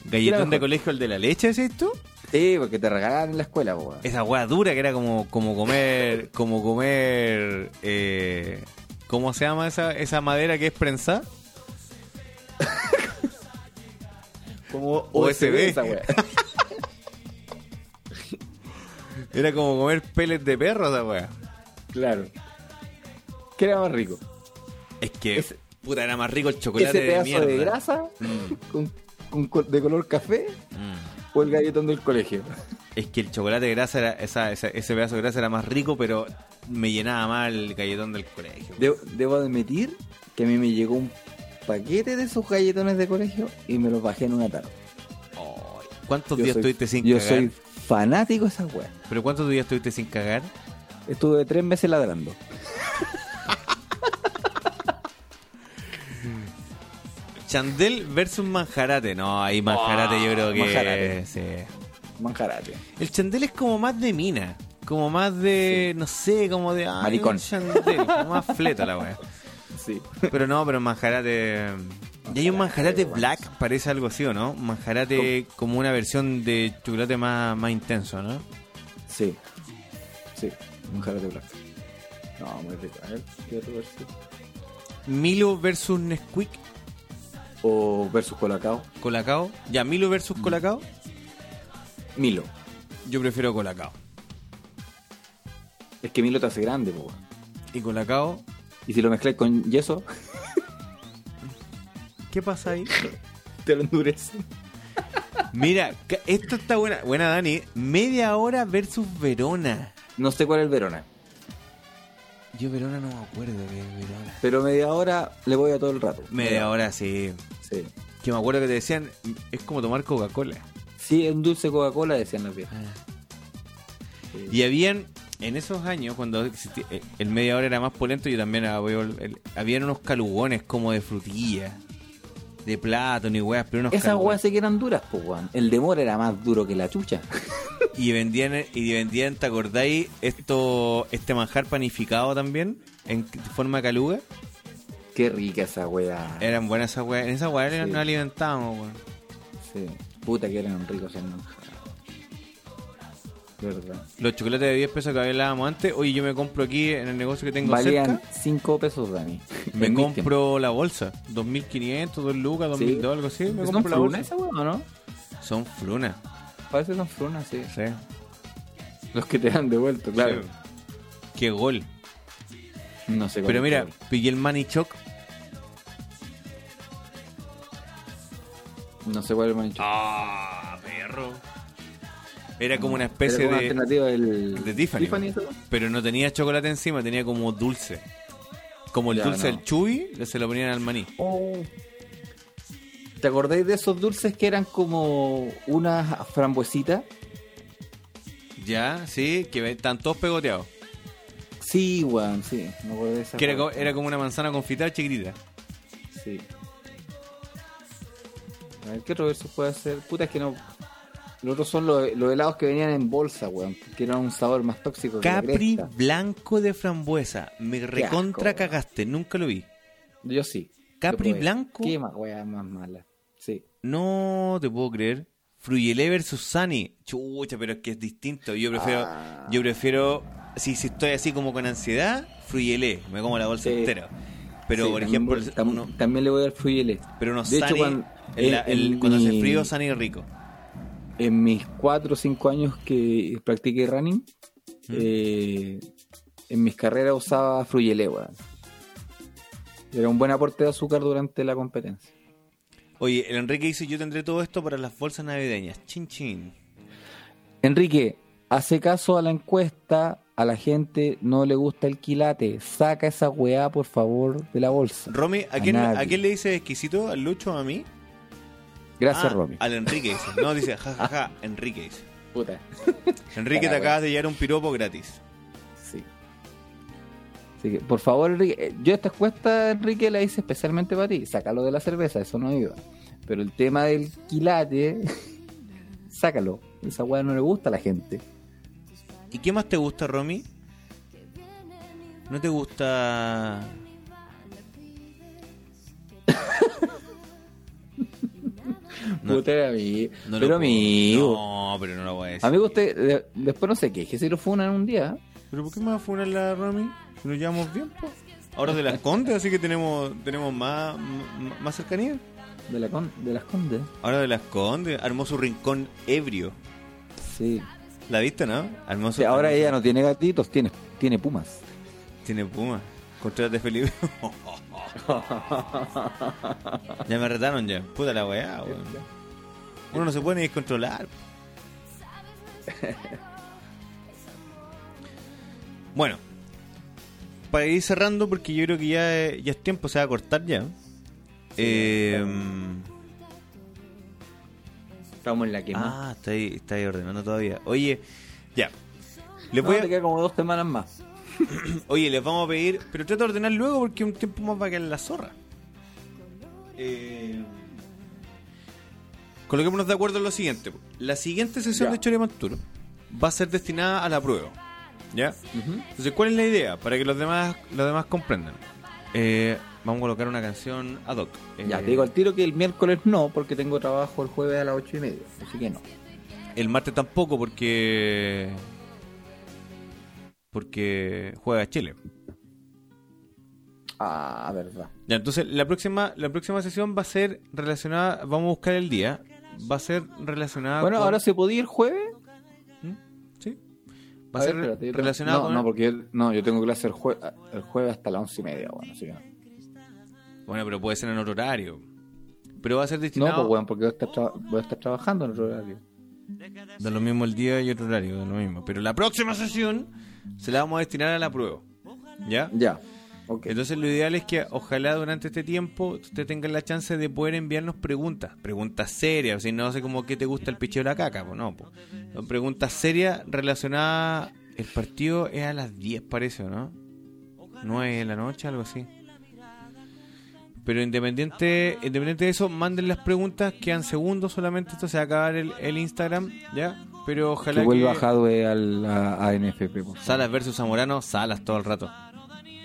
Galletón de colegio, el de la leche, ¿es esto? Sí, porque te regalaban en la escuela, weón. Esa wea dura que era como, como comer, como comer, eh, ¿cómo se llama esa, esa madera que es prensada? Como USB. esa weá. Era como comer pellets de perro esa wea. claro. ¿Qué era más rico? Es que, Ese- puta, era más rico el chocolate ¿Ese de pedazo mierda. de, grasa con, con col- de color café Mm. O el galletón del colegio? Es que el chocolate de grasa, era, esa, esa- ese pedazo de grasa era más rico, pero me llenaba más el galletón del colegio. Debo, debo admitir que a mí me llegó un paquete de esos galletones de colegio y me los bajé en una tarde. ¿Cuántos Yo días soy- estuviste sin Yo cagar? soy fanático de esas weas. ¿Pero cuántos días estuviste sin cagar? Estuve tres meses ladrando. Chandel versus Manjarate. No, ahí Manjarate yo creo que... Manjarate. sí. Manjarate. El chandel es como más de mina. Como más de, no sé, como de... Maricón. Chandel, como más fleta la wea. Sí. Pero no, pero manjarate... Y hay un manjarate black, parece algo así, ¿o no? Manjarate como una versión de chocolate más, más intenso, ¿no? Sí. Sí. Manjarate black. No, muy rico. A ver, ¿qué otro versus? Milo versus Nesquik, O versus Colacao. Colacao. Ya, Milo versus Colacao. Milo. Yo prefiero Colacao. Es que Milo te hace grande, po. Y Colacao, Y si lo mezclas con yeso, ¿Qué pasa ahí? Te lo endurece. Mira, esto está buena. Buena, Dani. Media hora versus Verona. No sé cuál es el Verona. Yo Verona no me acuerdo de Verona. Pero media hora le voy a todo el rato. Media hora, sí. Sí. Que me acuerdo que te decían, es como tomar Coca-Cola. Sí, un dulce Coca-Cola decían las viejas. Y habían, en esos años, cuando existía- eh, el media hora era más polento, yo también ah, el- el- habían unos calugones como de frutilla, de plátano y weas, pero unos Esas calugones. weas sí que eran duras, pues, weón. El de mora era más duro que la chucha. Y vendían, y vendían, ¿te acordáis? Esto, este manjar panificado también, en forma de caluga. Qué rica esa wea. Eran buenas esas weas. En esas weas Sí. nos alimentábamos, weón. Sí. Puta que eran ricos en manjar. Verdad. Los chocolates de 10 pesos que hablábamos antes, oye, yo me compro aquí en el negocio que tengo Valían cerca. 5 pesos, Dani. Me compro la bolsa, 2500, 2 lucas, tiempos. 2002, algo así. Me ¿Son compro la bolsa. esa wea o no? Son frunas, Parece son frunas, sí. sí. Los que te dan devuelto, claro. Sí. Qué gol. No sé cuál Pero es mira, cuál. pillé el Manichoc. No sé cuál es el manicho. Ah, perro. Era como una Era especie como una de. alternativa del... de Tiffany. Pero no tenía chocolate encima, tenía como dulce. Como el Ya, dulce no. del chubi, se lo ponían al maní. Oh. ¿Te acordáis de esos dulces que eran como unas frambuesitas? Ya, sí, que están todos pegoteados. Sí, weón, sí. Me acuerdo de esa Que era, co- era como una manzana confitada chiquitita. Sí. A ver, ¿qué otro verso puede hacer? Puta, es que no... Los otros son los, los helados que venían en bolsa, weón. Que eran un sabor más tóxico que la Capri blanco de frambuesa. Me recontra asco, cagaste, nunca lo vi. Yo sí. Capri blanco. Qué más, weá, más mala. Sí. No te puedo creer. Fruyelé versus Sunny. Chucha, pero es que es distinto. Yo prefiero, Ah. yo prefiero, si, si estoy así como con ansiedad, Fruyelé. Me como la bolsa Sí. entera. Pero, Sí, por también ejemplo, tam- uno- también le voy al fruyele. pero unos De hecho, cuando- el- hace frío, Sunny es rico. En mis 4 o 5 años que practiqué running, ¿Mm? eh, en mis carreras usaba fruyele, weón. Era un buen aporte de azúcar durante la competencia. Oye, el Enrique dice, yo tendré todo esto para las bolsas navideñas. Chin, chin. Enrique, hace caso a la encuesta, a la gente no le gusta el quilate. Saca esa weá, por favor, de la bolsa. Romy, ¿a A quién, ¿a nadie. quién le dice exquisito? ¿Al Lucho o a mí? Gracias, Ah, Romy. Al Enrique dice. No, dice, jajaja, ja, ja, Enrique dice. Puta. Enrique, te acabas de llevar un piropo gratis. Sí. Así que, por favor, Enrique, eh, yo esta encuesta, Enrique, la hice especialmente para ti. Sácalo de la cerveza, eso no iba. Pero el tema del quilate, sácalo. Esa weá no le gusta a la gente. ¿Y qué más te gusta, Romy? ¿No te gusta...? No, Puta, amigo. no pero puedo- amigo. No, pero no lo voy a decir. Amigo, usted de- después no sé qué, que si lo funan un día. ¿Pero por qué me va a funar la Romy? Si nos llevamos bien, po. Ahora de las Condes, así que tenemos tenemos más, más cercanía. De, la con- de las condes. Ahora de las Condes, armó su rincón ebrio. Sí. ¿La viste, no? Armó su Sí, ahora ella no tiene gatitos, tiene, tiene pumas. Tiene puma. Contrólate, Felipe. ya me retaron ya. Puta la weá, weón. Uno no se puede ni descontrolar. bueno. Para ir cerrando, porque yo creo que ya, ya es tiempo, se va a cortar ya. Eh, Estamos en la quema. ah, está ahí, está ahí ordenando todavía. Oye, ya. Les no, voy a- te queda como dos semanas más. Oye, les vamos a pedir, pero trata de ordenar luego porque un tiempo más va a quedar la zorra. Eh, coloquémonos de acuerdo en lo siguiente. La siguiente sesión Ya. de Chore Manturo va a ser destinada a la prueba. ¿Ya? Entonces, ¿cuál es la idea? Para que los demás, los demás comprendan. Eh, vamos a colocar una canción ad hoc. Eh, Ya, te digo al tiro que el miércoles no, porque tengo trabajo el jueves a las ocho y media. Así que no. El martes tampoco porque... Porque juega Chile. Ah, verdad. Ya, entonces la próxima, la próxima sesión va a ser relacionada, vamos a buscar el día, va a ser relacionada bueno, con... ahora se podía ir jueves. Va a, A ser ver, espérate, relacionado no, con... No, porque yo- no, yo tengo clase el, jue- el jueves hasta las once y media. Bueno, así que no. Bueno, pero puede ser en otro horario. Pero va a ser No, destinado pues weón, porque voy a estar, voy a estar trabajando en otro horario. de lo mismo el día y otro horario, de lo mismo. Pero la próxima sesión se la vamos a destinar a la prueba. ¿Ya? Ya. Entonces lo ideal es que ojalá durante este tiempo usted tenga la chance de poder enviarnos preguntas, preguntas serias, o sea, no sé como qué te gusta el picheo de la caca, pues no, pues. Son preguntas serias relacionadas, el partido es a las 10 parece, ¿o no? 9 de la noche, algo así. Pero independiente, independiente de eso, manden las preguntas, quedan segundos solamente, esto se va a acabar el, el Instagram, ¿ya? Pero ojalá que vuelva que- Jadwe al a, a NFP. Salas versus Zamorano, Salas todo el rato.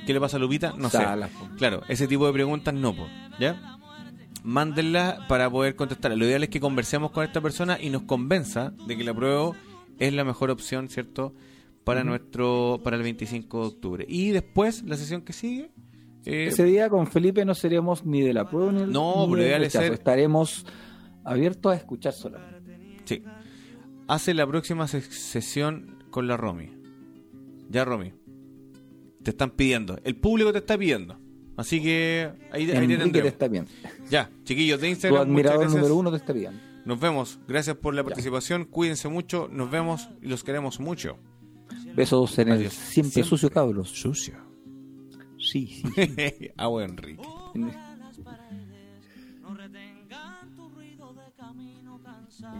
¿Qué le pasa a Lupita? No sé. po. Claro, ese tipo de preguntas no, po, ¿ya? Mándenlas para poder contestar. Lo ideal es que conversemos con esta persona y nos convenza de que la prueba es la mejor opción, ¿cierto? Para nuestro para el 25 de octubre. Y después, la sesión que sigue, eh, Ese día con Felipe no seremos ni de la prueba ni No, ni pero del ideal es rechazo. ser- Estaremos abiertos a escuchar solamente. sí. hace la próxima se- sesión con la Romy. Ya, Romy. Te están pidiendo. El público te está pidiendo. Así que ahí, ahí te está bien. Ya, chiquillos de Tu Instagram, muchas admirador número uno te está bien. Nos vemos. Gracias por la participación. Cuídense mucho. Nos vemos y los queremos mucho. Besos en el siempre, Siempre. sucio cabros. Sucio. Sí, sí. Agua Enrique.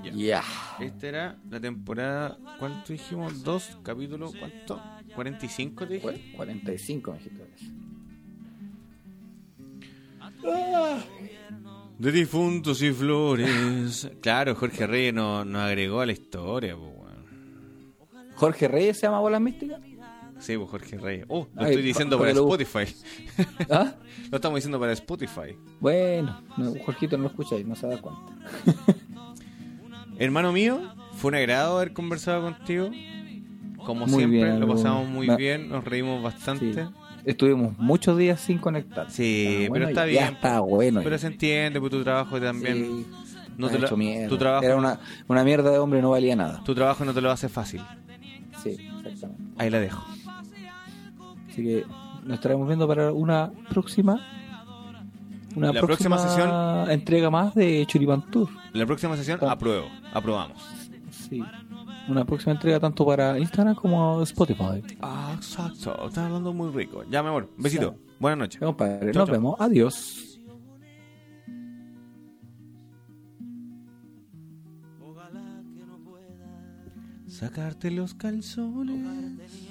Ya. Ya. Esta era la temporada. ¿Cuánto dijimos? Dos capítulos. ¿Cuánto? ¿45 te dije? Cu- 45 mexicanos. De difuntos y flores. Claro, Jorge Reyes nos, nos agregó a la historia, weón. Jorge Reyes se llama Bolas Místicas. Sí, pues Jorge Reyes. Oh, lo Ay, estoy diciendo pa- para lo- Spotify. ¿Ah? Lo estamos diciendo para Spotify. Bueno, no, Jorgito no lo escucháis, no se da cuenta. Hermano mío, fue un agrado haber conversado contigo. Como Muy siempre, bien, lo pasamos muy bien, nos reímos Sí. bastante. Estuvimos muchos días sin conectar. Sí, Ah, pero bueno, está ya- bien. Ya está bueno. Pero ya. se entiende, porque tu trabajo también. Sí, no te lo- hecho tu trabajo, Era una, una mierda de hombre, no valía nada. tu trabajo no te lo hace fácil. Sí, exactamente. Ahí la dejo. Así que nos estaremos viendo para una próxima. Una La próxima sesión- entrega más de Churipan Tour. La próxima sesión, apruebo. Aprobamos. Sí. Una próxima entrega tanto para Instagram como Spotify. Ah, exacto. Estás hablando muy rico. Ya, mi amor. Besito. Buenas noches. Compadre, Chao, nos chao. vemos. Adiós. Sacarte los calzones.